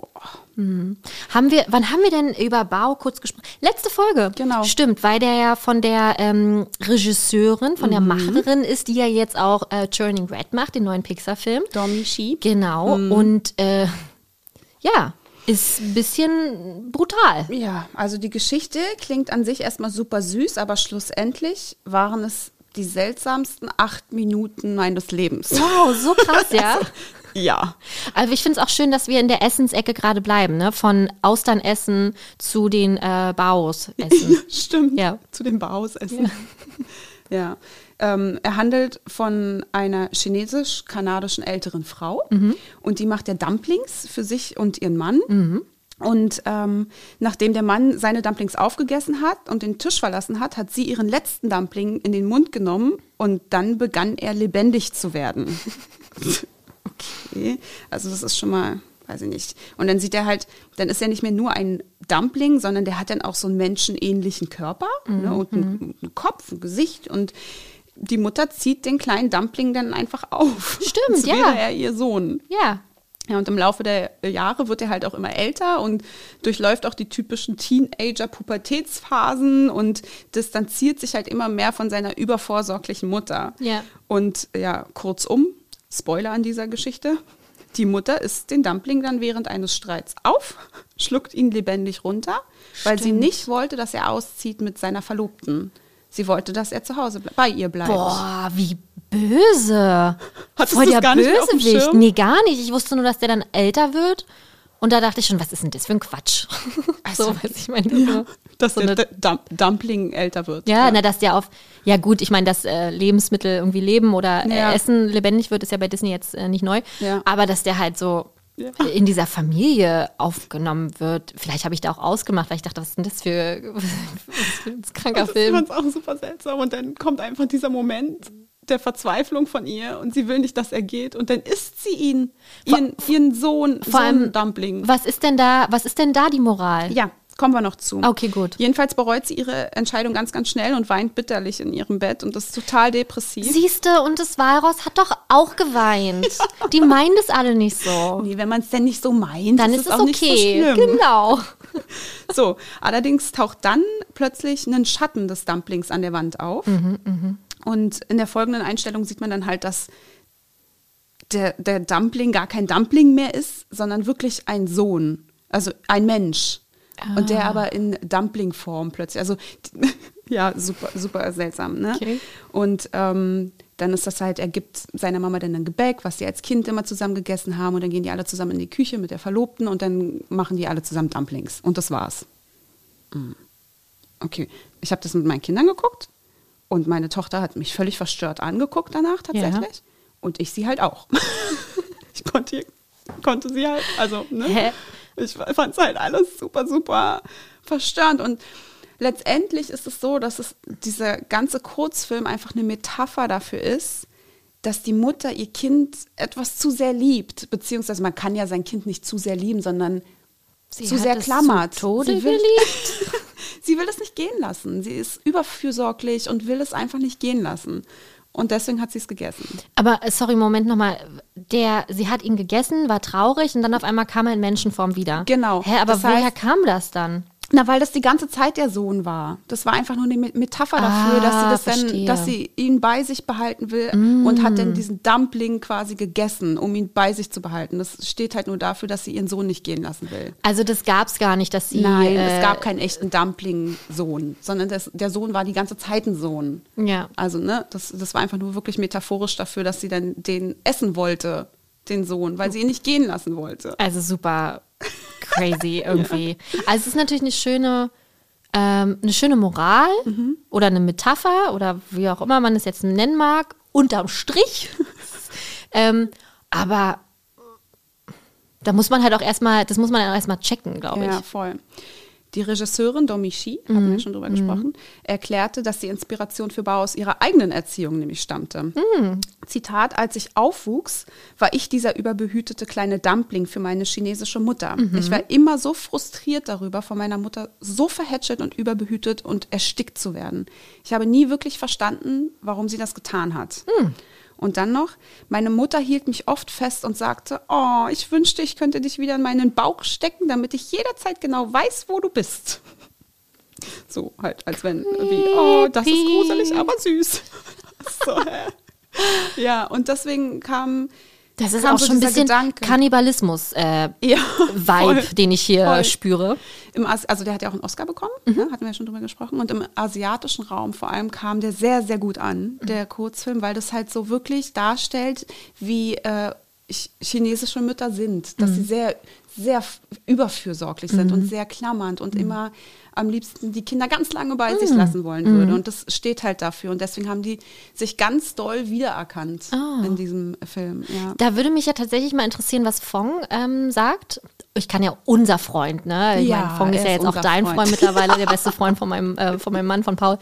Haben wir, wann haben wir denn über Bau kurz gesprochen? Letzte Folge. Genau. Stimmt, weil der ja von der ähm, Regisseurin, von Mhm. der Macherin ist, die ja jetzt auch äh, Turning Red macht, den neuen Pixar-Film. Domi Shi. Genau. Mhm. Und äh, ja, ist ein bisschen brutal. Ja, also die Geschichte klingt an sich erstmal super süß, aber schlussendlich waren es die seltsamsten acht Minuten meines Lebens. Wow, so krass, [laughs] ja. Ja. Also ich finde es auch schön, dass wir in der Essensecke gerade bleiben, ne? Von Austernessen zu den äh, Baos essen. [laughs] Stimmt. Ja. Zu dem Bausessen. Ja. [laughs] Ähm, er handelt von einer chinesisch-kanadischen älteren Frau und die macht ja Dumplings für sich und ihren Mann. Und ähm, nachdem der Mann seine Dumplings aufgegessen hat und den Tisch verlassen hat, hat sie ihren letzten Dumpling in den Mund genommen und dann begann er lebendig zu werden. [laughs] okay, also das ist schon mal, weiß ich nicht. Und dann sieht er halt, dann ist er nicht mehr nur ein Dumpling, sondern der hat dann auch so einen menschenähnlichen Körper ne, und einen, einen Kopf, ein Gesicht und die Mutter zieht den kleinen Dumpling dann einfach auf. Stimmt, Als ja. wäre er ihr Sohn. Ja. Ja, und im Laufe der Jahre wird er halt auch immer älter und durchläuft auch die typischen Teenager-Pubertätsphasen und distanziert sich halt immer mehr von seiner übervorsorglichen Mutter. Ja. Und ja, kurzum, Spoiler an dieser Geschichte. Die Mutter isst den Dumpling dann während eines Streits auf, schluckt ihn lebendig runter, weil sie nicht wollte, dass er auszieht mit seiner Verlobten. Sie wollte, dass er zu Hause bei ihr bleibt. Boah, wie böse. Hattest Voll der gar Bösewicht. Nee, gar nicht. Ich wusste nur, dass der dann älter wird. Und da dachte ich schon, was ist denn das für ein Quatsch? [laughs] so, Also, weiß ich meine. Ja, so- dass so der Dump Dumpling älter wird. Ja, na, dass der auf, ja gut, ich meine, dass äh, Lebensmittel irgendwie leben oder Ja. äh, Essen lebendig wird, ist ja bei Disney jetzt äh, nicht neu. Ja. Aber dass der halt so Ja. in dieser Familie aufgenommen wird, vielleicht habe ich da auch ausgemacht, weil ich dachte, was ist denn das für, [laughs] für ein kranker Ich Film? fand es auch super seltsam. Und dann kommt einfach dieser Moment der Verzweiflung von ihr und sie will nicht, dass er geht. Und dann isst sie ihn, ihren, ihren Sohn, Vor allem, Dumpling. was ist denn da, was ist denn da die Moral? Ja, kommen wir noch zu. Okay, gut. Jedenfalls bereut sie ihre Entscheidung ganz, ganz schnell und weint bitterlich in ihrem Bett und ist total depressiv. Siehste, und das Walross hat doch auch geweint. [laughs] Die meinen das alle nicht so. Nee, wenn man es denn nicht so meint, Dann ist es auch nicht so okay. schlimm. Genau. [laughs] So, allerdings taucht dann plötzlich ein Schatten des Dumplings an der Wand auf. Mhm, Und in der folgenden Einstellung sieht man dann halt, dass der, der Dumpling gar kein Dumpling mehr ist, sondern wirklich ein Sohn, also ein Mensch. Und der aber in Dumpling-Form plötzlich. Also [laughs] ja, super, super seltsam. Ne? Okay. Und ähm, dann ist das halt, er gibt seiner Mama dann ein Gebäck, was sie als Kind immer zusammen gegessen haben. Und dann gehen die alle zusammen in die Küche mit der Verlobten und dann machen die alle zusammen Dumplings. Und das war's. Mm. Okay, ich habe das mit meinen Kindern geguckt und meine Tochter hat mich völlig verstört angeguckt danach tatsächlich. Und ich sie halt auch. [laughs] ich konnte, konnte sie halt, also, ne? Hä? Ich fand es halt alles super, super verstörend. Und letztendlich ist es so, dass es dieser ganze Kurzfilm einfach eine Metapher dafür ist, dass die Mutter ihr Kind etwas zu sehr liebt. Beziehungsweise man kann ja sein Kind nicht zu sehr lieben, sondern Sie zu sehr klammert. Zu Tode Sie will- geliebt. [laughs] sie will es nicht gehen lassen. Sie ist überfürsorglich und will es einfach nicht gehen lassen. Und deswegen hat sie es gegessen. Aber äh, sorry, Moment nochmal. Der, sie hat ihn gegessen, war traurig und dann auf einmal kam er in Menschenform wieder. Genau. Hä, aber Das woher heißt- kam das dann? Na, weil das die ganze Zeit der Sohn war. Das war einfach nur eine Me- Metapher dafür, dass sie Ah, das dann, verstehe. Mm. dass sie ihn bei sich behalten will und hat dann diesen Dumpling quasi gegessen, um ihn bei sich zu behalten. Das steht halt nur dafür, dass sie ihren Sohn nicht gehen lassen will. Also das gab es gar nicht, dass sie. Nein, äh, es gab keinen echten Dumpling-Sohn, sondern das, der Sohn war die ganze Zeit ein Sohn. Ja. Also, ne, das, das war einfach nur wirklich metaphorisch dafür, dass sie dann den essen wollte, den Sohn, weil sie ihn nicht gehen lassen wollte. Also super crazy [laughs] irgendwie. Also es ist natürlich eine schöne, ähm, eine schöne Moral Mhm. oder eine Metapher oder wie auch immer man es jetzt nennen mag, unterm Strich. [laughs] ähm, aber da muss man halt auch erstmal, das muss man auch erstmal checken, glaube Ja, ich. voll. Die Regisseurin Domichi, Mhm. wir schon drüber gesprochen, erklärte, dass die Inspiration für Bau aus ihrer eigenen Erziehung nämlich stammte. Mhm. Zitat, als ich aufwuchs, war ich dieser überbehütete kleine Dumpling für meine chinesische Mutter. Mhm. Ich war immer so frustriert darüber, von meiner Mutter so verhätschelt und überbehütet und erstickt zu werden. Ich habe nie wirklich verstanden, warum sie das getan hat. Und dann noch, meine Mutter hielt mich oft fest und sagte, oh, ich wünschte, ich könnte dich wieder in meinen Bauch stecken, damit ich jederzeit genau weiß, wo du bist. [laughs] So halt, als wenn, wie, oh, das ist gruselig, aber süß. [laughs] So, ja, und deswegen kam. Das ist auch schon ein bisschen. Kannibalismus-Vibe, Ja, [laughs] voll. den ich hier Voll. spüre. Im As also der hat ja auch einen Oscar bekommen, Mhm. ne? hatten wir ja schon drüber gesprochen. Und im asiatischen Raum vor allem kam der sehr, sehr gut an, Mhm. der Kurzfilm, weil das halt so wirklich darstellt, wie äh, ch- chinesische Mütter sind, Mhm. dass sie sehr, sehr überfürsorglich sind und sehr klammernd und immer am liebsten die Kinder ganz lange bei Mhm. sich lassen wollen würde. Und das steht halt dafür. Und deswegen haben die sich ganz doll wiedererkannt Ah. in diesem Film. Ja. Da würde mich ja tatsächlich mal interessieren, was Fong ähm, sagt. Ich kann ja unser Freund, ne? Ich Ja, meine, Fong ist ja ist jetzt auch dein Freund. Freund mittlerweile, der [laughs] beste Freund von meinem, äh, von meinem Mann, von Paul,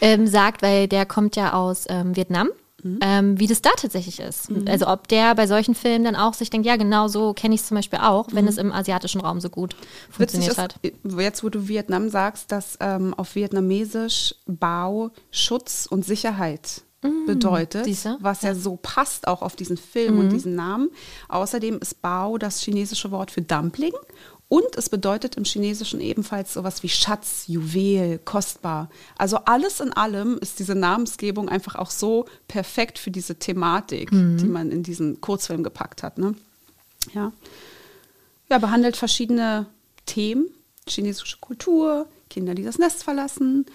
ähm, sagt, weil der kommt ja aus ähm, Vietnam. Mhm. Ähm, wie das da tatsächlich ist. Also ob der bei solchen Filmen dann auch sich denkt, ja genau so kenne ich es zum Beispiel auch, wenn es im asiatischen Raum so gut Witzig funktioniert ist, hat. jetzt wo du Vietnam sagst, dass ähm, auf Vietnamesisch Bao Schutz und Sicherheit bedeutet, Mm, siehste? was ja. so passt auch auf diesen Film Mhm. und diesen Namen. Außerdem ist Bao das chinesische Wort für Dumpling und es bedeutet im Chinesischen ebenfalls sowas wie Schatz, Juwel, kostbar. Also alles in allem ist diese Namensgebung einfach auch so perfekt für diese Thematik, Mhm. die man in diesen Kurzfilm gepackt hat. Ne? Ja ja, behandelt verschiedene Themen, chinesische Kultur, Kinder, die das Nest verlassen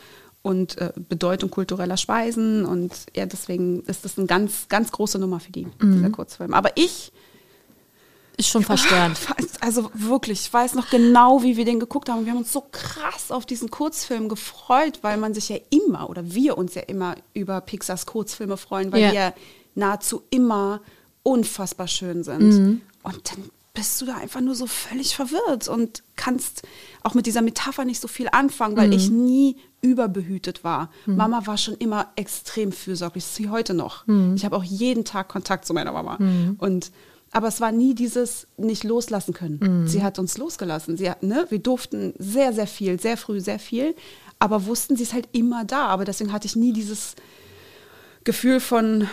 und äh, Bedeutung kultureller Speisen. Und ja, deswegen ist das eine ganz, ganz große Nummer für die, dieser Kurzfilm. Aber ich, Ist schon verstörend. [laughs] also wirklich, ich weiß noch genau, wie wir den geguckt haben. Wir haben uns so krass auf diesen Kurzfilm gefreut, weil man sich ja immer, oder wir uns ja immer über Pixars Kurzfilme freuen, weil Ja. die ja nahezu immer unfassbar schön sind. Mhm. Und dann bist du da einfach nur so völlig verwirrt und kannst auch mit dieser Metapher nicht so viel anfangen, weil ich nie überbehütet war. Mama war schon immer extrem fürsorglich, sie heute noch. Ich habe auch jeden Tag Kontakt zu meiner Mama. Und aber es war nie dieses nicht loslassen können. Sie hat uns losgelassen. Sie hat, ne, wir durften sehr, sehr viel, sehr früh, sehr viel, aber wussten, sie ist halt immer da. Aber deswegen hatte ich nie dieses Gefühl von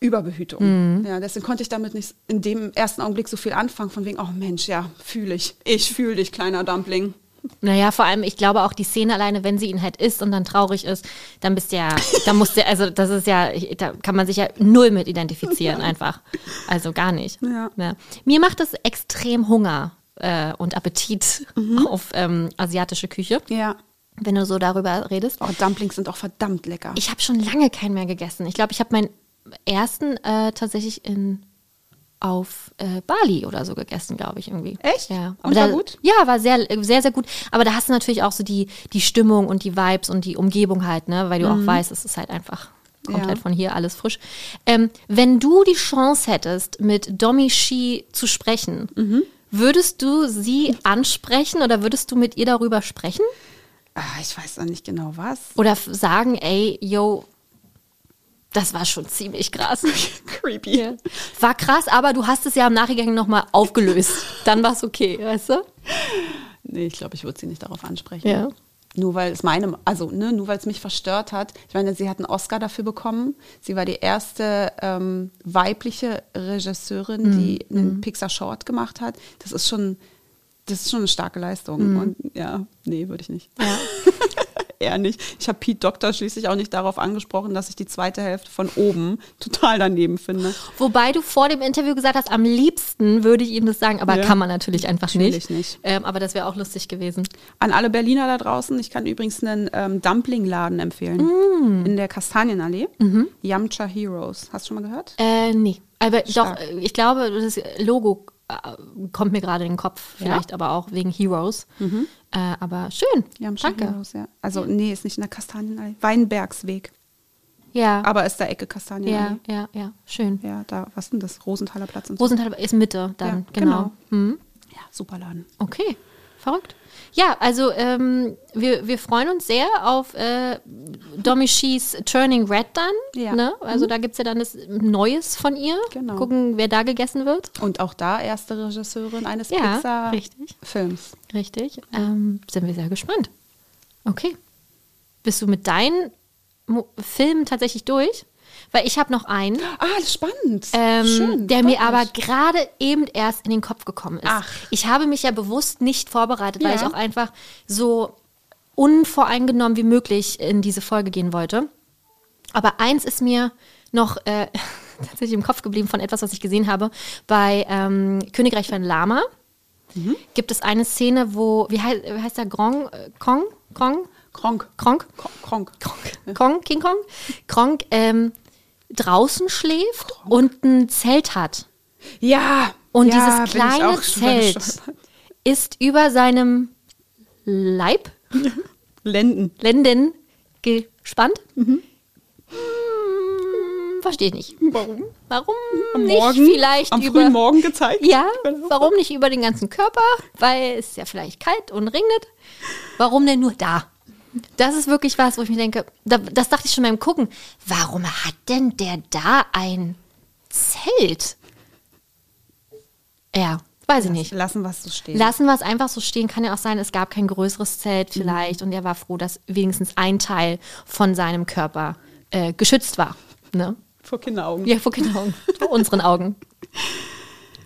Überbehütung. Ja, deswegen konnte ich damit nicht in dem ersten Augenblick so viel anfangen, von wegen, oh Mensch, ja, fühle ich. Ich fühle dich, kleiner Dumpling. Naja, vor allem, ich glaube auch die Szene alleine, wenn sie ihn halt isst und dann traurig ist, dann bist du ja, da musst du, also das ist ja, da kann man sich ja null mit identifizieren einfach. Also gar nicht. Ja. Mir macht es extrem Hunger äh, und Appetit auf ähm, asiatische Küche, Ja. wenn du so darüber redest. Oh, Dumplings sind auch verdammt lecker. Ich habe schon lange keinen mehr gegessen. Ich glaube, ich habe meinen ersten äh, tatsächlich in auf äh, Bali oder so gegessen, glaube ich irgendwie. Echt? Ja. Und da, war gut? Ja, war sehr, sehr, sehr gut. Aber da hast du natürlich auch so die, die Stimmung und die Vibes und die Umgebung halt, ne, weil du auch weißt, es ist halt einfach kommt Ja. halt von hier alles frisch. Ähm, wenn du die Chance hättest, mit Domi Shi zu sprechen, Mhm. würdest du sie ansprechen oder würdest du mit ihr darüber sprechen? ah, ich weiß noch nicht genau was. Oder sagen, ey, yo, das war schon ziemlich krass. [laughs] Creepy. War krass, aber du hast es ja im Nachgang nochmal aufgelöst. Dann war es okay, weißt du? Nee, ich glaube, ich würde sie nicht darauf ansprechen. Ja. Nur weil es meine, also ne, nur weil es mich verstört hat. Ich meine, sie hat einen Oscar dafür bekommen. Sie war die erste ähm, weibliche Regisseurin, die einen Pixar Short gemacht hat. Das ist schon, das ist schon eine starke Leistung. Und ja, nee, würde ich nicht. Ja. [laughs] Eher nicht. Ich habe Pete Doctor schließlich auch nicht darauf angesprochen, dass ich die zweite Hälfte von oben [laughs] total daneben finde. Wobei du vor dem Interview gesagt hast, am liebsten würde ich ihm das sagen, aber Ja. kann man natürlich einfach Natürlich nicht. nicht. Ähm, aber das wäre auch lustig gewesen. An alle Berliner da draußen, ich kann übrigens einen ähm, Dumplingladen empfehlen. In der Kastanienallee. Yamcha Heroes. Hast du schon mal gehört? Äh, nee. Aber Stark. doch, äh, ich glaube, das Logo äh, kommt mir gerade in den Kopf. Vielleicht aber auch wegen Heroes. Äh, aber schön. Yamcha Danke. Heroes, ja. Also, nee, ist nicht in der Kastanienallee. Weinbergsweg. Ja. Aber ist der Ecke ja, Kastanienallee. ja, ja. Schön. Ja, da, was ist denn das? Rosenthaler Platz und so. Rosenthal ist Mitte dann, Ja, genau. Hm. Ja, super Laden. Okay, verrückt. Ja, also ähm, wir, wir freuen uns sehr auf äh, Domishis Turning Red dann. Ja. Mhm. Ne? Also da gibt es ja dann das Neues von ihr. Genau. Gucken, wer da gegessen wird. Und auch da erste Regisseurin eines Ja, richtig. Pixar-Films. Richtig. Ähm, sind wir sehr gespannt. Okay. Bist du mit deinen Mo Filmen tatsächlich durch? Weil ich habe noch einen, Ah, das ist spannend. ähm, Schön. der mir aber gerade eben erst in den Kopf gekommen ist. Ach. Ich habe mich ja bewusst nicht vorbereitet, weil Ja. ich auch einfach so unvoreingenommen wie möglich in diese Folge gehen wollte. Aber eins ist mir noch äh, [laughs] tatsächlich im Kopf geblieben von etwas, was ich gesehen habe. Bei ähm, Königreich von Lama Mhm. gibt es eine Szene, wo, wie heißt, wie heißt der, Grong, äh, Kong? Kong? Kronk. Kronk? Kronk. Kong, King Kong, Kronk ähm, draußen schläft und ein Zelt hat. Ja. Und ja, dieses kleine Zelt ist über seinem Leib, [laughs] Lenden. Lenden, gespannt. Mhm. Hm, verstehe ich nicht. Warum? Warum Am nicht Morgen, vielleicht am über... frühen Morgen gezeigt. Ja, [laughs] warum nicht über den ganzen Körper? Weil es ja vielleicht kalt und regnet. Warum denn nur da? Das ist wirklich was, wo ich mir denke, da, das dachte ich schon beim Gucken. Warum hat denn der da ein Zelt? Ja, weiß ich nicht. Lassen wir es so stehen. Lassen wir es einfach so stehen. Kann ja auch sein, es gab kein größeres Zelt vielleicht und er war froh, dass wenigstens ein Teil von seinem Körper äh, geschützt war. Ne? Vor Kinderaugen. Ja, vor Kinderaugen. vor unseren Augen. [laughs]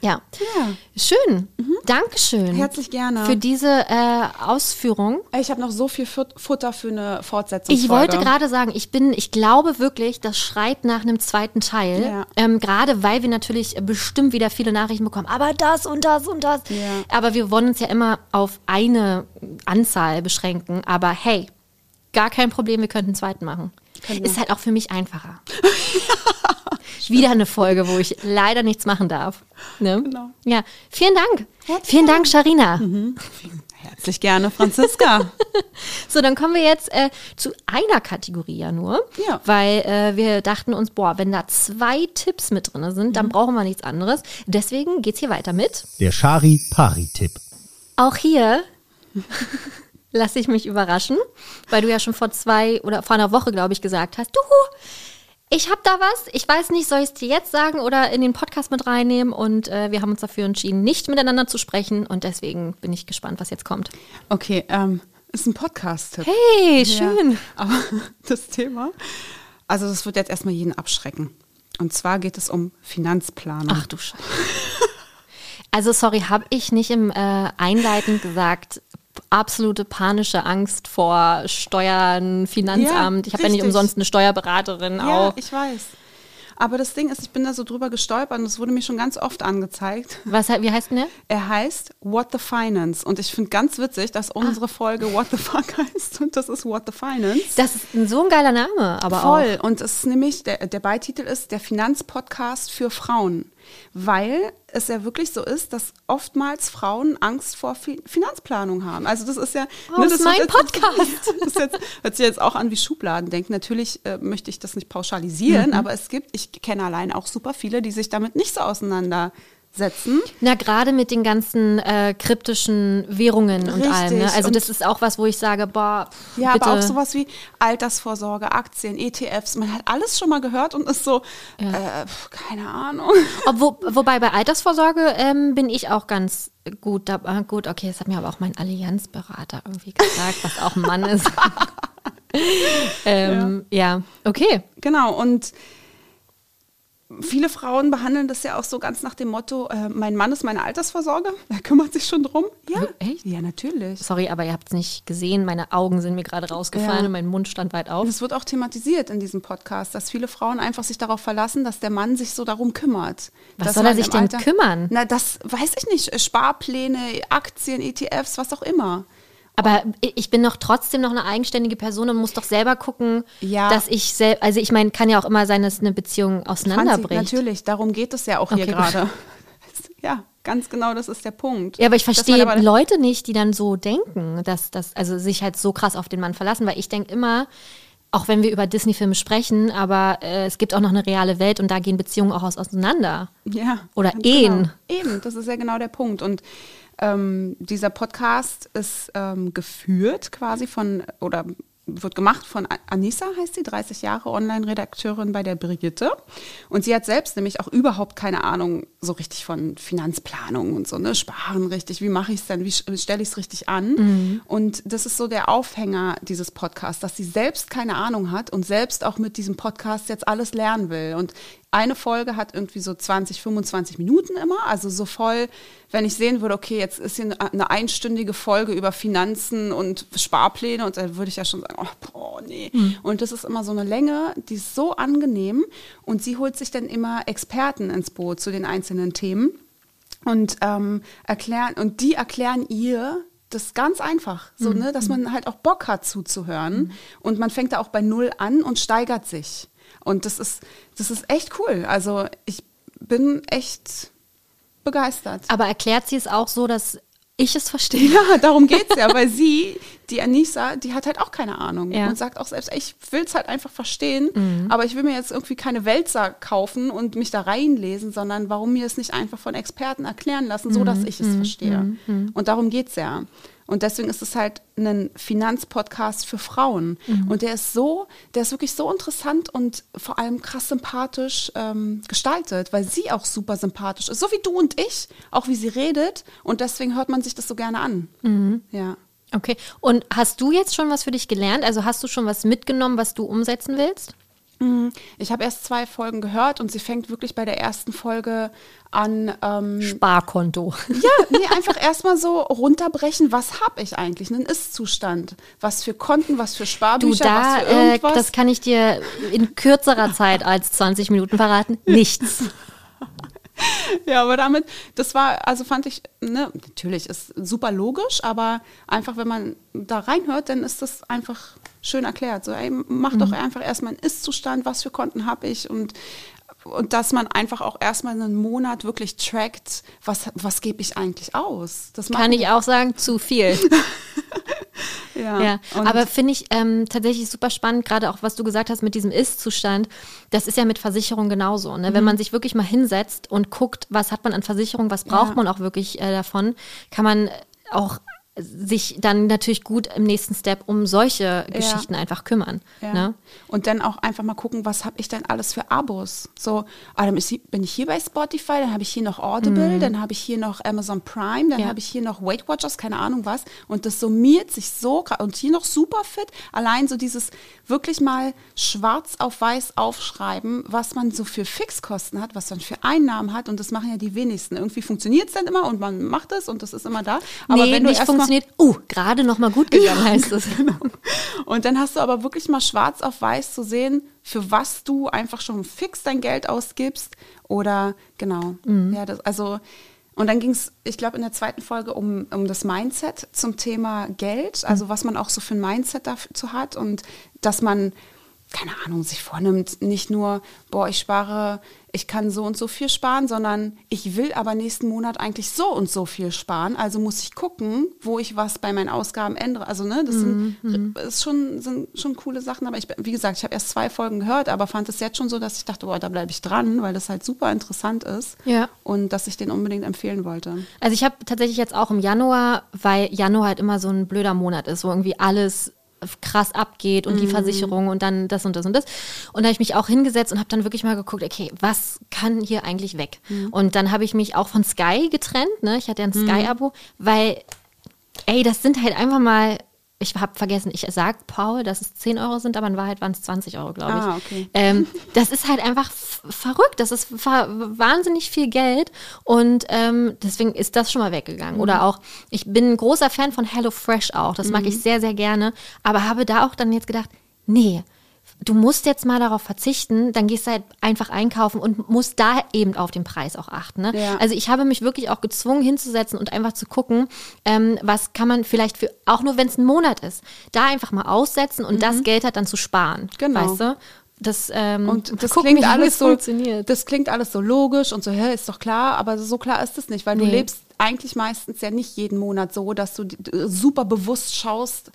Ja. Ja. Schön. Dankeschön. Herzlich gerne. Für diese äh, Ausführung. Ich habe noch so viel Fut- Futter für eine Fortsetzung. Ich wollte gerade sagen, ich bin, ich glaube wirklich, das schreit nach einem zweiten Teil. Ja. Ähm, gerade weil wir natürlich bestimmt wieder viele Nachrichten bekommen. Aber das und das und das. Ja. Aber wir wollen uns ja immer auf eine Anzahl beschränken. Aber hey, gar kein Problem, wir könnten einen zweiten machen. Ist halt auch für mich einfacher. [laughs] [laughs] Wieder eine Folge, wo ich leider nichts machen darf. Ne? Genau. Ja, vielen Dank. Herzlich vielen Dank, Sharina. Herzlich gerne, Franziska. [laughs] So, dann kommen wir jetzt äh, zu einer Kategorie ja nur. Ja. Weil äh, wir dachten uns, boah, wenn da zwei Tipps mit drin sind, Mhm. dann brauchen wir nichts anderes. Deswegen geht's hier weiter mit. Der Shari-Pari-Tipp. Auch hier [laughs] lasse ich mich überraschen, weil du ja schon vor zwei oder vor einer Woche, glaube ich, gesagt hast, du, ich habe da was, ich weiß nicht, soll ich es dir jetzt sagen oder in den Podcast mit reinnehmen? Und äh, wir haben uns dafür entschieden, nicht miteinander zu sprechen und deswegen bin ich gespannt, was jetzt kommt. Okay, ähm, ist ein Podcast-Tipp. Hey, Ja, schön. aber [laughs] das Thema, also das wird jetzt erstmal jeden abschrecken. Und zwar geht es um Finanzplanung. Ach du Scheiße. Also sorry, habe ich nicht im äh, Einleitend gesagt, absolute panische Angst vor Steuern, Finanzamt. Ja, ich habe ja nicht umsonst eine Steuerberaterin Ja, auch. ich weiß. Aber das Ding ist, ich bin da so drüber gestolpert und es wurde mir schon ganz oft angezeigt. Was, wie heißt denn der? Er heißt What the Finance. Und ich finde ganz witzig, dass unsere Folge What the Fuck [laughs] heißt. Und das ist What the Finance. Das ist ein, so ein geiler Name, aber Voll. Und es ist nämlich, der, der Beititel ist der Finanzpodcast für Frauen. Weil es ja wirklich so ist, dass oftmals Frauen Angst vor Fi Finanzplanung haben. Also das ist ja... Oh, das ist mein jetzt- Podcast. [laughs] Das jetzt, hört sich jetzt auch an wie Schubladendenken. Natürlich äh, möchte ich das nicht pauschalisieren, aber es gibt, ich kenne allein auch super viele, die sich damit nicht so auseinandersetzen. Auch. Na, gerade mit den ganzen äh, kryptischen Währungen und Richtig. allem. Ne? Also Und- das ist auch was, wo ich sage, boah, pff, Ja, bitte. aber auch sowas wie Altersvorsorge, Aktien, ETFs. Man hat alles schon mal gehört und ist so, äh, pf, keine Ahnung. Obwo, wobei bei Altersvorsorge ähm, bin ich auch ganz gut dabei. Gut, okay, das hat mir aber auch mein Allianzberater irgendwie gesagt, was auch ein Mann ist. [laughs] ähm, ja. okay. Genau, und viele Frauen behandeln das ja auch so ganz nach dem Motto, äh, mein Mann ist meine Altersvorsorge, [laughs] er kümmert sich schon drum. Ja, Echt? Ja, natürlich. Sorry, aber ihr habt es nicht gesehen. Meine Augen sind mir gerade rausgefallen Ja. und mein Mund stand weit auf. Es wird auch thematisiert in diesem Podcast, dass viele Frauen einfach sich darauf verlassen, dass der Mann sich so darum kümmert. Was soll er sich denn Alter- kümmern? Na, das weiß ich nicht. Sparpläne, Aktien, ETFs, was auch immer. Aber ich bin doch trotzdem noch eine eigenständige Person und muss doch selber gucken, Ja. dass ich selbst, also ich meine, kann ja auch immer sein, dass eine Beziehung Franzi, auseinanderbricht. natürlich, darum geht es ja auch hier Okay, gut. gerade. [laughs] Ja, ganz genau, das ist der Punkt. Ja, aber ich verstehe aber- Leute nicht, die dann so denken, dass das, also sich halt so krass auf den Mann verlassen, weil ich denke immer, auch wenn wir über Disney-Filme sprechen, aber äh, es gibt auch noch eine reale Welt und da gehen Beziehungen auch aus auseinander. Ja. Oder ganz Ehen. Genau. Eben, das ist ja genau der Punkt. Und ähm, dieser Podcast ist ähm, geführt quasi von, oder wird gemacht von Anissa, heißt sie, 30 Jahre Online-Redakteurin bei der Brigitte. Und sie hat selbst nämlich auch überhaupt keine Ahnung so richtig von Finanzplanung und so, ne? Sparen richtig, wie mache ich es denn, wie stelle ich es richtig an? Und das ist so der Aufhänger dieses Podcasts, dass sie selbst keine Ahnung hat und selbst auch mit diesem Podcast jetzt alles lernen will. Und eine Folge hat irgendwie so 20, 25 Minuten immer, also so voll, wenn ich sehen würde, okay, jetzt ist hier eine- einstündige Folge über Finanzen und Sparpläne und dann würde ich ja schon sagen, oh, boah, nee. Und das ist immer so eine Länge, die ist so angenehm und sie holt sich dann immer Experten ins Boot zu den einzelnen Themen und ähm, erklären und die erklären ihr das ganz einfach, so ne, dass man halt auch Bock hat zuzuhören und man fängt da auch bei null an und steigert sich und das ist das ist echt cool. Also ich bin echt begeistert. Aber erklärt sie es auch so, dass ich es verstehe? Ja, darum geht's ja, weil [laughs] sie, die Anissa, die hat halt auch keine Ahnung Ja. und sagt auch selbst, ich will's halt einfach verstehen, aber ich will mir jetzt irgendwie keine Wälzer kaufen und mich da reinlesen, sondern warum mir es nicht einfach von Experten erklären lassen, so dass ich es verstehe. Und darum geht's ja. Und deswegen ist es halt ein Finanzpodcast für Frauen. Und der ist so, der ist wirklich so interessant und vor allem krass sympathisch ähm, gestaltet, weil sie auch super sympathisch ist. So wie du und ich, auch wie sie redet. Und deswegen hört man sich das so gerne an. Ja. Okay. Und hast du jetzt schon was für dich gelernt? Also hast du schon was mitgenommen, was du umsetzen willst? Mhm. Ich habe erst zwei Folgen gehört und sie fängt wirklich bei der ersten Folge an. Ähm, Sparkonto. ja, [laughs] nee, einfach erstmal so runterbrechen, was habe ich eigentlich? Einen Ist-Zustand. Was für Konten, was für Du, Sparbücher, da, was für äh, irgendwas. das kann ich dir in kürzerer Zeit als 20 Minuten verraten. Nichts. [laughs] [laughs] Ja, aber damit, das war, also fand ich, ne, natürlich ist super logisch, aber einfach, wenn man da reinhört, dann ist das einfach schön erklärt. So, ey, mach doch einfach erstmal einen Ist-Zustand, was für Konten habe ich und und dass man einfach auch erstmal einen Monat wirklich trackt, was, was gebe ich eigentlich aus. Das Kann ich auch sagen, zu viel. [laughs] Ja, Ja, aber finde ich ähm, tatsächlich super spannend, gerade auch was du gesagt hast mit diesem Ist-Zustand. Das ist ja mit Versicherung genauso. Ne? Mhm. Wenn man sich wirklich mal hinsetzt und guckt, was hat man an Versicherung, was braucht Ja. man auch wirklich äh, davon, kann man auch sich dann natürlich gut im nächsten Step um solche Geschichten einfach kümmern. Ja. Ne? Und dann auch einfach mal gucken, was habe ich denn alles für Abos? So, ah, dann bin ich hier bei Spotify, dann habe ich hier noch Audible, dann habe ich hier noch Amazon Prime, dann Mhm. Ja. habe ich hier noch Weight Watchers, keine Ahnung was. Und das summiert sich so und hier noch Superfit. Allein so dieses wirklich mal schwarz auf weiß aufschreiben, was man so für Fixkosten hat, was man für Einnahmen hat. Und das machen ja die wenigsten. Irgendwie funktioniert es dann immer und man macht es und das ist immer da. Aber nee, wenn du erst funktioniert. Uh, gerade noch mal gut [laughs] gegangen heißt es. Genau. Und dann hast du aber wirklich mal schwarz auf weiß zu sehen, für was du einfach schon fix dein Geld ausgibst oder genau. Mhm. Ja, das, also und dann ging es, ich glaube, in der zweiten Folge um, um das Mindset zum Thema Geld, also was man auch so für ein Mindset dazu hat und dass man keine Ahnung, sich vornimmt, nicht nur, boah, ich spare, ich kann so und so viel sparen, sondern ich will aber nächsten Monat eigentlich so und so viel sparen. Also muss ich gucken, wo ich was bei meinen Ausgaben ändere. Also, ne, das sind, ist schon, sind schon coole Sachen. Aber ich, wie gesagt, ich habe erst zwei Folgen gehört, aber fand es jetzt schon so, dass ich dachte, boah, da bleibe ich dran, weil das halt super interessant ist. Ja. Und dass ich den unbedingt empfehlen wollte. Also ich habe tatsächlich jetzt auch im Januar, weil Januar halt immer so ein blöder Monat ist, wo irgendwie alles krass abgeht und die Versicherung und dann das und das und das. Und da habe ich mich auch hingesetzt und habe dann wirklich mal geguckt, okay, was kann hier eigentlich weg? Und dann habe ich mich auch von Sky getrennt, ne? Ich hatte ja ein Sky-Abo, weil, ey, das sind halt einfach mal, ich habe vergessen, ich sag Paul, dass es 10 Euro sind, aber in Wahrheit waren es 20 Euro, glaube ich. Ah, okay. Ähm, das ist halt einfach verrückt. Das ist wahnsinnig viel Geld und ähm, deswegen ist das schon mal weggegangen. Mhm. Oder auch, ich bin ein großer Fan von HelloFresh auch. Das mag Mhm. ich sehr, sehr gerne. Aber habe da auch dann jetzt gedacht, nee, du musst jetzt mal darauf verzichten, dann gehst du halt einfach einkaufen und musst da eben auf den Preis auch achten. Ne? Ja. Also ich habe mich wirklich auch gezwungen hinzusetzen und einfach zu gucken, ähm, was kann man vielleicht für, auch nur wenn es ein Monat ist, da einfach mal aussetzen und das Geld halt dann zu sparen. Mhm. Genau. Weißt du? Das, ähm, Und das gucken, klingt alles es so, funktioniert. das klingt alles so logisch und so, hä, ist doch klar, aber so klar ist es nicht, weil du Nee. lebst eigentlich meistens ja nicht jeden Monat so, dass du super bewusst schaust,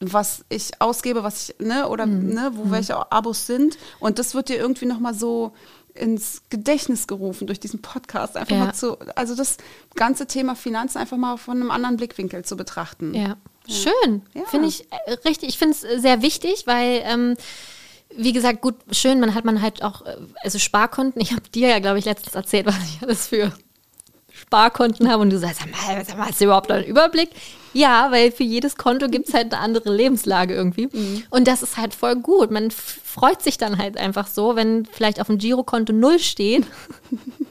was ich ausgebe, was ich, ne, oder Mhm. ne, wo welche Abos sind. Und das wird dir irgendwie nochmal so ins Gedächtnis gerufen durch diesen Podcast. Einfach Ja. mal zu, also das ganze Thema Finanzen einfach mal von einem anderen Blickwinkel zu betrachten. Ja, schön. Ja. Finde ich äh, richtig. Ich finde es sehr wichtig, weil, ähm, wie gesagt, gut, schön, man hat man halt auch, äh, also Sparkonten. Ich habe dir ja, glaube ich, letztens erzählt, was ich alles für Sparkonten habe und du sagst, sag mal, sag mal, hast du überhaupt einen Überblick? Ja, weil für jedes Konto gibt es halt eine andere Lebenslage irgendwie. Und das ist halt voll gut. Man freut sich dann halt einfach so, wenn vielleicht auf dem Girokonto null steht [laughs]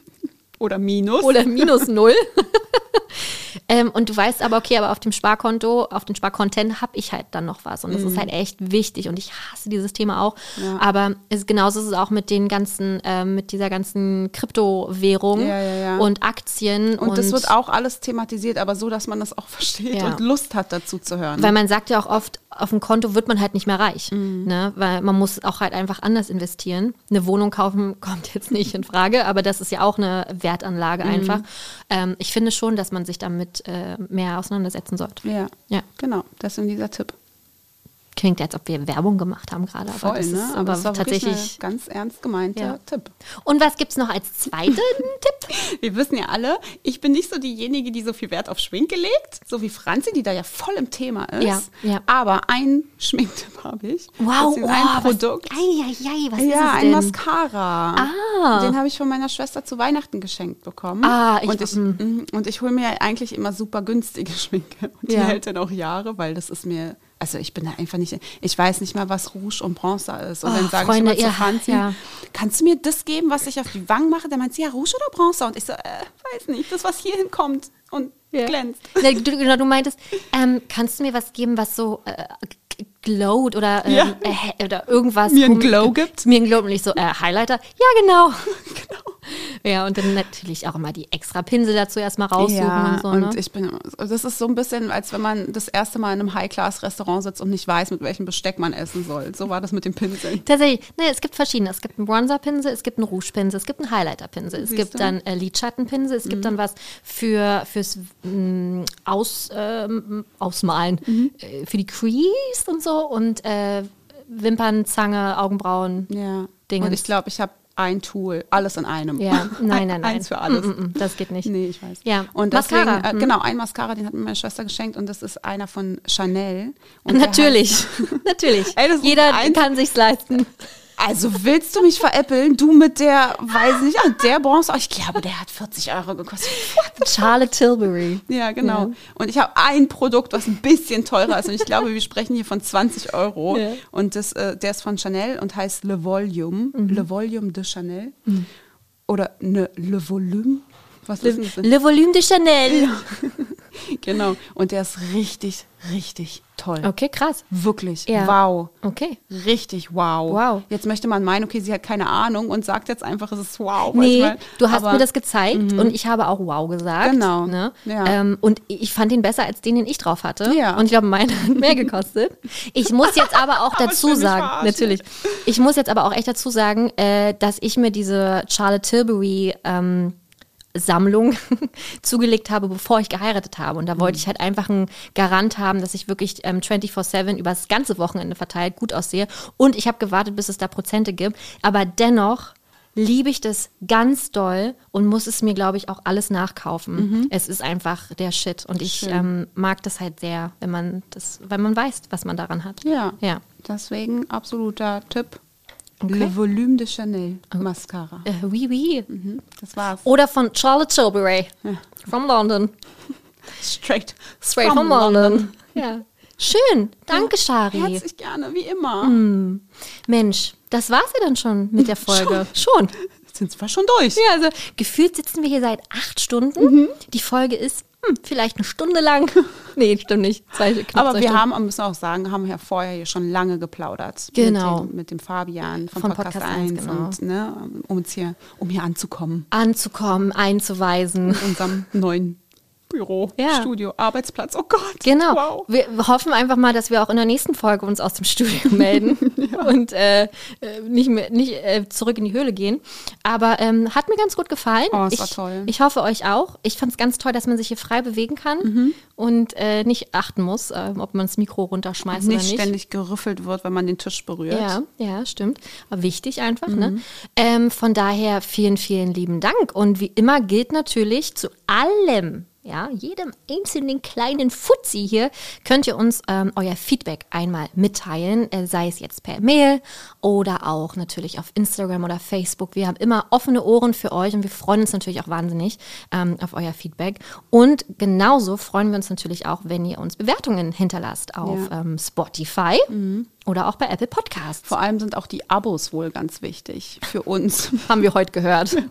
Oder Minus. oder [laughs] minus null. [laughs] ähm, und du weißt aber, okay, aber auf dem Sparkonto, auf den Sparkonten habe ich halt dann noch was. Und das ist halt echt wichtig. Und ich hasse dieses Thema auch. Mhm. Ja. Aber es, genauso ist es auch mit den ganzen, ähm, mit dieser ganzen Kryptowährung Ja, ja, und Aktien. und das wird auch alles thematisiert, aber so, dass man das auch [laughs] versteht und Lust hat, dazu zu hören. Weil man sagt ja auch oft, auf dem Konto wird man halt nicht mehr reich. Mhm. Ne? Weil man muss auch halt einfach anders investieren. Eine Wohnung kaufen kommt jetzt nicht in Frage, aber das ist ja auch eine Wertanlage Mhm. einfach. Ähm, ich finde schon, dass man sich damit äh, mehr auseinandersetzen sollte. ja. Ja. genau, deswegen dieser Tipp. Klingt, als ob wir Werbung gemacht haben gerade. aber Voll, das ne? ist aber wirklich tatsächlich. ganz ernst gemeinter Ja. Tipp. Und was gibt es noch als zweiten [laughs] Tipp? Wir wissen ja alle, ich bin nicht so diejenige, die so viel Wert auf Schminke legt, so wie Franzi, die da ja voll im Thema ist. Ja, ja. Aber ein Schminktipp habe ich. Wow, oh, ein Produkt. Was, ei, ei, ei, was ist ja, ein denn? Mascara. Ah. Den habe ich von meiner Schwester zu Weihnachten geschenkt bekommen. Ah, ich- und ich, mhm, und ich hole mir eigentlich immer super günstige Schminke. Und die hält dann auch Jahre, weil das ist mir, also ich bin da einfach nicht, ich weiß nicht mal, was Rouge und Bronzer ist. Und Oh, dann sage Freunde, ich immer zu Franzi, ja. kannst du mir das geben, was ich auf die Wangen mache? Der meint, sie, ja, Rouge oder Bronzer? Und ich so, äh, weiß nicht, das, was hier hinkommt und glänzt. Ne, du, genau, du meintest, ähm, kannst du mir was geben, was so äh, g- glowt oder, ähm, Ja. äh, oder irgendwas. Mir einen kom- Glow gibt? Mir einen Glow und nicht so, äh, Highlighter. Ja, genau. [laughs] genau. Ja, und dann natürlich auch immer die extra Pinsel dazu erstmal raussuchen Ja, und so. und ne? ich bin, das ist so ein bisschen, als wenn man das erste Mal in einem High-Class-Restaurant sitzt und nicht weiß, mit welchem Besteck man essen soll. So war das mit den Pinseln. Tatsächlich, ne, es gibt verschiedene. Es gibt einen Bronzer-Pinsel, es gibt einen Rouge-Pinsel, es gibt einen Highlighter-Pinsel, es Siehst gibt du? dann äh, Lidschattenpinsel, es gibt dann was für fürs mh, Aus, ähm, Ausmalen, äh, für die Crease und so und äh, Wimpern, Zange, Augenbrauen. Ja. Dingens. Und ich glaube, ich habe ein Tool, alles in einem. Ja, nein, [laughs] nein, nein. Eins für alles. Mm, mm, mm, das geht nicht. Nee, ich weiß. Ja. Und deswegen, Mascara, äh, hm. genau, ein Mascara, den hat mir meine Schwester geschenkt und das ist einer von Chanel. Und Natürlich, [laughs] natürlich. Ey, Jeder kann sich's leisten. [laughs] Also willst du mich veräppeln? Du mit der, weiß nicht, ah, der Bronze, ich glaube, der hat 40 Euro gekostet. Charlotte Tilbury. Ja, genau. Ja. Und ich habe ein Produkt, was ein bisschen teurer ist. Und ich glaube, wir sprechen hier von 20 Euro. Ja. Und das, äh, der ist von Chanel und heißt Le Volume. Mhm. Le Volume de Chanel. Oder ne, Le Volume. Was ist denn das? Le Volume de Chanel. [laughs] Genau. Und der ist richtig, richtig toll. Okay, krass. Wirklich. Ja. Wow. Okay. Richtig wow. Wow. Jetzt möchte man meinen, okay, sie hat keine Ahnung und sagt jetzt einfach, es ist wow. Nee, weißt du hast Aber- mir das gezeigt und ich habe auch wow gesagt. Genau. Ne? Ja. Ähm, und ich fand ihn besser als den, den ich drauf hatte. Ja. Und ich glaube, meine hat mehr gekostet. Ich muss jetzt aber auch [laughs] Aber dazu mich sagen, natürlich. Ich muss jetzt aber auch echt dazu sagen, äh, dass ich mir diese Charlotte Tilbury ähm, Sammlung [laughs] zugelegt habe, bevor ich geheiratet habe. Und da wollte Mhm. ich halt einfach einen Garant haben, dass ich wirklich ähm, 24-7 über das ganze Wochenende verteilt gut aussehe. Und ich habe gewartet, bis es da Prozente gibt. Aber dennoch liebe ich das ganz doll und muss es mir, glaube ich, auch alles nachkaufen. Es ist einfach der Shit. Und ich Mhm. Ähm, mag das halt sehr, wenn man das, wenn man weiß, was man daran hat. Ja. Ja. Deswegen absoluter Tipp. Okay. Le Volume de Chanel Mascara. Äh, oui, oui. Mhm, Das war's. Oder von Charlotte Tilbury. From London. [laughs] Straight. Straight from, London. [laughs] Ja. Schön. Danke, Shari. Herzlich gerne, wie immer. Hm. Mensch, das war's ja dann schon mit der Folge. Schon. Jetzt sind wir schon durch. Ja, also gefühlt sitzen wir hier seit acht Stunden. Mhm. Die Folge ist hm, vielleicht eine Stunde lang. [laughs] nee, stimmt nicht. Zwei, Aber wir Stunden. haben, müssen auch sagen, haben ja vorher hier schon lange geplaudert. Genau. Mit dem, mit dem Fabian von, Von Podcast, Podcast 1 1, genau. und, ne, um uns hier, um hier anzukommen. anzukommen, einzuweisen. In unserem neuen Büro, Ja. Studio, Arbeitsplatz. Oh Gott. Genau. Wow. Wir hoffen einfach mal, dass wir auch in der nächsten Folge uns aus dem Studio [laughs] melden [laughs] und äh, äh, nicht, mehr, nicht äh, zurück in die Höhle gehen. Aber ähm, hat mir ganz gut gefallen. Oh, es ich, war toll. Ich hoffe euch auch. Ich fand es ganz toll, dass man sich hier frei bewegen kann Mhm. und äh, nicht achten muss, äh, ob man das Mikro runterschmeißt Nicht oder nicht. ständig gerüffelt wird, wenn man den Tisch berührt. Ja, ja, stimmt. Aber wichtig einfach, Mhm. ne? Ähm, von daher vielen, vielen lieben Dank. Und wie immer gilt natürlich zu allem, ja, jedem einzelnen kleinen Fuzzi hier, könnt ihr uns ähm, euer Feedback einmal mitteilen, äh, sei es jetzt per Mail oder auch natürlich auf Instagram oder Facebook. Wir haben immer offene Ohren für euch und wir freuen uns natürlich auch wahnsinnig ähm, auf euer Feedback. Und genauso freuen wir uns natürlich auch, wenn ihr uns Bewertungen hinterlasst auf Ja. ähm, Spotify oder auch bei Apple Podcasts. Vor allem sind auch die Abos wohl ganz wichtig für uns, [laughs] Haben wir heute gehört. [laughs]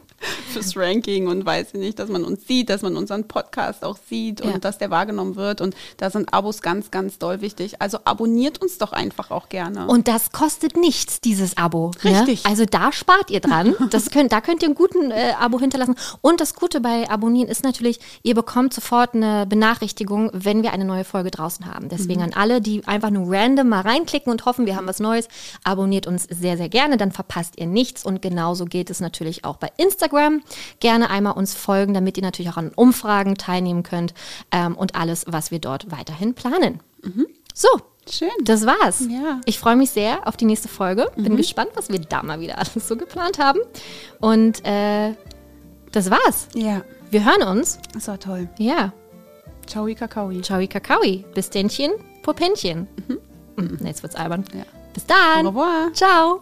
fürs Ranking und weiß ich nicht, dass man uns sieht, dass man unseren Podcast auch sieht und Ja. dass der wahrgenommen wird. Und da sind Abos ganz, ganz doll wichtig. Also abonniert uns doch einfach auch gerne. Und das kostet nichts, dieses Abo. Richtig. Ne? Also da spart ihr dran. Das könnt, da könnt ihr einen guten äh, Abo hinterlassen. Und das Gute bei Abonnieren ist natürlich, ihr bekommt sofort eine Benachrichtigung, wenn wir eine neue Folge draußen haben. Deswegen an alle, die einfach nur random mal reinklicken und hoffen, wir haben was Neues, abonniert uns sehr, sehr gerne. Dann verpasst ihr nichts. Und genauso geht es natürlich auch bei Instagram. Gerne einmal uns folgen, damit ihr natürlich auch an Umfragen teilnehmen könnt ähm, und alles, was wir dort weiterhin planen. So, Schön. das war's. Ja. Ich freue mich sehr auf die nächste Folge. Bin gespannt, was wir da mal wieder alles so geplant haben. Und äh, das war's. ja, Wir hören uns. das war toll. Ja. Ciao, Kakaoi. Ciao, Kakaoi. Bis Dännchen, Popinchen. Mhm. Jetzt wird's albern. Ja. Bis dann. Au revoir. Ciao.